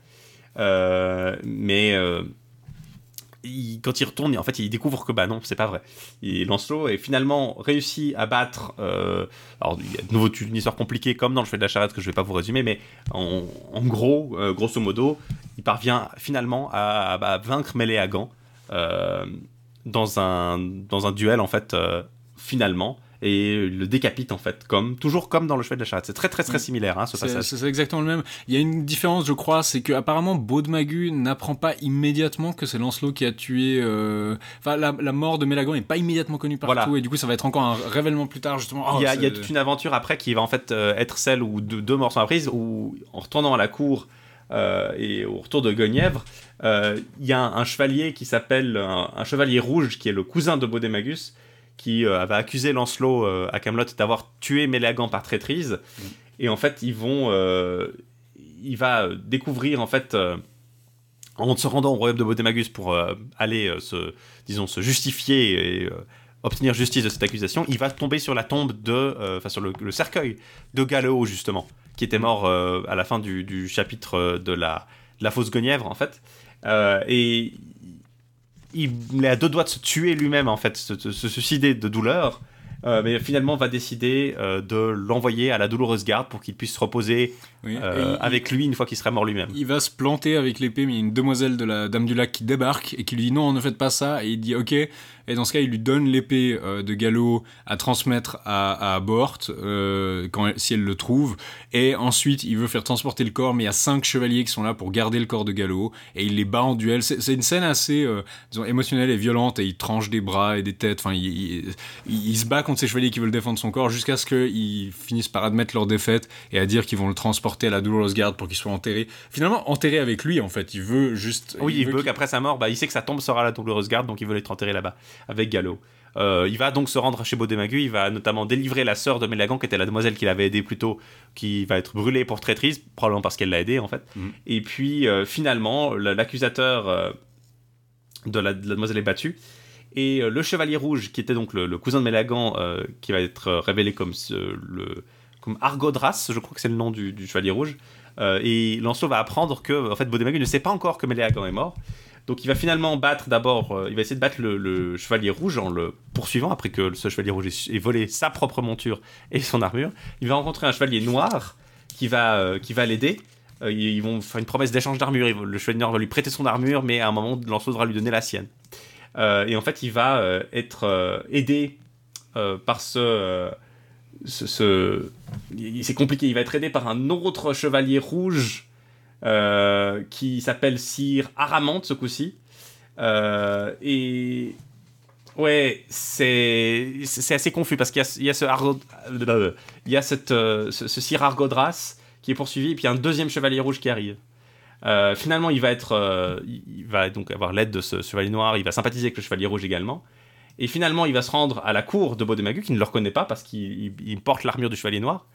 Speaker 4: Euh, mais il- quand il retourne, en fait, il découvre que bah non, c'est pas vrai. Et Lancelot est finalement réussi à battre. euh, alors, il y a de nouveau une histoire compliquée, comme dans le Cheval de la Charrette, que je vais pas vous résumer, mais en, en gros, euh, grosso modo, il parvient finalement à, à vaincre Méléagan euh, dans, un, dans un duel, en fait, euh, finalement, et le décapite, en fait, comme, toujours comme dans le Cheval de la Charrette. C'est très, très, très
Speaker 1: Mm.
Speaker 4: similaire, hein, ce passage.
Speaker 1: c'est- exactement le même. Il y a une différence, je crois, c'est que apparemment Baudemagu n'apprend pas immédiatement que c'est Lancelot qui a tué. euh, Enfin, la, la mort de Mélagan n'est pas immédiatement connue partout,
Speaker 4: Voilà.
Speaker 1: et du coup, ça va être encore un révèlement plus tard, justement. Oh,
Speaker 4: il, y a, il y a
Speaker 1: c'est-
Speaker 4: toute une aventure après qui va en fait euh, être celle où deux, deux morts sont apprises, où en retournant à la cour, euh, et au retour de Guenièvre, euh, il y a un, un chevalier qui s'appelle un, un chevalier rouge qui est le cousin de Baudemagus qui euh, avait accusé Lancelot euh, à Camelot d'avoir tué Méléagant par traîtrise. Et en fait, ils vont, euh, il va découvrir en fait euh, en se rendant au royaume de Baudemagus pour euh, aller euh, se, disons, se justifier et euh, obtenir justice de cette accusation, il va tomber sur la tombe de, euh, enfin sur le, le cercueil de Galéo justement, qui était mort euh, à la fin du, du chapitre euh, de la, de la fausse Guenièvre en fait, Euh, et il est à deux doigts de se tuer lui-même en fait, se, suicider de douleur. euh, mais finalement va décider euh, de l'envoyer à la douloureuse garde pour qu'il puisse se reposer
Speaker 1: Oui,
Speaker 4: euh,
Speaker 1: et il-
Speaker 4: avec lui une fois qu'il serait mort lui-même.
Speaker 1: Il va se planter avec l'épée, mais il y a une demoiselle de la Dame du Lac qui débarque et qui lui dit non, ne faites pas ça. Et il dit ok. Et dans ce cas, il lui donne l'épée euh, de Gallo à transmettre à, à Bort euh, quand si elle le trouve. Et ensuite, il veut faire transporter le corps, mais il y a cinq chevaliers qui sont là pour garder le corps de Gallo et il les bat en duel. C'est une scène assez euh, disons, émotionnelle et violente et il tranche des bras et des têtes. Enfin, il, il- il- il se bat contre ces chevaliers qui veulent défendre son corps jusqu'à ce qu'ils finissent par admettre leur défaite et à dire qu'ils vont le transporter à la douloureuse garde pour qu'il soit enterré. Finalement, enterré avec lui, en fait. Il veut juste.
Speaker 4: Oui, il veut qu'après sa mort, bah, il sait que sa tombe sera à la douloureuse garde, donc il veut être enterré là-bas, avec Gallo. Euh, il va donc se rendre chez Baudemagu, il va notamment délivrer la sœur de Mélagan, qui était la demoiselle qu'il avait aidée plus tôt, qui va être brûlée pour traîtrise, probablement parce qu'elle l'a aidé en fait.
Speaker 1: Mhm.
Speaker 4: Et puis euh, finalement, le- l'accusateur euh, de, la, de la demoiselle est battu. Et le chevalier rouge, qui était donc le, le cousin de Mélagan, qui va être révélé comme, le, comme Argodras, je crois que c'est le nom du, du chevalier rouge. Et Lancelot va apprendre que en fait, Baudemagu ne sait pas encore que Méléagant est mort. Donc il va finalement battre d'abord, euh, il va essayer de battre le, chevalier rouge en le poursuivant après que ce chevalier rouge ait, volé sa propre monture et son armure. Il va rencontrer un chevalier noir qui va, euh, va l'aider. Euh, ils vont faire une promesse d'échange d'armure. Le chevalier noir va lui prêter son armure, mais à un moment, Lancelot devra lui donner la sienne. Et en fait, il va être aidé par ce, ce, C'est compliqué. Il va être aidé par un autre chevalier rouge euh, qui s'appelle Sir Aramante ce coup-ci. Euh, et ouais, c'est assez confus parce qu'il y y a ce Argo- il y a cette, euh, ce, ce Sir Argodras qui est poursuivi et puis un deuxième chevalier rouge qui arrive. Finalement, il va être, il va donc avoir l'aide de ce chevalier noir. Il va sympathiser avec le chevalier rouge également. Et finalement, il va se rendre à la cour de Baudemagu, qui ne le reconnaît pas parce qu'il il- il porte l'armure du chevalier noir.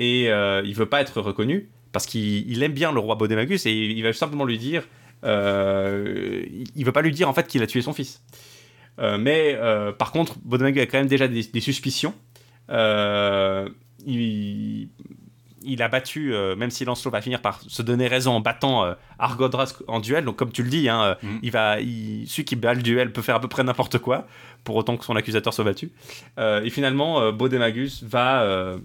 Speaker 4: Et euh, il veut pas être reconnu parce qu'il il aime bien le roi Baudemagus et il va simplement lui dire. euh, il- veut pas lui dire en fait qu'il a tué son fils. Euh, mais euh, par contre, Baudemagu a quand même déjà des, des suspicions. Il, il a battu, même si Lancelot va finir par se donner raison en battant Argodras en duel. Donc, comme tu le dis, hein,
Speaker 1: Mhm.
Speaker 4: il va, il, celui qui bat le duel peut faire à peu près n'importe quoi, pour autant que son accusateur soit battu. Et finalement, Baudemagus va,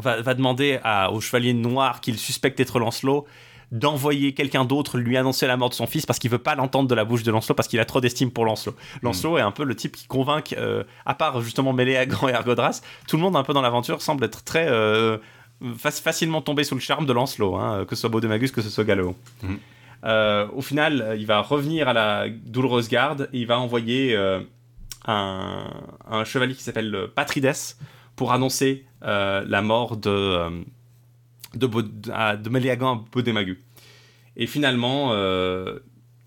Speaker 4: va, va demander à, au chevalier noir qu'il suspecte être Lancelot d'envoyer quelqu'un d'autre lui annoncer la mort de son fils parce qu'il veut pas l'entendre de la bouche de Lancelot parce qu'il a trop d'estime pour Lancelot. Lancelot est un peu le type qui convainc, euh, à part justement Méléagant et Argodras, tout le monde un peu dans l'aventure semble être très euh, fac- facilement tombé sous le charme de Lancelot, hein, que ce soit Baudemagus, que ce soit Gallo.
Speaker 1: Mhm.
Speaker 4: Euh, au final, il va revenir à la douloureuse garde et il va envoyer un, un chevalier qui s'appelle Patrides pour annoncer euh, la mort de, euh, de, à Baudemagu. Et finalement, euh,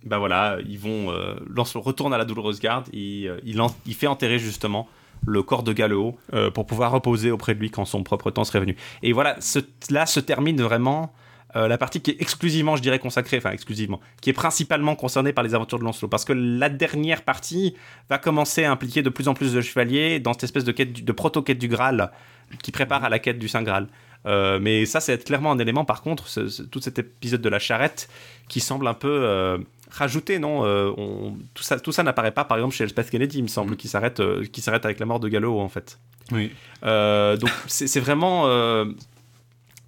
Speaker 4: bah voilà, ils vont. Lancelot retourne à la douloureuse garde il, il fait enterrer justement le corps de Gallo pour pouvoir reposer auprès de lui quand son propre temps serait venu. Et voilà, ce- là se termine vraiment euh, la partie qui est exclusivement, je dirais, consacrée, enfin exclusivement, qui est principalement concernée par les aventures de Lancelot. Parce que la dernière partie va commencer à impliquer de plus en plus de chevaliers dans cette espèce de, quête du- de proto-quête du Graal qui prépare à la quête du Saint Graal. Euh, mais ça, c'est clairement un élément, par contre, ce- ce- tout cet épisode de la charrette qui semble un peu euh, rajouté, non Euh, on- Tout ça, tout ça n'apparaît pas, par exemple, chez Elspeth Kennedy, il me semble, qui s'arrête qui s'arrête avec la mort de Gallo, en fait.
Speaker 1: Oui.
Speaker 4: Donc c'est vraiment,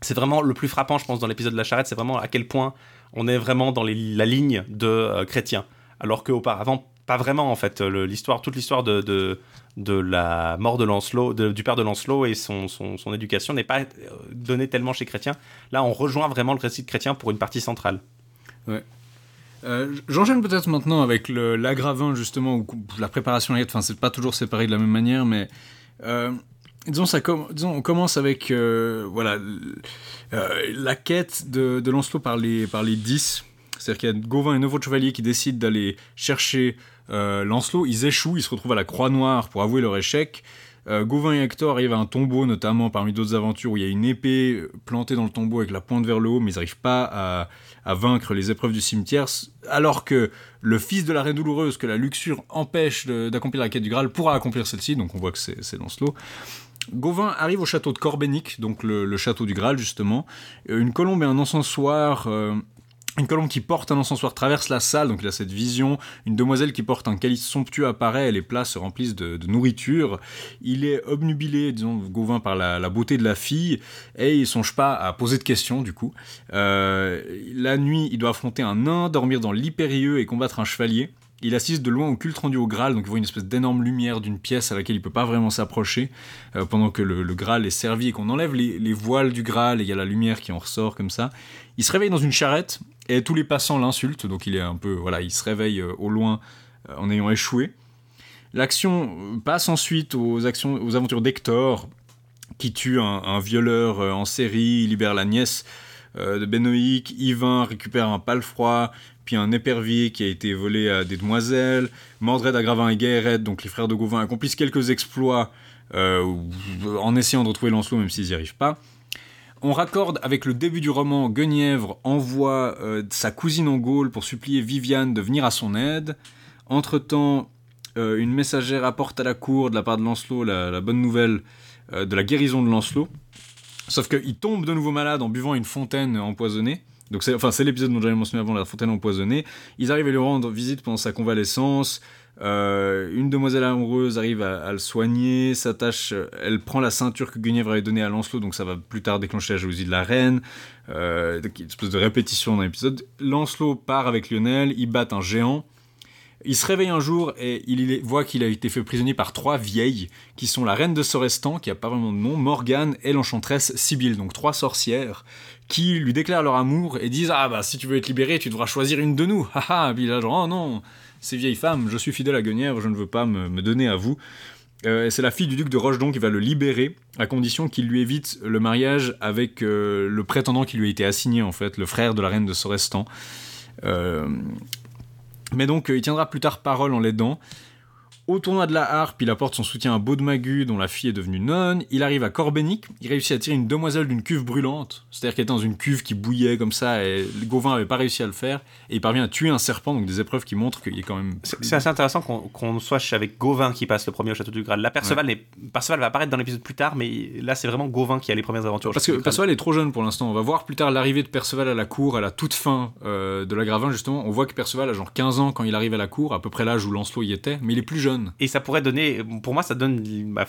Speaker 4: c'est vraiment le plus frappant, je pense, dans l'épisode de la charrette, c'est vraiment à quel point on est vraiment dans la ligne de euh, chrétien, alors qu'auparavant pas vraiment en fait. L'histoire, toute l'histoire de, la mort de Lancelot, du père de Lancelot et son, éducation n'est pas euh, donnée tellement chez chrétien. Là, on rejoint vraiment le récit de chrétien pour une partie centrale.
Speaker 1: Euh, J'enchaîne peut-être maintenant avec l'aggravin, justement, ou la préparation à. Enfin, c'est pas toujours séparé de la même manière, mais euh, disons, ça disons, on commence avec euh, voilà, euh, la quête de, de Lancelot par les, par les 10. C'est-à-dire qu'il y a Gauvin et neuf autres chevaliers qui décident d'aller chercher euh, Lancelot. Ils échouent, ils se retrouvent à la Croix Noire pour avouer leur échec. Gauvin et Hector arrivent à un tombeau, notamment parmi d'autres aventures, où il y a une épée plantée dans le tombeau avec la pointe vers le haut, mais ils n'arrivent pas à, à vaincre les épreuves du cimetière, alors que le fils de la reine douloureuse, que la luxure empêche d'accomplir la quête du Graal, pourra accomplir celle-ci, donc on voit que c'est Lancelot. Gauvin arrive au château de Corbenic, donc le, château du Graal justement. Euh, Une colombe et un encensoir. euh, une colombe qui porte un encensoir traverse la salle, donc il a cette vision. Une demoiselle qui porte un calice somptueux apparaît, et les plats se remplissent de, nourriture. Il est obnubilé, disons, Gauvin, par la, la beauté de la fille, et il songe pas à poser de questions, du coup. Euh, la nuit, il doit affronter un nain, dormir dans l'hypérieux et combattre un chevalier. Il assiste de loin au culte rendu au Graal, donc il voit une espèce d'énorme lumière d'une pièce à laquelle il peut pas vraiment s'approcher, euh, pendant que le, Graal est servi et qu'on enlève les, les voiles du Graal et il y a la lumière qui en ressort comme ça. Il se réveille dans une charrette et tous les passants l'insultent, donc il est un peu, voilà, il se réveille euh, au loin euh, en ayant échoué. L'action passe ensuite aux, actions, aux aventures d'Hector, qui tue un, violeur en série, libère la nièce de Benoïc, Yvain récupère un palefroid, puis un épervier qui a été volé à des demoiselles, Mordred, Agravin et Gaëred, donc les frères de Gauvin, accomplissent quelques exploits euh, en essayant de retrouver Lancelot, même s'ils n'y arrivent pas. On raccorde avec le début du roman, Guenièvre envoie euh, sa cousine en Gaule pour supplier Viviane de venir à son aide. Entre-temps, euh, une messagère apporte à la cour de la part de Lancelot la, bonne nouvelle de la guérison de Lancelot. Sauf qu'il tombe de nouveau malade en buvant une fontaine empoisonnée. Donc c'est enfin, l'épisode dont j'avais mentionné avant, la fontaine empoisonnée. Ils arrivent à lui rendre visite pendant sa convalescence. Euh, une demoiselle amoureuse arrive à, le soigner, s'attache, elle prend la ceinture que Guenièvre avait donnée à Lancelot, donc ça va plus tard déclencher la jalousie de la reine. Euh, une espèce de répétition dans l'épisode. Lancelot part avec Lionel, ils battent un géant. Il se réveille un jour et il il voit qu'il a été fait prisonnier par trois vieilles, qui sont la reine de Sorestan, qui a pas vraiment de nom, Morgane et l'enchanteresse Sibylle, donc trois sorcières, qui lui déclarent leur amour et disent Ah bah si tu veux être libéré, tu devras choisir une de nous. Haha, puis a genre Oh non, ces vieilles femmes, je suis fidèle à Guenièvre, je ne veux pas me, me donner à vous. Euh, c'est la fille du duc de Rochdon qui va le libérer, à condition qu'il lui évite le mariage avec euh, le prétendant qui lui a été assigné, en fait, le frère de la reine de Sorestan. Euh, mais donc, euh, il tiendra plus tard parole en l'aidant. Au tournoi de la harpe, il apporte son soutien à Baudemagu, dont la fille est devenue nonne. Il arrive à Corbenic, il réussit à tirer une demoiselle d'une cuve brûlante, c'est-à-dire qu'elle était dans une cuve qui bouillait comme ça, et Gauvin avait pas réussi à le faire, et il parvient à tuer un serpent, donc des épreuves qui montrent qu'il est quand même...
Speaker 4: C'est assez intéressant qu'on soit avec Gauvin qui passe le premier au château du Graal. Là, Perceval, Perceval va apparaître dans l'épisode plus tard, mais là, c'est vraiment Gauvin qui a les premières aventures. au
Speaker 1: Parce que. Perceval est trop jeune pour l'instant. On va voir plus tard l'arrivée de Perceval à la cour à la toute fin euh, de la Gravin, justement. On voit que Perceval a genre 15 ans quand il arrive à la cour, à peu près l'âge où Lancelot y était, mais il est plus jeune.
Speaker 4: Et ça pourrait donner, pour moi, ça donne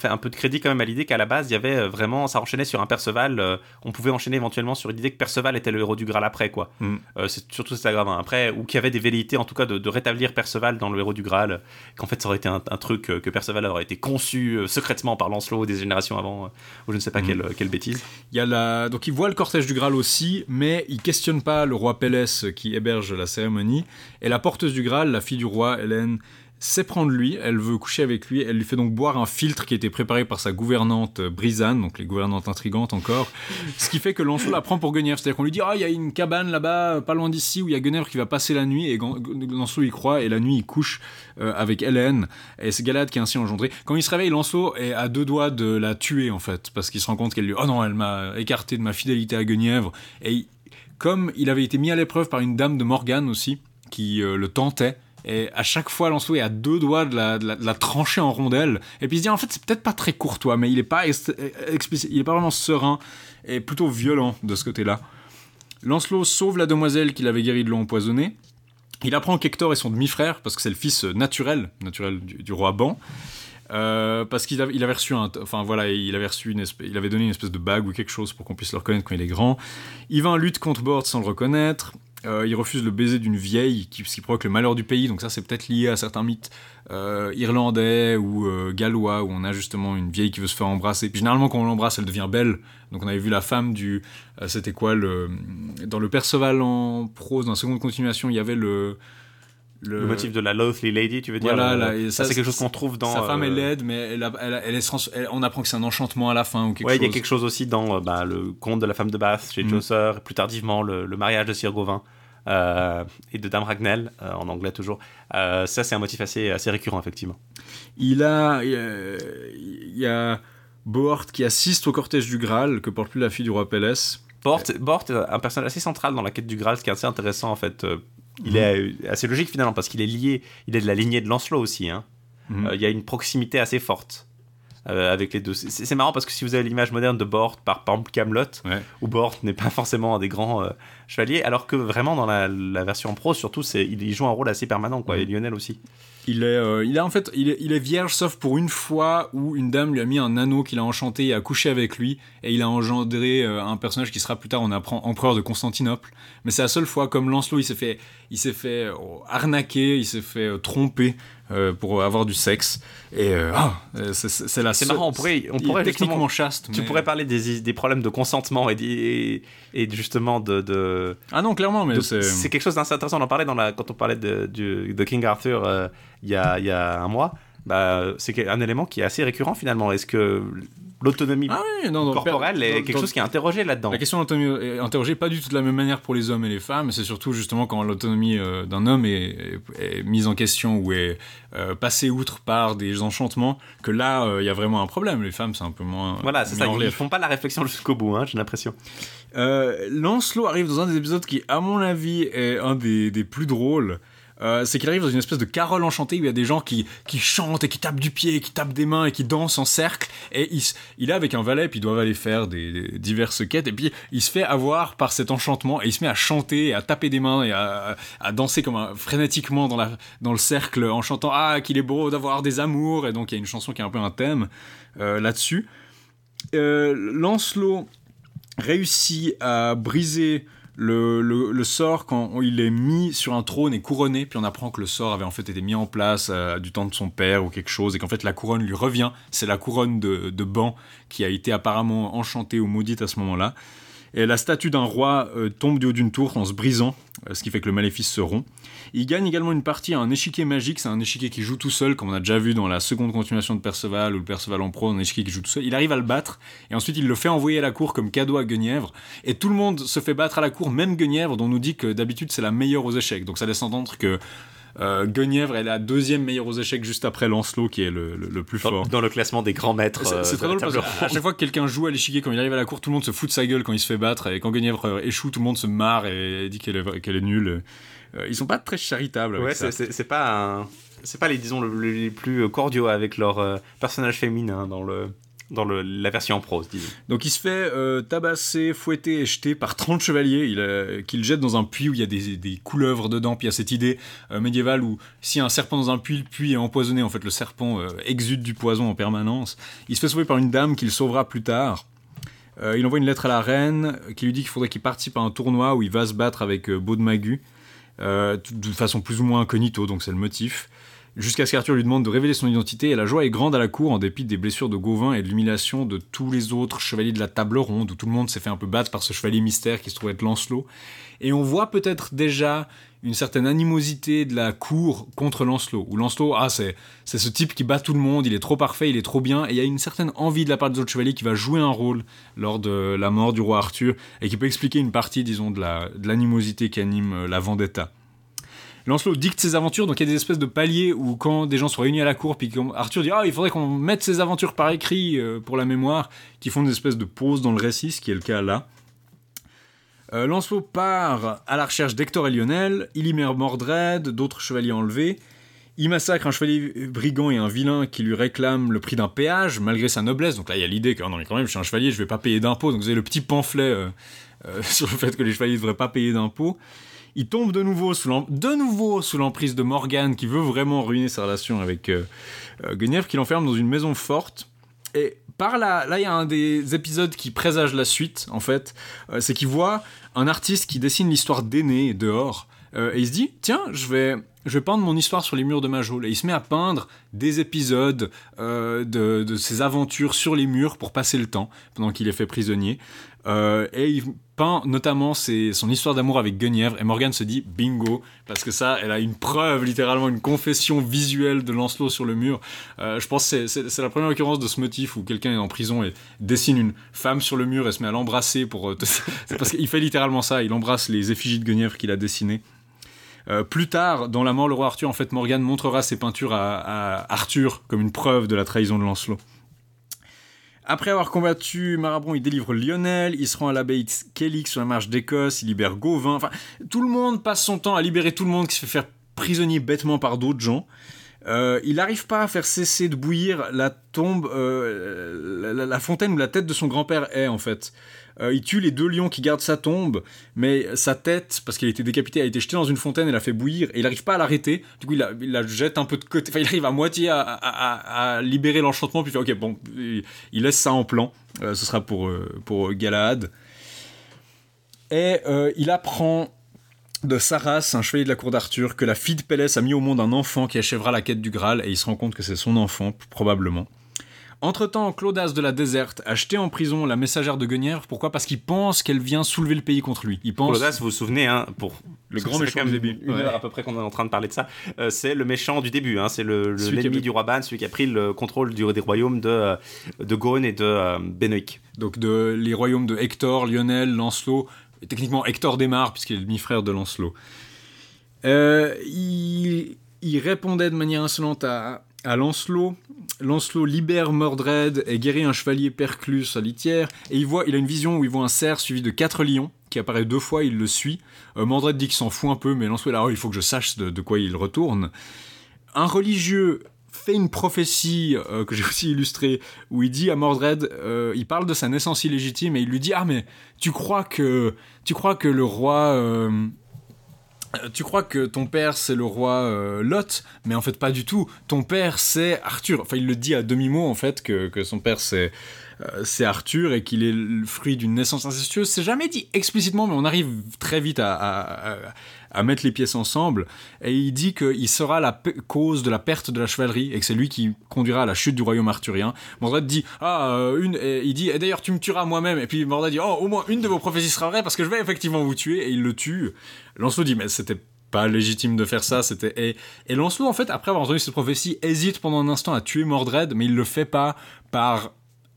Speaker 4: un peu de crédit quand même à l'idée qu'à la base, il y avait euh, vraiment, ça enchaînait sur un Perceval. euh, on pouvait enchaîner éventuellement sur l'idée que Perceval était le héros du Graal après, quoi.
Speaker 1: Mm.
Speaker 4: Euh, c'est surtout c'est Gravin après, ou qu'il y avait des velléités en tout cas de, de rétablir Perceval dans le héros du Graal, qu'en fait ça aurait été un, un truc que Perceval aurait été conçu euh, secrètement par Lancelot des générations avant, ou je ne sais pas
Speaker 1: Mm.
Speaker 4: quelle, quelle bêtise.
Speaker 1: Il y a la... Donc il voit le cortège du Graal aussi, mais il questionne pas le roi Pélès qui héberge la cérémonie. Et la porteuse du Graal, la fille du roi, Hélène, s'éprend de lui, elle veut coucher avec lui, elle lui fait donc boire un filtre qui été préparé par sa gouvernante euh, Brisane, donc les gouvernantes intrigantes encore, ce qui fait que Lancelot la prend pour Guenièvre, c'est-à-dire qu'on lui dit « Ah, il y a une cabane là-bas, pas loin d'ici, où il y a Guenièvre qui va passer la nuit », et Lancelot y croit, et la nuit il couche euh, avec Hélène, et c'est Galade qui est ainsi engendré. Quand il se réveille, Lancelot est à deux doigts de la tuer en fait, parce qu'il se rend compte qu'elle lui « Oh non, elle m'a écarté de ma fidélité à Guenièvre », et comme il avait été mis à l'épreuve par une dame de Morgane aussi, qui euh, le tentait, et à chaque fois, Lancelot est à deux doigts de la, trancher en rondelles. Et puis il se dit, en fait, c'est peut-être pas très courtois, mais il est pas, ex- explicite- il est pas vraiment serein, et plutôt violent de ce côté-là. Lancelot sauve la demoiselle qu'il avait guérie de l'eau empoisonnée. Il apprend qu'Hector est son demi-frère, parce que c'est le fils euh, naturel, naturel du, du roi Ban. Euh, parce qu'il avait, il avait reçu un, enfin voilà, il avait reçu une espèce, il avait donné une espèce de bague ou quelque chose pour qu'on puisse le reconnaître quand il est grand. Yvain lutte contre Bord sans le reconnaître. Euh, il refuse le baiser d'une vieille qui, ce qui provoque le malheur du pays. Donc ça, c'est peut-être lié à certains mythes euh, irlandais ou euh, gallois où on a justement une vieille qui veut se faire embrasser. Généralement, quand on l'embrasse, elle devient belle. Donc on avait vu la femme du, c'était quoi le, dans le Perceval en prose, dans la seconde continuation, il y avait le
Speaker 4: Le motif de la Loathly Lady, tu veux dire
Speaker 1: Voilà,
Speaker 4: euh,
Speaker 1: là, et
Speaker 4: ça,
Speaker 1: ça,
Speaker 4: c'est quelque chose qu'on trouve dans.
Speaker 1: Sa femme est
Speaker 4: euh,
Speaker 1: laide, mais elle a- elle elle est trans- elle- on apprend que c'est un enchantement à la fin ou quelque
Speaker 4: ouais, il y a
Speaker 1: chose.
Speaker 4: quelque chose aussi dans euh, bah, le conte de la femme de Bath chez
Speaker 1: Mm.
Speaker 4: Chaucer, et plus tardivement le, le mariage de Sir Gawain euh, et de Dame Ragnell, euh, en anglais toujours. Euh, ça, c'est un motif assez, assez récurrent, effectivement.
Speaker 1: Il a, il y a Bohort qui assiste au cortège du Graal que porte plus la fille du roi Pélès.
Speaker 4: Bort est un personnage assez central dans la quête du Graal, ce qui est assez intéressant en fait. Il est assez logique finalement parce qu'il est lié, il est de la lignée de Lancelot aussi. hein.
Speaker 1: Mhm.
Speaker 4: Euh, Il y a une proximité assez forte euh, avec les deux. C'est marrant parce que si vous avez l'image moderne de Bort par, par exemple Camelot,
Speaker 1: Ouais.
Speaker 4: où Bort n'est pas forcément un des grands euh, chevaliers, alors que vraiment dans la, la version pro, surtout, c'est il, il joue un rôle assez permanent quoi. Et Lionel aussi.
Speaker 1: Il est, euh, il en fait, il est, vierge sauf pour une fois où une dame lui a mis un anneau qu'il a enchanté et a couché avec lui et il a engendré euh, un personnage qui sera plus tard on apprend empereur de Constantinople. Mais c'est la seule fois comme Lancelot il s'est fait, il s'est fait euh, arnaquer, il s'est fait tromper euh, pour avoir du sexe et euh, ah, euh, c'est- la.
Speaker 4: C'est marrant, on pourrait, on pourrait
Speaker 1: techniquement chaste.
Speaker 4: Tu pourrais parler des, des problèmes de consentement et, et, justement de, de,
Speaker 1: Ah non clairement mais c'est.
Speaker 4: c'est quelque chose d'assez intéressant. On en parlait dans la, quand on parlait de, King Arthur il y, a, il y a un mois. Bah, c'est un élément qui est assez récurrent finalement. Est-ce que l'autonomie
Speaker 1: Ah oui, non, non,
Speaker 4: corporelle
Speaker 1: dans-
Speaker 4: est
Speaker 1: dans-
Speaker 4: quelque chose qui est interrogé là-dedans
Speaker 1: La question de l'autonomie est interrogée pas du tout de la même manière pour les hommes et les femmes, c'est surtout justement quand l'autonomie euh, d'un homme est, est- est mise en question ou est euh, passée outre par des enchantements, que là, euh, il y a vraiment un problème. Les femmes, c'est un peu moins.
Speaker 4: Voilà, c'est ça. Ils
Speaker 1: relief.
Speaker 4: font pas la réflexion jusqu'au bout, hein, j'ai l'impression.
Speaker 1: Lancelot arrive dans un des épisodes qui, à mon avis, est un des, des plus drôles. Euh, c'est qu'il arrive dans une espèce de carole enchantée où il y a des gens qui, qui chantent et qui tapent du pied, qui tapent des mains et qui dansent en cercle. Et il, il est avec un valet, puis ils doivent aller faire des, diverses quêtes. Et puis il se fait avoir par cet enchantement et il se met à chanter, à taper des mains et à, à danser comme un, frénétiquement dans, la, dans le cercle en chantant Ah, qu'il est beau d'avoir des amours. Et donc il y a une chanson qui est un peu un thème euh, là-dessus. Euh, Lancelot réussit à briser le, sort quand il est mis sur un trône et couronné, puis on apprend que le sort avait en fait été mis en place euh, du temps de son père ou quelque chose, et qu'en fait la couronne lui revient. C'est la couronne de Ban qui a été apparemment enchantée ou maudite à ce moment-là. Et la statue d'un roi euh, tombe du haut d'une tour en se brisant, euh, ce qui fait que le maléfice se rompt. Il gagne également une partie à un échiquier magique, c'est un échiquier qui joue tout seul, comme on a déjà vu dans la seconde continuation de Perceval ou le Perceval en pro, un échiquier qui joue tout seul. Il arrive à le battre, et ensuite il le fait envoyer à la cour comme cadeau à Guenièvre, et tout le monde se fait battre à la cour, même Guenièvre, dont on nous dit que d'habitude c'est la meilleure aux échecs. Donc ça laisse entendre que euh, Guenièvre est la deuxième meilleure aux échecs juste après Lancelot, qui est le, le- le plus
Speaker 4: Dans,
Speaker 1: fort.
Speaker 4: dans le classement des grands maîtres.
Speaker 1: C'est
Speaker 4: euh,
Speaker 1: c'est très drôle parce qu'à chaque fois que quelqu'un joue à l'échiquier, quand il arrive à la cour, tout le monde se fout de sa gueule quand il se fait battre, et quand Guenièvre échoue, tout le monde se marre et dit qu'elle est, qu'elle est nulle. Euh, ils sont pas très charitables avec
Speaker 4: Ouais,
Speaker 1: ça.
Speaker 4: c'est- c'est pas un- c'est pas les disons le- le- les plus cordiaux avec leurs euh, personnages féminins dans le dans la version en prose.
Speaker 1: Donc il se fait euh, tabasser, fouetter et jeter par 30 chevaliers, euh, qu'il jette dans un puits où il y a des, couleuvres dedans, puis il y a cette idée euh, médiévale où a un serpent dans un puits, le puits est empoisonné, en fait le serpent exude du poison en permanence. Il se fait sauver par une dame qu'il sauvera plus tard. Il envoie une lettre à la reine qui lui dit qu'il faudrait qu'il participe à un tournoi où il va se battre avec Beau de Magu, t- de façon plus ou moins incognito, donc c'est le motif. Jusqu'à ce qu'Arthur lui demande de révéler son identité, et la joie est grande à la cour en dépit des blessures de Gauvin et de l'humiliation de tous les autres chevaliers de la table ronde, où tout le monde s'est fait un peu battre par ce chevalier mystère qui se trouve être Lancelot. Et on voit peut-être déjà une certaine animosité de la cour contre Lancelot, où Lancelot, ah, c'est, c'est ce type qui bat tout le monde, il est trop parfait, il est trop bien, et il y a une certaine envie de la part des autres chevaliers qui va jouer un rôle lors de la mort du roi Arthur, et qui peut expliquer une partie, disons, de, de l'animosité qui anime euh, la vendetta. Lancelot dicte ses aventures, donc il y a des espèces de paliers où quand des gens sont réunis à la cour, puis Arthur dit ah il faudrait qu'on mette ses aventures par écrit euh, pour la mémoire, qui font des espèces de pauses dans le récit, ce qui est le cas là. Euh, Lancelot part à la recherche d'Hector et Lionel, il y met Mordred, d'autres chevaliers enlevés, il massacre un chevalier brigand et un vilain qui lui réclament le prix d'un péage malgré sa noblesse. Donc là, il y a l'idée que oh non, mais quand même, je suis un chevalier, je vais pas payer d'impôts. Donc vous avez le petit pamphlet euh, sur le fait que les chevaliers ne devraient pas payer d'impôts. Il tombe de nouveau sous de nouveau sous l'emprise de Morgane qui veut vraiment ruiner sa relation avec euh, euh, Guenièvre, qui l'enferme dans une maison forte. Et par là, là, il y a un des épisodes qui présage la suite, en fait. Euh, c'est qu'il voit un artiste qui dessine l'histoire d'Aîné dehors. Euh, et il se dit, tiens, je vais je vais peindre mon histoire sur les murs de ma geôle. Et il se met à peindre des épisodes euh, de, ses aventures sur les murs pour passer le temps, pendant qu'il est fait prisonnier. Euh, et il peint notamment son histoire d'amour avec Guenièvre. Et Morgane se dit bingo, parce que ça, elle a une preuve, littéralement une confession visuelle de Lancelot sur le mur. Euh, je pense que c'est- la première occurrence de ce motif où quelqu'un est en prison et dessine une femme sur le mur et se met à l'embrasser pour. c'est parce qu'il fait littéralement ça, il embrasse les effigies de Guenièvre qu'il a dessinées. Euh, plus tard, dans La mort, le roi Arthur, en fait, Morgane montrera ses peintures à, Arthur comme une preuve de la trahison de Lancelot. Après avoir combattu Marabron, il délivre Lionel, il se rend à l'abbaye de Kellic sur la marche d'Écosse, il libère Gauvin. Enfin, tout le monde passe son temps à libérer tout le monde qui se fait faire prisonnier bêtement par d'autres gens. Euh, il n'arrive pas à faire cesser de bouillir la tombe, euh, la- la fontaine où la tête de son grand-père est en fait. Euh, il tue les deux lions qui gardent sa tombe, mais sa tête, parce qu'elle a été décapitée, a été jetée dans une fontaine et l'a fait bouillir, et il n'arrive pas à l'arrêter. Du coup, il la, jette un peu de côté. Enfin, il arrive à moitié à, libérer l'enchantement, puis il fait Ok, bon, il, laisse ça en plan. Euh, ce sera pour, euh, pour Galahad. Et il apprend de Saras, un chevalier de la cour d'Arthur, que la fille de Pélès a mis au monde un enfant qui achèvera la quête du Graal, et il se rend compte que c'est son enfant, probablement. Entre-temps, Claudas de la Déserte a jeté en prison la messagère de Guenièvre. Pourquoi? Parce qu'il pense qu'elle vient soulever le pays contre lui. Il pense...
Speaker 4: Claudas, vous vous souvenez, hein, pour
Speaker 1: Le grand méchant du début.
Speaker 4: Une
Speaker 1: Ouais.
Speaker 4: heure à peu près qu'on est en train de parler de ça. Euh, c'est le méchant du début. Hein, c'est le, l'ennemi du roi Ban, celui qui a pris le contrôle du, des royaumes de, euh, de Gaune et de euh, Benoît.
Speaker 1: Donc de, les royaumes de Hector, Lionel, Lancelot, et techniquement Hector démarre puisqu'il est le demi-frère de Lancelot. Euh, il, il répondait de manière insolente à, à Lancelot. Lancelot libère Mordred et guérit un chevalier Perclus à litière. Et il, voit, il a une vision où il voit un cerf suivi de quatre lions qui apparaît deux fois, il le suit. Euh, Mordred dit qu'il s'en fout un peu, mais Lancelot là, il faut que je sache de, quoi il retourne. Un religieux fait une prophétie euh, que j'ai aussi illustrée où il dit à Mordred, euh, il parle de sa naissance illégitime et il lui dit ah mais tu crois que tu crois que le roi tu crois que ton père c'est le roi euh, Lot, mais en fait pas du tout. Ton père c'est Arthur. Enfin, il le dit à demi-mot en fait que, son père c'est euh, c'est Arthur et qu'il est le fruit d'une naissance incestueuse. C'est jamais dit explicitement, mais on arrive très vite à- à mettre les pièces ensemble. Et il dit qu'il sera la cause de la perte de la chevalerie et que c'est lui qui conduira à la chute du royaume arthurien. Mordred dit ah euh, une. il dit et d'ailleurs tu me tueras moi-même. Et puis Mordred dit oh au moins une de vos prophéties sera vraie parce que je vais effectivement vous tuer. Et il le tue. Lancelot dit mais c'était pas légitime de faire ça, c'était et, et Lancelot en fait après avoir entendu cette prophétie hésite pendant un instant à tuer Mordred, mais il le fait pas par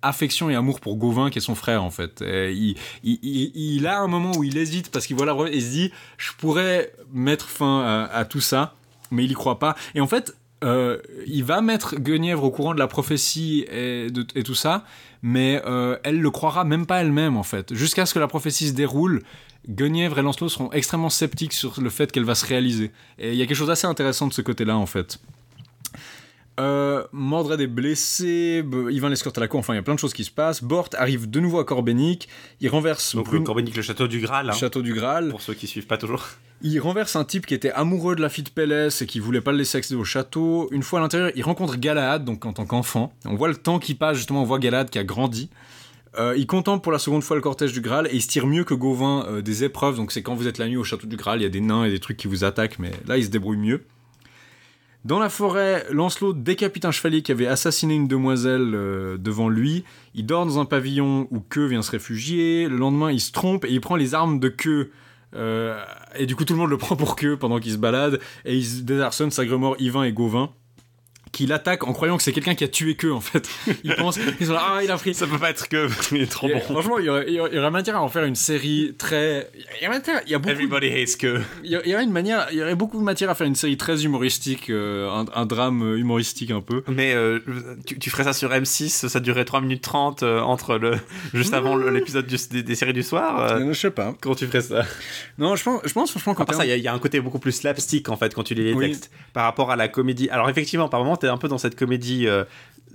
Speaker 1: affection et amour pour Gauvin qui est son frère en fait. Il, a un moment où il hésite parce qu'il voit la et se dit je pourrais mettre fin à, tout ça, mais il y croit pas. Et en fait euh, il va mettre Guenièvre au courant de la prophétie et tout ça, mais euh, elle le croira même pas elle-même en fait. Jusqu'à ce que la prophétie se déroule, Guenièvre et Lancelot seront extrêmement sceptiques sur le fait qu'elle va se réaliser. Et il y a quelque chose d'assez intéressant de ce côté-là en fait. Euh, Mordred est blessé, Yvain l'escorte à la cour, enfin il y a plein de choses qui se passent. Bort arrive de nouveau à Corbenic, il renverse
Speaker 4: Donc, Corbenic, le château du Graal. hein,
Speaker 1: château du Graal.
Speaker 4: Pour ceux qui suivent pas toujours.
Speaker 1: Il renverse un type qui était amoureux de la fille de Pélès et qui voulait pas le laisser accéder au château. Une fois à l'intérieur, il rencontre Galahad, donc en tant qu'enfant. On voit le temps qui passe, justement, on voit Galahad qui a grandi. Euh, il contemple pour la seconde fois le cortège du Graal et il se tire mieux que Gauvin euh, des épreuves. Donc c'est quand vous êtes la nuit au château du Graal, il y a des nains et des trucs qui vous attaquent, mais là il se débrouille mieux. Dans la forêt, Lancelot décapite un chevalier qui avait assassiné une demoiselle euh, devant lui. Il dort dans un pavillon où Queue vient se réfugier. Le lendemain, il se trompe et il prend les armes de Queue. Euh, et du coup, tout le monde le prend pour Queue pendant qu'il se balade. Et il se désarçonne Sagremor, Yvain et Gauvin qui l'attaquent en croyant que c'est quelqu'un qui a tué Queue en fait. Ils pensent, ils sont là, ah il a pris.
Speaker 4: Ça peut pas être que. Il est trop
Speaker 1: Et
Speaker 4: bon.
Speaker 1: Franchement, il y, aurait, il y aurait- il y aurait matière à en faire une série très. Il y a, matière- il y a beaucoup.
Speaker 4: Everybody hates que.
Speaker 1: Il y, a- il y aurait une manière, il y aurait beaucoup de matière à faire une série très humoristique, euh, un, un drame humoristique un peu.
Speaker 4: Mais euh, tu, tu ferais ça sur M6, ça durerait 3 minutes 30 euh, entre le. juste avant le- l'épisode des, des séries du soir. euh,
Speaker 1: je sais pas.
Speaker 4: Comment tu ferais ça?
Speaker 1: Non, je pense, je pense franchement qu'en
Speaker 4: Après ça,
Speaker 1: termes-
Speaker 4: il y, a- il y a un côté beaucoup plus slapstick en fait quand tu lis les
Speaker 1: Oui.
Speaker 4: textes par rapport à la comédie. Alors effectivement, par moment, t'es un peu dans cette comédie. euh,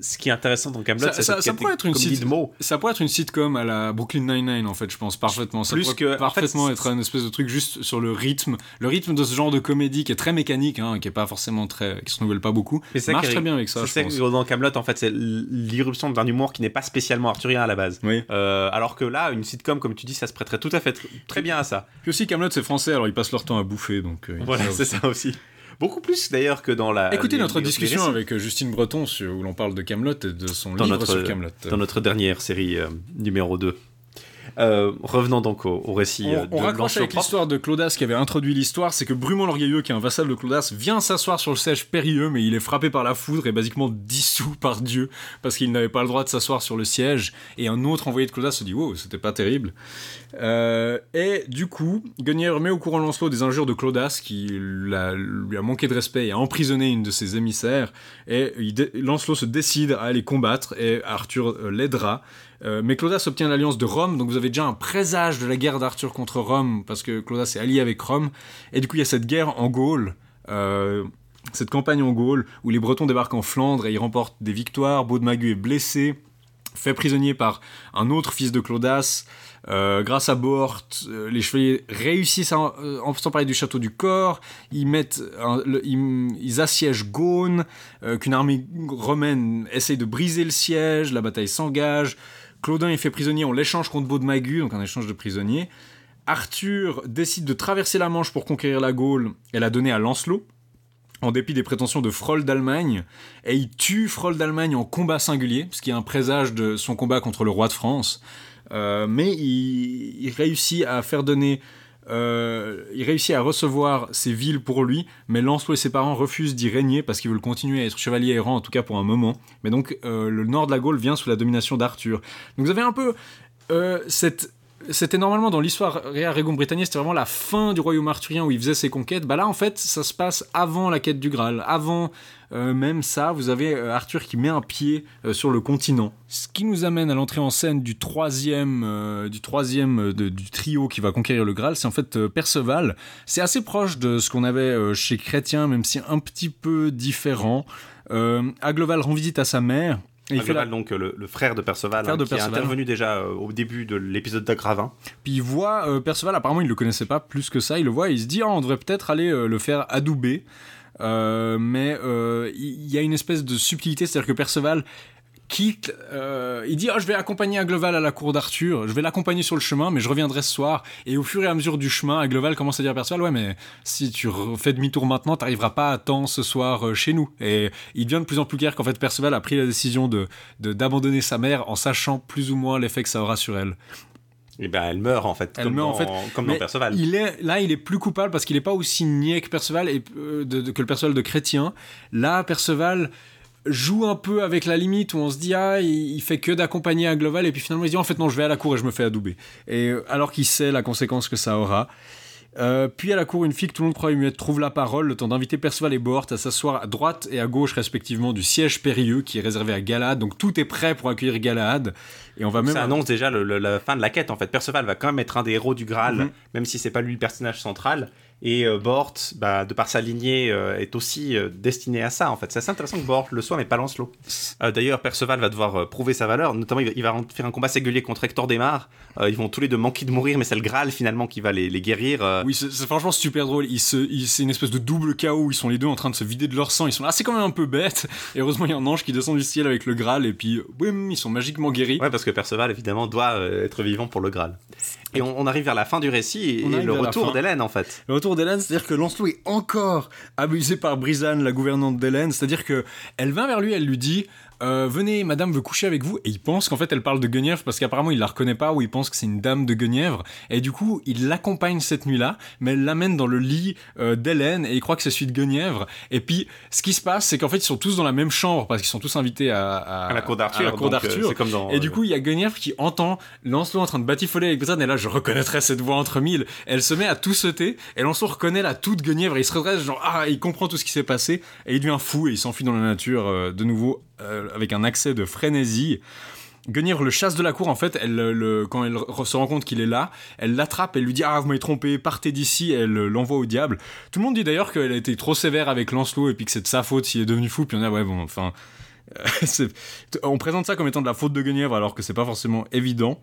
Speaker 4: ce qui est intéressant dans Camelot,
Speaker 1: Ça- ça- ça pourrait être une
Speaker 4: de mots.
Speaker 1: ça pourrait être une sitcom à la Brooklyn Nine-Nine en fait, je pense parfaitement. Ça
Speaker 4: Plus
Speaker 1: pourrait
Speaker 4: que- en
Speaker 1: parfaitement
Speaker 4: fait,
Speaker 1: être un espèce de truc juste sur le rythme, le rythme de ce genre de comédie qui est très mécanique, hein, qui est pas forcément très, qui se renouvelle pas beaucoup.
Speaker 4: Mais c'est
Speaker 1: marche très bien avec ça,
Speaker 4: C'est
Speaker 1: je
Speaker 4: ça
Speaker 1: pense.
Speaker 4: que dans Camelot, en fait, c'est l'irruption d'un humour qui n'est pas spécialement arthurien à la base.
Speaker 1: Oui.
Speaker 4: Euh, alors que là, une sitcom, comme tu dis, ça se prêterait tout à fait tr- très bien à ça.
Speaker 1: Puis aussi Camelot c'est français, alors ils passent leur temps à bouffer, donc. euh,
Speaker 4: Voilà, c'est ça aussi. Beaucoup plus d'ailleurs que dans la.
Speaker 1: Écoutez
Speaker 4: les-
Speaker 1: notre
Speaker 4: les-
Speaker 1: discussion avec euh, Justine Breton sur- où l'on parle de Camelot et de son
Speaker 4: dans
Speaker 1: livre
Speaker 4: notre,
Speaker 1: sur Camelot.
Speaker 4: dans notre dernière série euh, numéro 2. Euh, revenons donc au, au récit euh,
Speaker 1: On, on
Speaker 4: de
Speaker 1: raccroche
Speaker 4: Lancelot
Speaker 1: avec l'histoire de Claudas qui avait introduit l'histoire, c'est que Brumont l'Orgueilleux, qui est un vassal de Claudas, vient s'asseoir sur le siège périlleux, mais il est frappé par la foudre et basiquement dissous par Dieu, parce qu'il n'avait pas le droit de s'asseoir sur le siège, et un autre envoyé de Claudas se dit « Wow, c'était pas terrible. Euh, Et du coup, Guenièvre met au courant Lancelot des injures de Claudas, qui lui a manqué de respect et a emprisonné une de ses émissaires, et il Lancelot se décide à aller combattre, et Arthur euh, l'aidera, euh, mais Claudas obtient l'alliance de Rome, donc vous avez déjà un présage de la guerre d'Arthur contre Rome, parce que Claudas est allié avec Rome. Et du coup, il y a cette guerre en Gaule, euh, cette campagne en Gaule, où les Bretons débarquent en Flandre et ils remportent des victoires. Baudemagu est blessé, fait prisonnier par un autre fils de Claudas. Euh, grâce à Bohort, les chevaliers réussissent, à, en sans parler du château du corps, ils, mettent ils, assiègent Gaune, qu'une armée romaine essaye de briser le siège, la bataille s'engage, Claudin est fait prisonnier, on l'échange contre Baudemagu, donc un échange de prisonniers. Arthur décide de traverser la Manche pour conquérir la Gaule et la donner à Lancelot, en dépit des prétentions de Frol d'Allemagne, et il tue Frol d'Allemagne en combat singulier, ce qui est un présage de son combat contre le roi de France. Euh, mais il, il réussit à faire donner. Euh, il réussit à recevoir ces villes pour lui, mais Lancelot et ses parents refusent d'y régner parce qu'ils veulent continuer à être chevaliers errants, en tout cas pour un moment. Mais donc, euh, le nord de la Gaule vient sous la domination d'Arthur. Donc, vous avez un peu euh, cette. C'était normalement dans l'histoire Rea Regum Britannia, c'était vraiment la fin du royaume arthurien où il faisait ses conquêtes. Bah là, en fait, ça se passe avant la quête du Graal, avant même ça. Vous avez euh, Arthur qui met un pied euh, sur le continent, ce qui nous amène à l'entrée en scène du troisième, euh, du troisième euh, de- du trio qui va conquérir le Graal. C'est en fait euh, Perceval. C'est assez proche de ce qu'on avait euh, chez Chrétien, même si un petit peu différent. Euh, Agloval rend visite à sa mère. Et il fait la-
Speaker 4: donc euh, le, le frère de Perceval,
Speaker 1: Frère
Speaker 4: hein,
Speaker 1: de
Speaker 4: qui est
Speaker 1: Perceval.
Speaker 4: intervenu déjà euh, au début de l'épisode d'Agravin.
Speaker 1: Puis il voit euh, Perceval, apparemment il le connaissait pas plus que ça, il le voit et il se dit, Ah, on devrait peut-être aller euh, le faire adouber. Euh, mais euh, il y, a une espèce de subtilité, c'est-à-dire que Perceval quitte, euh, il dit, Ah, je vais accompagner Agloval à la cour d'Arthur, je vais l'accompagner sur le chemin, mais je reviendrai ce soir. Et au fur et à mesure du chemin, Agloval commence à dire à Perceval, ouais, mais si tu fais demi-tour maintenant, t'arriveras pas à temps ce soir chez nous. Et il devient de plus en plus clair qu'en fait Perceval a pris la décision de- d'abandonner sa mère en sachant plus ou moins l'effet que ça aura sur elle.
Speaker 4: Et ben elle meurt en fait,
Speaker 1: Elle
Speaker 4: comme,
Speaker 1: meurt,
Speaker 4: dans,
Speaker 1: en fait.
Speaker 4: comme dans
Speaker 1: Mais
Speaker 4: Perceval.
Speaker 1: Il est, là, il est plus coupable parce qu'il n'est pas aussi niais que Perceval et euh, de, de- que le Perceval de Chrétien. Là, Perceval joue un peu avec la limite où on se dit ah il, il fait que d'accompagner Agloval et puis finalement il se dit en fait non je vais à la cour et je me fais adouber et euh, alors qu'il sait la conséquence que ça aura Euh, puis à la cour, une fille que tout le monde croit muette trouve la parole, le temps d'inviter Perceval et Bohort à s'asseoir à droite et à gauche respectivement du siège périlleux qui est réservé à Galahad. Donc tout est prêt pour accueillir Galahad. Et on va même
Speaker 4: Ça annonce déjà le- le- la fin de la quête en fait. Perceval va quand même être un des héros du Graal,
Speaker 1: Mhm.
Speaker 4: même si c'est pas lui le personnage central. Et euh, Bort, bah, de par sa lignée, euh, est aussi euh, destiné à ça en fait. C'est assez intéressant que Bort le soit, mais pas Lancelot. D'ailleurs, Perceval va devoir prouver sa valeur. Notamment, il va, il va faire un combat singulier contre Hector Desmar. Ils vont tous les deux manquer de mourir, mais c'est le Graal finalement qui va les, les guérir.
Speaker 1: Oui, c'est franchement super drôle. C'est une espèce de double chaos où ils sont les deux en train de se vider de leur sang. Ils sont là, c'est quand même un peu bête. Et heureusement, il y a un ange qui descend du ciel avec le Graal et puis, boum, ils sont magiquement guéris.
Speaker 4: Ouais, parce que Perceval évidemment doit être vivant pour le Graal. Et on, on arrive vers la fin du récit et, le retour d'Hélène en fait.
Speaker 1: Le d'Hélène, c'est-à-dire que Lancelot est encore abusé par Brisane, la gouvernante d'Hélène. C'est-à-dire que elle vient vers lui, elle lui dit euh, Venez, madame veut coucher avec vous. Et il pense qu'en fait, elle parle de Guenièvre parce qu'apparemment, il la reconnaît pas ou il pense que c'est une dame de Guenièvre. Et du coup, il l'accompagne cette nuit-là, mais elle l'amène dans le lit euh, d'Hélène et il croit que c'est celui de Guenièvre. Et puis, ce qui se passe, c'est qu'en fait, ils sont tous dans la même chambre parce qu'ils sont tous invités à,
Speaker 4: À la cour d'Arthur.
Speaker 1: à la cour
Speaker 4: euh,
Speaker 1: d'Arthur.
Speaker 4: dans.
Speaker 1: Et du
Speaker 4: euh,
Speaker 1: coup, il y a Guenièvre qui entend Lancelot en train de batifoler avec Brisane, et là, je reconnaîtrais cette voix entre mille. Elle se met à tout sauter, et Lancelot reconnaît la toute Guenièvre, et il se redresse, genre, ah, il comprend tout ce qui s'est passé, et il devient fou, et il s'enfuit dans la nature, euh, de nouveau, euh, avec un accès de frénésie. Guenièvre le chasse de la cour, en fait, elle, euh, le, quand elle se rend compte qu'il est là, elle l'attrape, elle lui dit Ah, vous m'avez trompé, partez d'ici, elle euh, l'envoie au diable. Tout le monde dit d'ailleurs qu'elle a été trop sévère avec Lancelot et puis que c'est de sa faute s'il est devenu fou, puis on a, ouais, bon, enfin. euh, on présente ça comme étant de la faute de Guenièvre alors que c'est pas forcément évident.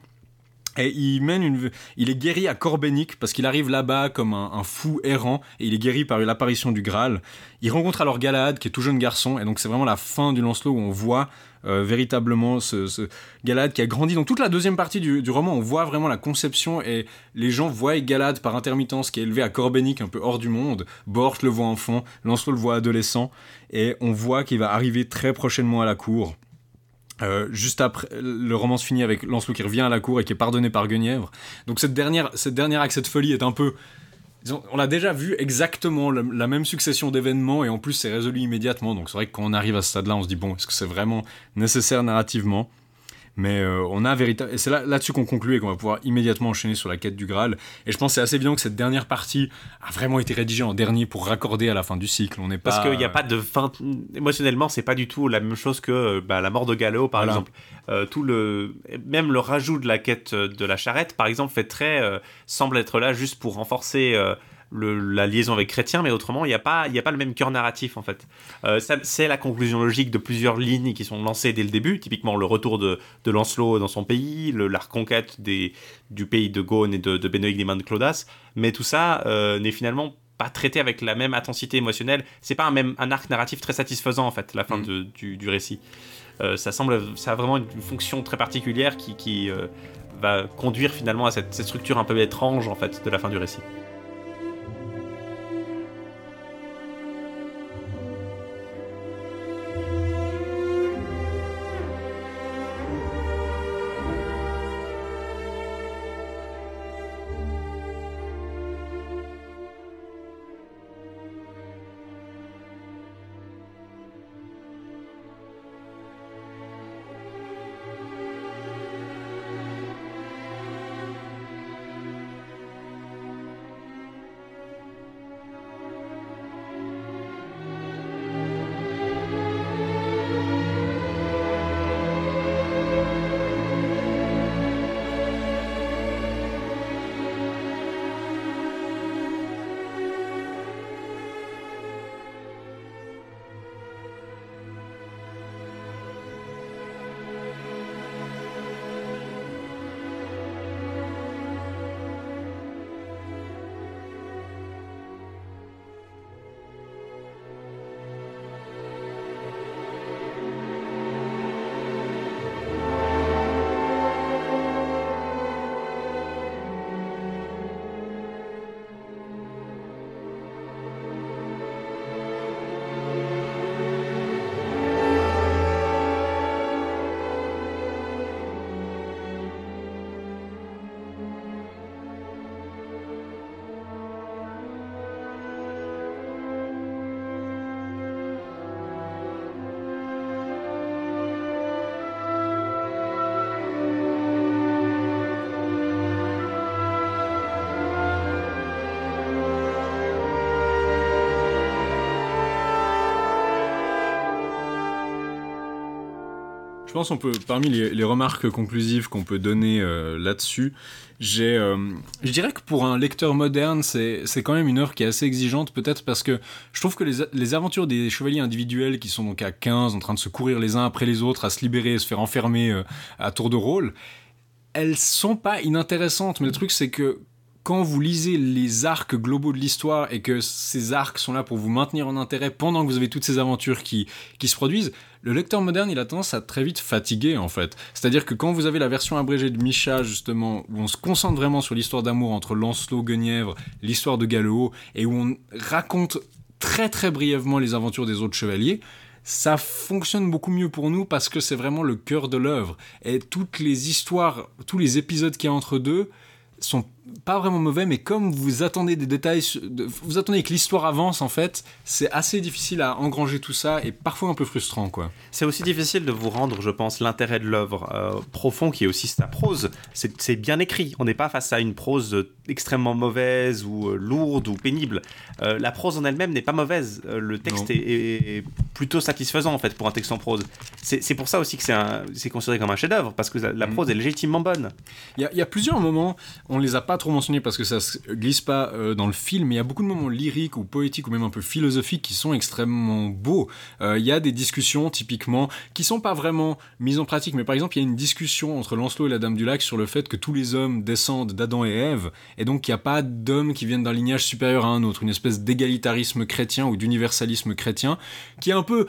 Speaker 1: Et il mène une, il est guéri à Corbenic parce qu'il arrive là-bas comme un, fou errant et il est guéri par l'apparition du Graal. Il rencontre alors Galahad qui est tout jeune garçon et donc c'est vraiment la fin du Lancelot où on voit euh, véritablement ce, ce qui a grandi. Donc toute la deuxième partie du, du roman, on voit vraiment la conception et les gens voient Galahad par intermittence qui est élevé à Corbenic un peu hors du monde. Bort le voit enfant, Lancelot le voit adolescent et on voit qu'il va arriver très prochainement à la cour. Euh, juste après, le roman se finit avec Lancelot qui revient à la cour et qui est pardonné par Guenièvre. Donc cette dernière, cette dernière cette folie est un peu... On a déjà vu exactement la, la même succession d'événements et en plus c'est résolu immédiatement. Donc c'est vrai que quand on arrive à ce stade-là, on se dit bon, est-ce que c'est vraiment nécessaire narrativement? Mais euh, on a véritable et c'est là là-dessus qu'on conclut et qu'on va pouvoir immédiatement enchaîner sur la quête du Graal et je pense que c'est assez évident que cette dernière partie a vraiment été rédigée en dernier pour raccorder à la fin du cycle on n'est pas
Speaker 4: Parce qu'il n'y a pas de fin. Émotionnellement, c'est pas du tout la même chose que euh, bah, la mort de Gallo, par
Speaker 1: Voilà.
Speaker 4: exemple. Euh, tout le, même le rajout de la quête de la charrette, par exemple, fait très euh, semble être là juste pour renforcer le- la liaison avec Chrétien, mais autrement, il n'y a pas, y a pas le même cœur narratif en fait. Euh, c'est la conclusion logique de plusieurs lignes qui sont lancées dès le début. Typiquement, le retour de, de Lancelot dans son pays, le- la reconquête des, du pays de Gaune et de, de Benoît des mains de Clodas. Mais tout ça euh, n'est finalement pas traité avec la même intensité émotionnelle. C'est pas un, même, un arc narratif très satisfaisant en fait, la fin
Speaker 1: Mm.
Speaker 4: de- du, du récit. Euh, ça semble, ça a vraiment une fonction très particulière qui, qui, va conduire finalement à cette, cette structure un peu étrange en fait de la fin du récit.
Speaker 1: Pense qu'on peut, parmi les, remarques conclusives qu'on peut donner euh, là-dessus, j'ai, euh, je dirais que pour un lecteur moderne, c'est, c'est quand même une œuvre qui est assez exigeante, peut-être parce que je trouve que les, les aventures des chevaliers individuels qui sont donc à 15, en train de se courir les uns après les autres, à se libérer, se faire enfermer euh, à tour de rôle, elles sont pas inintéressantes, mais le truc c'est que quand vous lisez les arcs globaux de l'histoire et que ces arcs sont là pour vous maintenir en intérêt pendant que vous avez toutes ces aventures qui, qui se produisent, le lecteur moderne, il a tendance à très vite fatiguer, en fait. C'est-à-dire que quand vous avez la version abrégée de Micha, justement, où on se concentre vraiment sur l'histoire d'amour entre Lancelot, Guenièvre, l'histoire de Gallo, et où on raconte très très brièvement les aventures des autres chevaliers, ça fonctionne beaucoup mieux pour nous parce que c'est vraiment le cœur de l'œuvre. Et toutes les histoires, tous les épisodes qu'il y a entre deux sont pas vraiment mauvais, mais comme vous attendez des détails, vous attendez que l'histoire avance en fait, c'est assez difficile à engranger tout ça et parfois un peu frustrant quoi.
Speaker 4: C'est aussi difficile de vous rendre, je pense, l'intérêt de l'œuvre euh, profond qui est aussi sa prose. C'est bien écrit. On n'est pas face à une prose euh, extrêmement mauvaise ou euh, lourde ou pénible. Euh, la prose en elle-même n'est pas mauvaise. Le texte est, est- est plutôt satisfaisant en fait pour un texte en prose. C'est pour ça aussi que c'est considéré comme un chef-d'œuvre parce que la, la prose est légitimement bonne.
Speaker 1: Il y, y a plusieurs moments, on les a pas trop mentionnés parce que ça se glisse pas euh, dans le film, mais il y a beaucoup de moments lyriques ou poétiques ou même un peu philosophiques qui sont extrêmement beaux. Euh, Il y a des discussions typiquement qui sont pas vraiment mises en pratique, mais par exemple il y a une discussion entre Lancelot et la Dame du Lac sur le fait que tous les hommes descendent d'Adam et Ève, et donc qu'il n'y a pas d'hommes qui viennent d'un lignage supérieur à un autre, une espèce d'égalitarisme chrétien ou d'universalisme chrétien, qui est un peu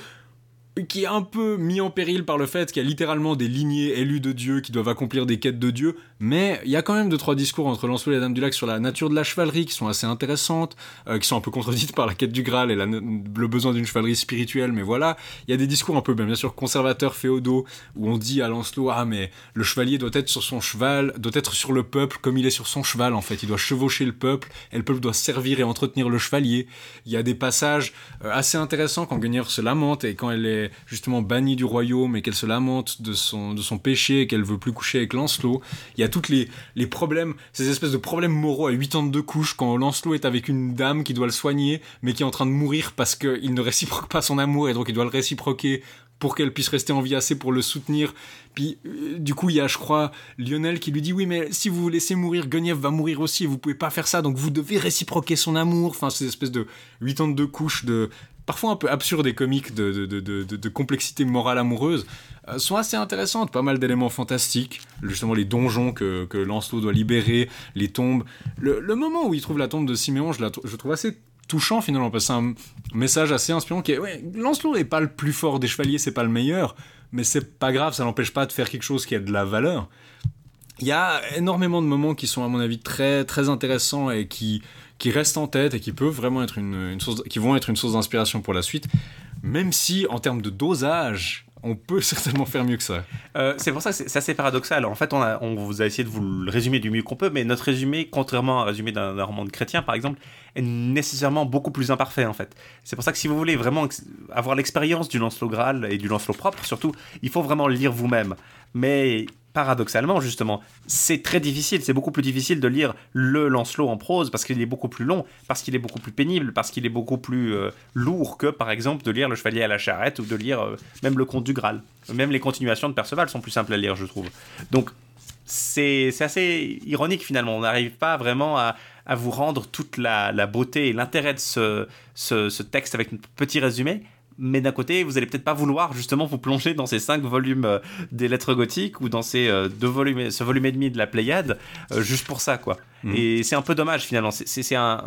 Speaker 1: qui est un peu mis en péril par le fait qu'il y a littéralement des lignées élues de Dieu qui doivent accomplir des quêtes de Dieu, mais il y a quand même deux trois discours entre Lancelot et la Dame du Lac sur la nature de la chevalerie qui sont assez intéressantes, euh, qui sont un peu contredites par la quête du Graal et le besoin d'une chevalerie spirituelle, mais voilà, il y a des discours un peu ben, bien sûr conservateurs féodaux où on dit à Lancelot ah mais le chevalier doit être sur son cheval, doit être sur le peuple comme il est sur son cheval en fait, il doit chevaucher le peuple et le peuple doit servir et entretenir le chevalier. Il y a des passages euh, assez intéressants quand Guenièvre se lamente et quand elle est justement bannie du royaume et qu'elle se lamente de son, de son péché et qu'elle veut plus coucher avec Lancelot. Il y a toutes les, les problèmes, ces espèces de problèmes moraux à 82 couches quand Lancelot est avec une dame qui doit le soigner mais qui est en train de mourir parce qu'il ne réciproque pas son amour et donc il doit le réciproquer pour qu'elle puisse rester en vie assez pour le soutenir. Puis, euh, du coup, il y a, je crois, Lionel qui lui dit Oui, mais si vous vous laissez mourir, Guenièvre va mourir aussi et vous pouvez pas faire ça, donc vous devez réciproquer son amour. Enfin, ces espèces de 82 couches de. Parfois un peu absurdes et comiques de, de, de, complexité morale amoureuse euh, sont assez intéressantes. Pas mal d'éléments fantastiques. Justement, les donjons que, que Lancelot doit libérer, les tombes. Le, le moment où il trouve la tombe de Siméon, je, la, je trouve assez touchant finalement parce que c'est un message assez inspirant qui est ouais, Lancelot n'est pas le plus fort des chevaliers c'est pas le meilleur mais c'est pas grave ça n'empêche pas de faire quelque chose qui a de la valeur il y a énormément de moments qui sont à mon avis très très intéressants et qui qui restent en tête et qui peuvent vraiment être une, source qui vont être une source d'inspiration pour la suite même si en termes de dosage on peut certainement faire mieux que ça
Speaker 4: Euh, c'est pour ça que c'est assez paradoxal. En fait, on, vous a essayé de vous le résumer du mieux qu'on peut, mais notre résumé, contrairement à un résumé d'un roman de chrétien, par exemple, est nécessairement beaucoup plus imparfait, en fait. C'est pour ça que si vous voulez vraiment avoir l'expérience du Lancelot Graal et du Lancelot propre, surtout, il faut vraiment le lire vous-même. Mais paradoxalement, justement, c'est très difficile. C'est beaucoup plus difficile de lire le Lancelot en prose parce qu'il est beaucoup plus long, parce qu'il est beaucoup plus pénible, parce qu'il est beaucoup plus euh, lourd que, par exemple, de lire Le Chevalier à la charrette ou de lire euh, même Le Conte du Graal. Même les continuations de Perceval sont plus simples à lire, je trouve. Donc, c'est assez ironique finalement. On n'arrive pas vraiment à, vous rendre toute la, beauté et l'intérêt de ce, texte avec notre petit résumé. Mais d'un côté, vous allez peut-être pas vouloir justement vous plonger dans ces cinq volumes euh, des lettres gothiques ou dans ces euh, deux volumes, ce volume et demi de la Pléiade, euh, juste pour ça, quoi.
Speaker 1: Mhm.
Speaker 4: Et c'est un peu dommage finalement. C'est un,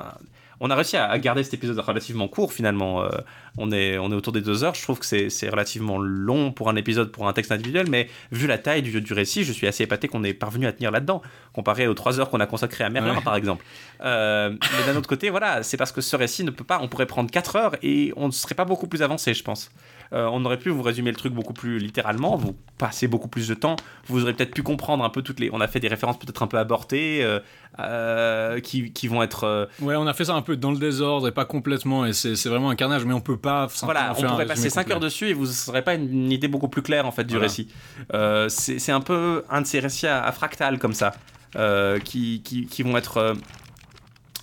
Speaker 4: on a réussi à, à garder cet épisode relativement court finalement. Euh, on, est, on est autour des deux heures. Je trouve que c'est relativement long pour un épisode, pour un texte individuel, mais vu la taille du, du récit, je suis assez épaté qu'on ait parvenu à tenir là-dedans, comparé aux trois heures qu'on a consacrées à Merlin
Speaker 1: Ouais.
Speaker 4: par exemple. Euh, mais d'un autre côté, voilà, c'est parce que ce récit ne peut pas, on pourrait prendre 4 heures et on ne serait pas beaucoup plus avancé, je pense. Euh, on aurait pu vous résumer le truc beaucoup plus littéralement, vous passer beaucoup plus de temps, vous aurez peut-être pu comprendre un peu toutes les. On a fait des références peut-être un peu abortées, euh, euh, qui, qui vont être.
Speaker 1: ouais on a fait ça un peu dans le désordre et pas complètement et c'est vraiment un carnage mais on peut pas
Speaker 4: voilà, on pourrait passer 5
Speaker 1: complet.
Speaker 4: heures dessus et vous n'aurez pas une, une idée beaucoup plus claire en fait du
Speaker 1: Voilà.
Speaker 4: récit. C'est un peu un de ces récits à, à fractal comme ça, qui, qui, qui vont être,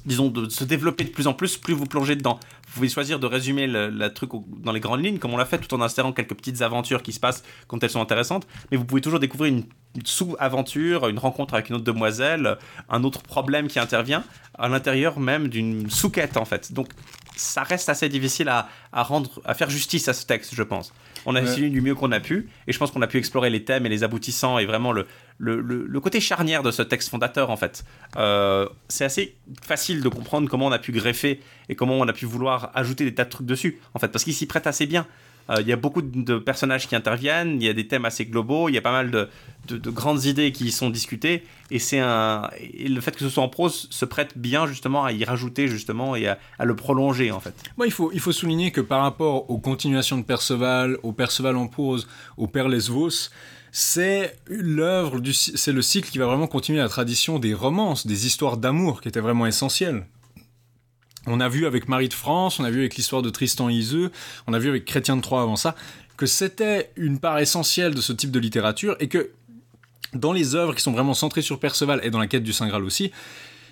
Speaker 4: disons, de se développer de plus en plus, plus vous plongez dedans. Vous pouvez choisir de résumer le, la truc dans les grandes lignes, comme on l'a fait, tout en insérant quelques petites aventures qui se passent quand elles sont intéressantes. Mais vous pouvez toujours découvrir une, une sous-aventure, une rencontre avec une autre demoiselle, un autre problème qui intervient à l'intérieur même d'une sous-quête en fait. Donc ça reste assez difficile à, à rendre, à faire justice à ce texte, je pense. On a
Speaker 1: Ouais.
Speaker 4: essayé du mieux qu'on a pu, et je pense qu'on a pu explorer les thèmes et les aboutissants et vraiment le, le, côté charnière de ce texte fondateur en fait. Euh, c'est assez facile de comprendre comment on a pu greffer et comment on a pu vouloir ajouter des tas de trucs dessus, en fait, parce qu'il s'y prête assez bien. Euh, Il y a beaucoup de personnages qui interviennent, il y a des thèmes assez globaux, il y a pas mal de, de- de grandes idées qui y sont discutées, et c'est un le fait que ce soit en prose se prête bien justement à y rajouter justement et à, à le prolonger en fait.
Speaker 1: Moi, il faut, il faut souligner que par rapport aux continuations de Perceval, au Perceval en prose, au Père Lesvos, c'est l'œuvre du, c'est le cycle qui va vraiment continuer la tradition des romances, des histoires d'amour qui étaient vraiment essentielles. On a vu avec Marie de France, on a vu avec l'histoire de Tristan et Iseux, on a vu avec Chrétien de Troyes avant ça, que c'était une part essentielle de ce type de littérature et que dans les œuvres qui sont vraiment centrées sur Perceval et dans la quête du Saint Graal aussi,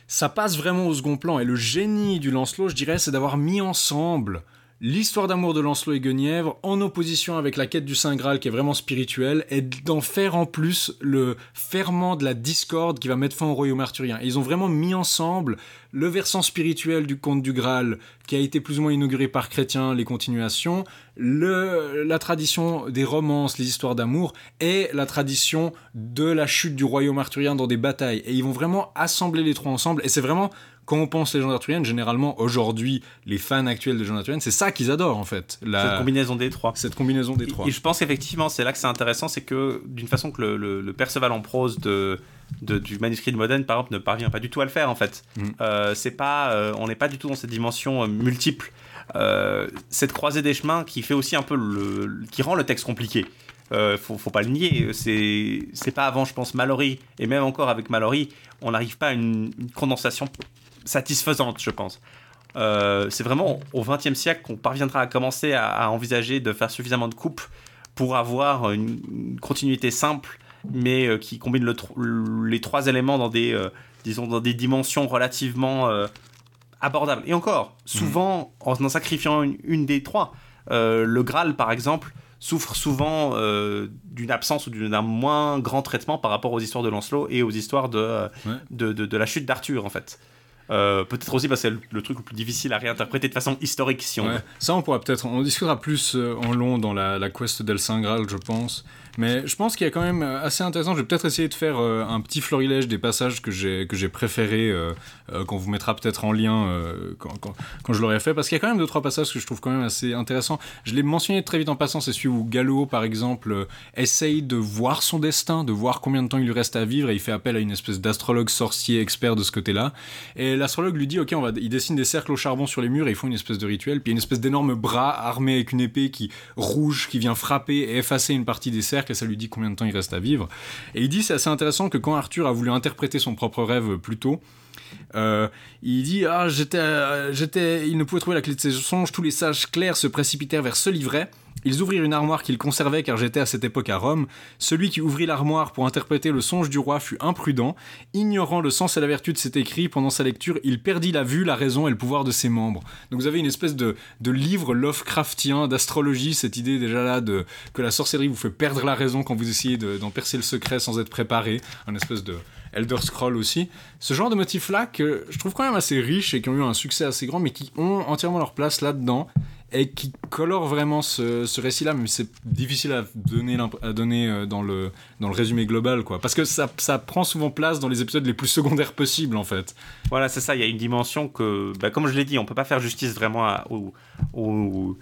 Speaker 1: ça passe vraiment au second plan. Et le génie du Lancelot, je dirais, c'est d'avoir mis ensemble l'histoire d'amour de Lancelot et Guenièvre en opposition avec la quête du Saint Graal qui est vraiment spirituelle et d'en faire en plus le ferment de la discorde qui va mettre fin au royaume arthurien. Et ils ont vraiment mis ensemble le versant spirituel du conte du Graal qui a été plus ou moins inauguré par Chrétien, les continuations, le, la tradition des romances, les histoires d'amour et la tradition de la chute du royaume arthurien dans des batailles. Et ils vont vraiment assembler les trois ensemble et c'est vraiment quand on pense légendes arthuriennes, généralement aujourd'hui, les fans actuels de légendes arthuriennes, c'est ça qu'ils adorent en fait. La...
Speaker 4: Cette combinaison des trois.
Speaker 1: Cette combinaison des trois.
Speaker 4: Et, je pense effectivement, c'est là que c'est intéressant, c'est que d'une façon que le, le, le, Perceval en prose de, de, du manuscrit de Modène, par exemple, ne parvient pas du tout à le faire en fait.
Speaker 1: Mm.
Speaker 4: Euh, c'est pas, euh, on n'est pas du tout dans cette dimension euh, multiple. Cette croisée des chemins qui fait aussi un peu le, qui rend le texte compliqué. Euh, faut, faut pas le nier, c'est c'est pas avant, je pense, Mallory, et même encore avec Mallory, on n'arrive pas à une, une condensation satisfaisante, je pense. Euh, c'est vraiment au XXe siècle qu'on parviendra à commencer à, à, envisager de faire suffisamment de coupes pour avoir une, une continuité simple, mais euh, qui combine le, les trois éléments dans des, euh, disons, dans des dimensions relativement abordables. Et encore, souvent, mmh. en en sacrifiant une, une des trois. Le Graal, par exemple, souffre souvent euh, d'une absence ou d'un moins grand traitement par rapport aux histoires de Lancelot et aux histoires de, euh,
Speaker 1: Ouais.
Speaker 4: de, de, de la chute d'Arthur, en fait. Euh, peut-être aussi parce que c'est le, truc le plus difficile à réinterpréter de façon historique, si on
Speaker 1: Ouais. Ça, on pourra peut-être, on discutera plus euh, en long dans la, la quest d'El Saint Graal, je pense. Mais je pense qu'il y a quand même euh, assez intéressant. Je vais peut-être essayer de faire euh, un petit florilège des passages que j'ai que j'ai préférés, euh, euh, qu'on vous mettra peut-être en lien quand, quand, quand je l'aurai fait, parce qu'il y a quand même deux trois passages que je trouve quand même assez intéressants. Je l'ai mentionné très vite en passant. C'est celui où Gallo, par exemple, essaye de voir son destin, de voir combien de temps il lui reste à vivre, et il fait appel à une espèce d'astrologue sorcier expert de ce côté-là. Et l'astrologue lui dit, ok, on va, il dessine des cercles au charbon sur les murs et ils font une espèce de rituel. Puis il y a une espèce d'énorme bras armé avec une épée qui rouge qui vient frapper et effacer une partie des cercles et ça lui dit combien de temps il reste à vivre. Et il dit, c'est assez intéressant que quand Arthur a voulu interpréter son propre rêve plus tôt, euh, il dit ah j'étais euh, j'étais il ne pouvait trouver la clé de ses songes tous les sages clairs se précipitèrent vers ce livret ils ouvrirent une armoire qu'ils conservaient car j'étais à cette époque à Rome. Celui qui ouvrit l'armoire pour interpréter le songe du roi fut imprudent. Ignorant le sens et la vertu de cet écrit pendant sa lecture il perdit la vue la raison et le pouvoir de ses membres. Donc vous avez une espèce de, livre Lovecraftien d'astrologie cette idée déjà là de que la sorcellerie vous fait perdre la raison quand vous essayez de- d'en percer le secret sans être préparé. Un espèce de Elder Scroll aussi. Ce genre de motifs-là que je trouve quand même assez riches et qui ont eu un succès assez grand, mais qui ont entièrement leur place là-dedans et qui colorent vraiment ce, récit-là, mais c'est difficile à donner, euh, dans, le, dans le résumé global, quoi. Parce que ça, ça prend souvent place dans les épisodes les plus secondaires possibles, en fait.
Speaker 4: Voilà, c'est ça. Il y a une dimension que, bah, comme je l'ai dit, on peut pas faire justice vraiment aux, aux-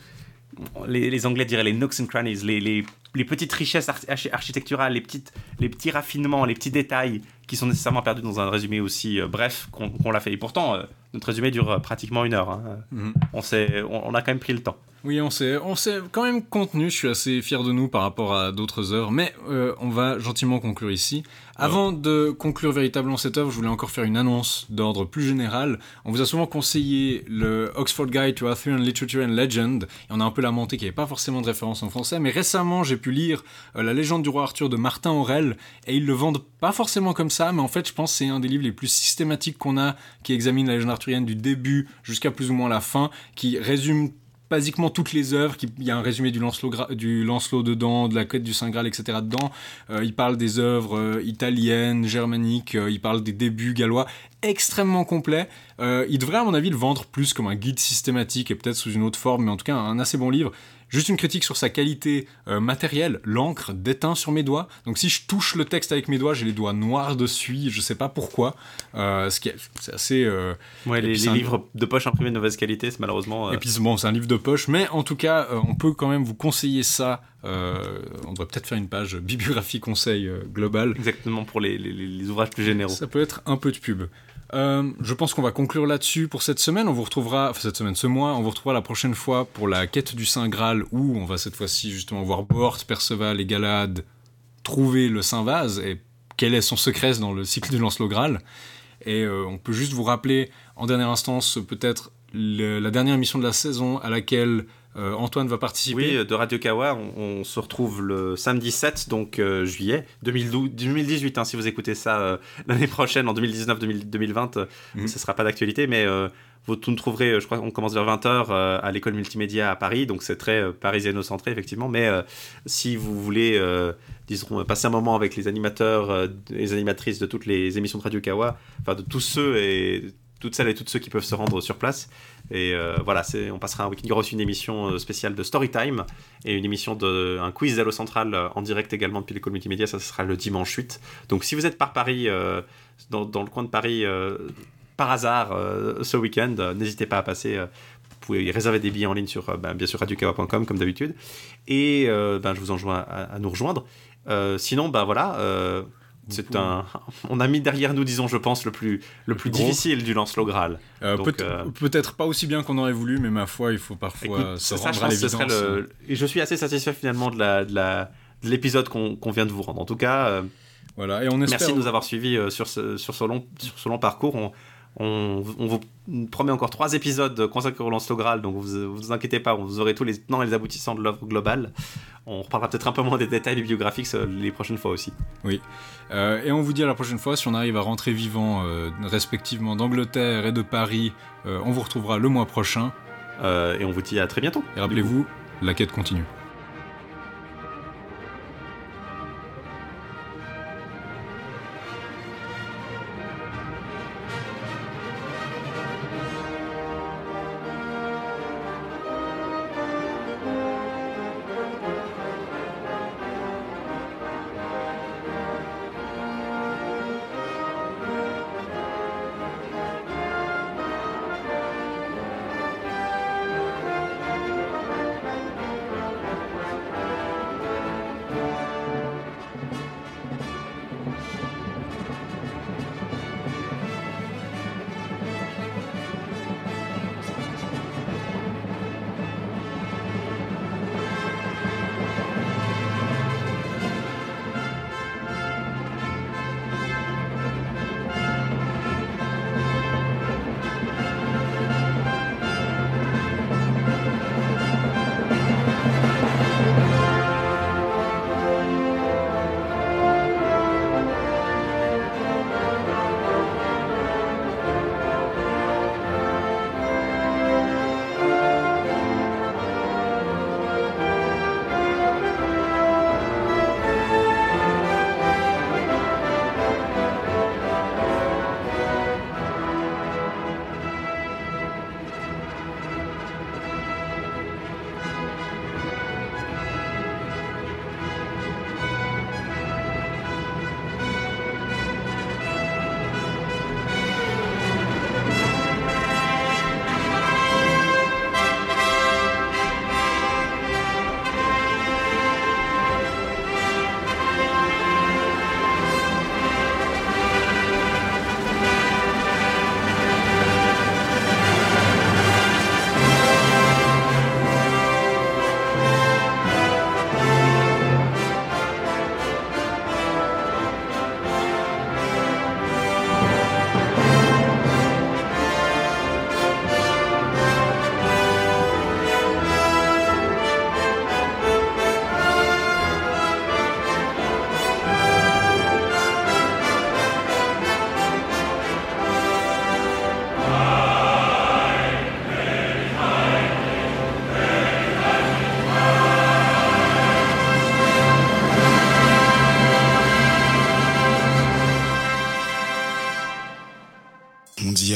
Speaker 4: les, Anglais diraient les nooks and crannies, les, les, petites richesses archi- archi- architecturales, les, petites, les petits raffinements, les petits détails qui sont nécessairement perdus dans un résumé aussi euh, bref qu'on qu'on l'a fait. Et pourtant, euh, notre résumé dure euh, pratiquement une heure. hein.
Speaker 1: Mhm.
Speaker 4: On, s'est- on, on a quand même pris le temps.
Speaker 1: Oui, on s'est, on s'est quand même contenu. Je suis assez fier de nous par rapport à d'autres œuvres, mais euh, on va gentiment conclure ici. Avant de conclure véritablement cette œuvre, je voulais encore faire une annonce d'ordre plus général. On vous a souvent conseillé le Oxford Guide to Arthurian Literature and Legend, et on a un peu lamenté qu'il n'y avait pas forcément de référence en français, mais récemment j'ai pu lire euh, La légende du roi Arthur de Martin Aurel, et ils le vendent pas forcément comme ça, mais en fait je pense que c'est un des livres les plus systématiques qu'on a, qui examine la légende arthurienne du début jusqu'à plus ou moins la fin, qui résume basiquement toutes les œuvres, il y a un résumé du Lancelot, du Lancelot dedans, de la quête du Saint Graal, etc. dedans. Euh, il parle des œuvres euh, italiennes, germaniques, euh, il parle des débuts gallois, extrêmement complet. Il devrait à mon avis le vendre plus comme un guide systématique et peut-être sous une autre forme, mais en tout cas un assez bon livre. Juste une critique sur sa qualité euh, matérielle, l'encre déteint sur mes doigts. Donc si je touche le texte avec mes doigts, j'ai les doigts noirs dessus, je sais pas pourquoi. Euh, ce qui est, c'est assez... euh,
Speaker 4: Ouais, les,
Speaker 1: un-
Speaker 4: livres de poche imprimés de mauvaise qualité, c'est malheureusement. euh,
Speaker 1: et puis bon, c'est un livre de poche, mais en tout cas, on peut quand même vous conseiller ça. On devrait peut-être faire une page bibliographie conseil global.
Speaker 4: Exactement pour les, les- les ouvrages plus généraux.
Speaker 1: Ça peut être un peu de pub. Euh, je pense qu'on va conclure là-dessus pour cette semaine. On vous retrouvera, enfin cette semaine, ce mois, on vous retrouvera la prochaine fois pour la quête du Saint Graal où on va cette fois-ci justement voir Bort, Perceval et Galad trouver le Saint Vase et quel est son secret dans le cycle du Lancelot Graal. Et euh, on peut juste vous rappeler en dernière instance peut-être la dernière émission de la saison à laquelle euh, Antoine va participer.
Speaker 4: Oui, de Radio Kawa, on, on se retrouve le samedi 7, donc euh, juillet 2012, 2018. hein, si vous écoutez ça euh, l'année prochaine, en 2019-2020,
Speaker 1: Mhm.
Speaker 4: ce sera pas d'actualité, mais vous nous trouverez, je crois qu'on commence vers 20h euh, à l'école multimédia à Paris, donc c'est très parisiano-centré effectivement, mais si vous voulez, disons, passer un moment avec les animateurs les animatrices de toutes les émissions de Radio Kawa, enfin de tous ceux et toutes celles et tous ceux qui peuvent se rendre sur place, et euh, voilà, on passera un week-end, il y aura aussi une émission euh, spéciale de Storytime, et une émission de, un quiz Zalo Central euh, en direct également depuis l'école multimédia, ça sera le dimanche 8. Donc si vous êtes par Paris, dans, le coin de Paris, par hasard ce week-end, n'hésitez pas à passer. vous pouvez réserver des billets en ligne sur, ben, bien sûr, radiokawa.com comme d'habitude. Et ben, je vous enjoins à, à nous rejoindre. Sinon, ben voilà, c'est un. On a mis derrière nous, disons, je pense, le plus, le plus difficile du Lancelot Graal.
Speaker 1: Euh,
Speaker 4: euh,
Speaker 1: Peut-être pas aussi bien qu'on aurait voulu, mais ma foi, il faut parfois
Speaker 4: Écoute,
Speaker 1: se
Speaker 4: ça,
Speaker 1: rendre à l'évidence.
Speaker 4: le- Et je suis assez satisfait finalement de la, l'épisode qu'on vient de vous rendre. En tout cas, euh,
Speaker 1: Voilà, et on espère.
Speaker 4: merci de nous avoir suivis euh, sur, ce, sur, ce long, sur ce long parcours. On, on, on vous promet encore trois épisodes consacrés au Lancelot Graal, donc vous vous inquiétez pas, vous aurez tous les tenants et les aboutissants de l'œuvre globale. On reparlera peut-être un peu moins des détails bibliographiques euh, les prochaines fois aussi.
Speaker 1: Euh, et on vous dit à la prochaine fois, si on arrive à rentrer vivant, euh, respectivement d'Angleterre et de Paris, euh, on vous retrouvera le mois prochain.
Speaker 4: Et on vous dit à très bientôt.
Speaker 1: Et rappelez-vous, la quête continue.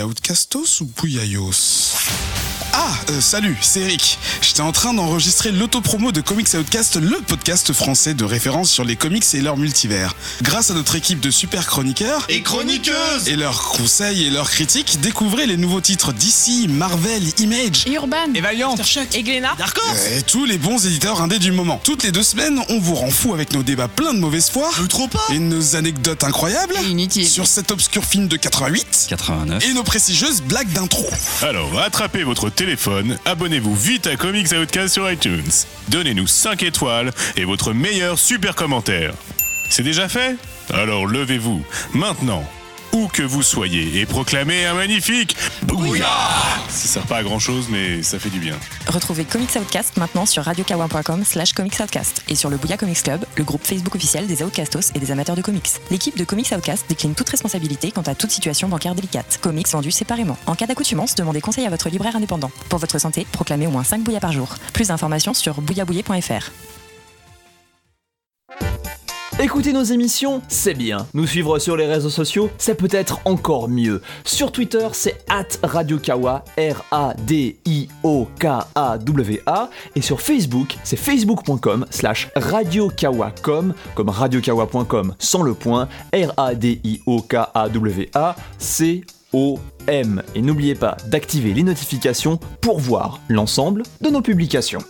Speaker 3: Outcastos ou Pouyayos Ah, euh, salut, c'est Eric. J'étais en train d'enregistrer l'autopromo de Comics Outcast, le podcast français de référence sur les comics et leur multivers. Grâce à notre équipe de super chroniqueurs
Speaker 6: Et chroniqueuse
Speaker 3: et leurs conseils et leurs critiques, découvrez les nouveaux titres DC, Marvel, Image
Speaker 10: Et Urban.
Speaker 3: et Valiant.
Speaker 10: Et Glénat.
Speaker 3: Et tous les bons éditeurs indés du moment. Toutes les deux semaines, on vous rend fou avec nos débats pleins de mauvaise foi.
Speaker 6: trop pas
Speaker 3: Et nos anecdotes incroyables.
Speaker 10: Inutile.
Speaker 3: Sur cet obscur film de 88.
Speaker 11: 89.
Speaker 3: Et nos prestigieuses blagues d'intro.
Speaker 9: Alors, attrapez votre téléphone, abonnez-vous vite à Comics Outcast sur iTunes. Donnez-nous 5 étoiles et votre meilleur super commentaire. C'est déjà fait? Alors levez-vous, maintenant. Où que vous soyez et proclamez un magnifique Bouya Ça sert pas à grand chose, mais ça fait du bien.
Speaker 10: Retrouvez Comics Outcast maintenant sur radiokawa.com slash Comics Outcast et sur le Bouya Comics Club, le groupe Facebook officiel des Outcastos et des amateurs de comics. L'équipe de Comics Outcast décline toute responsabilité quant à toute situation bancaire délicate. Comics vendus séparément. En cas d'accoutumance, demandez conseil à votre libraire indépendant. Pour votre santé, proclamez au moins 5 bouillas par jour. Plus d'informations sur bouillabouillet.fr.
Speaker 11: Écouter nos émissions, c'est bien. Nous suivre sur les réseaux sociaux, c'est peut-être encore mieux. Sur Twitter, c'est at RadioKawa, R-A-D-I-O-K-A-W-A. Et sur Facebook, c'est facebook.com slash radiokawacom, comme radiokawa.com sans le point, R-A-D-I-O-K-A-W-A, C-O-M. Et n'oubliez pas d'activer les notifications pour voir l'ensemble de nos publications.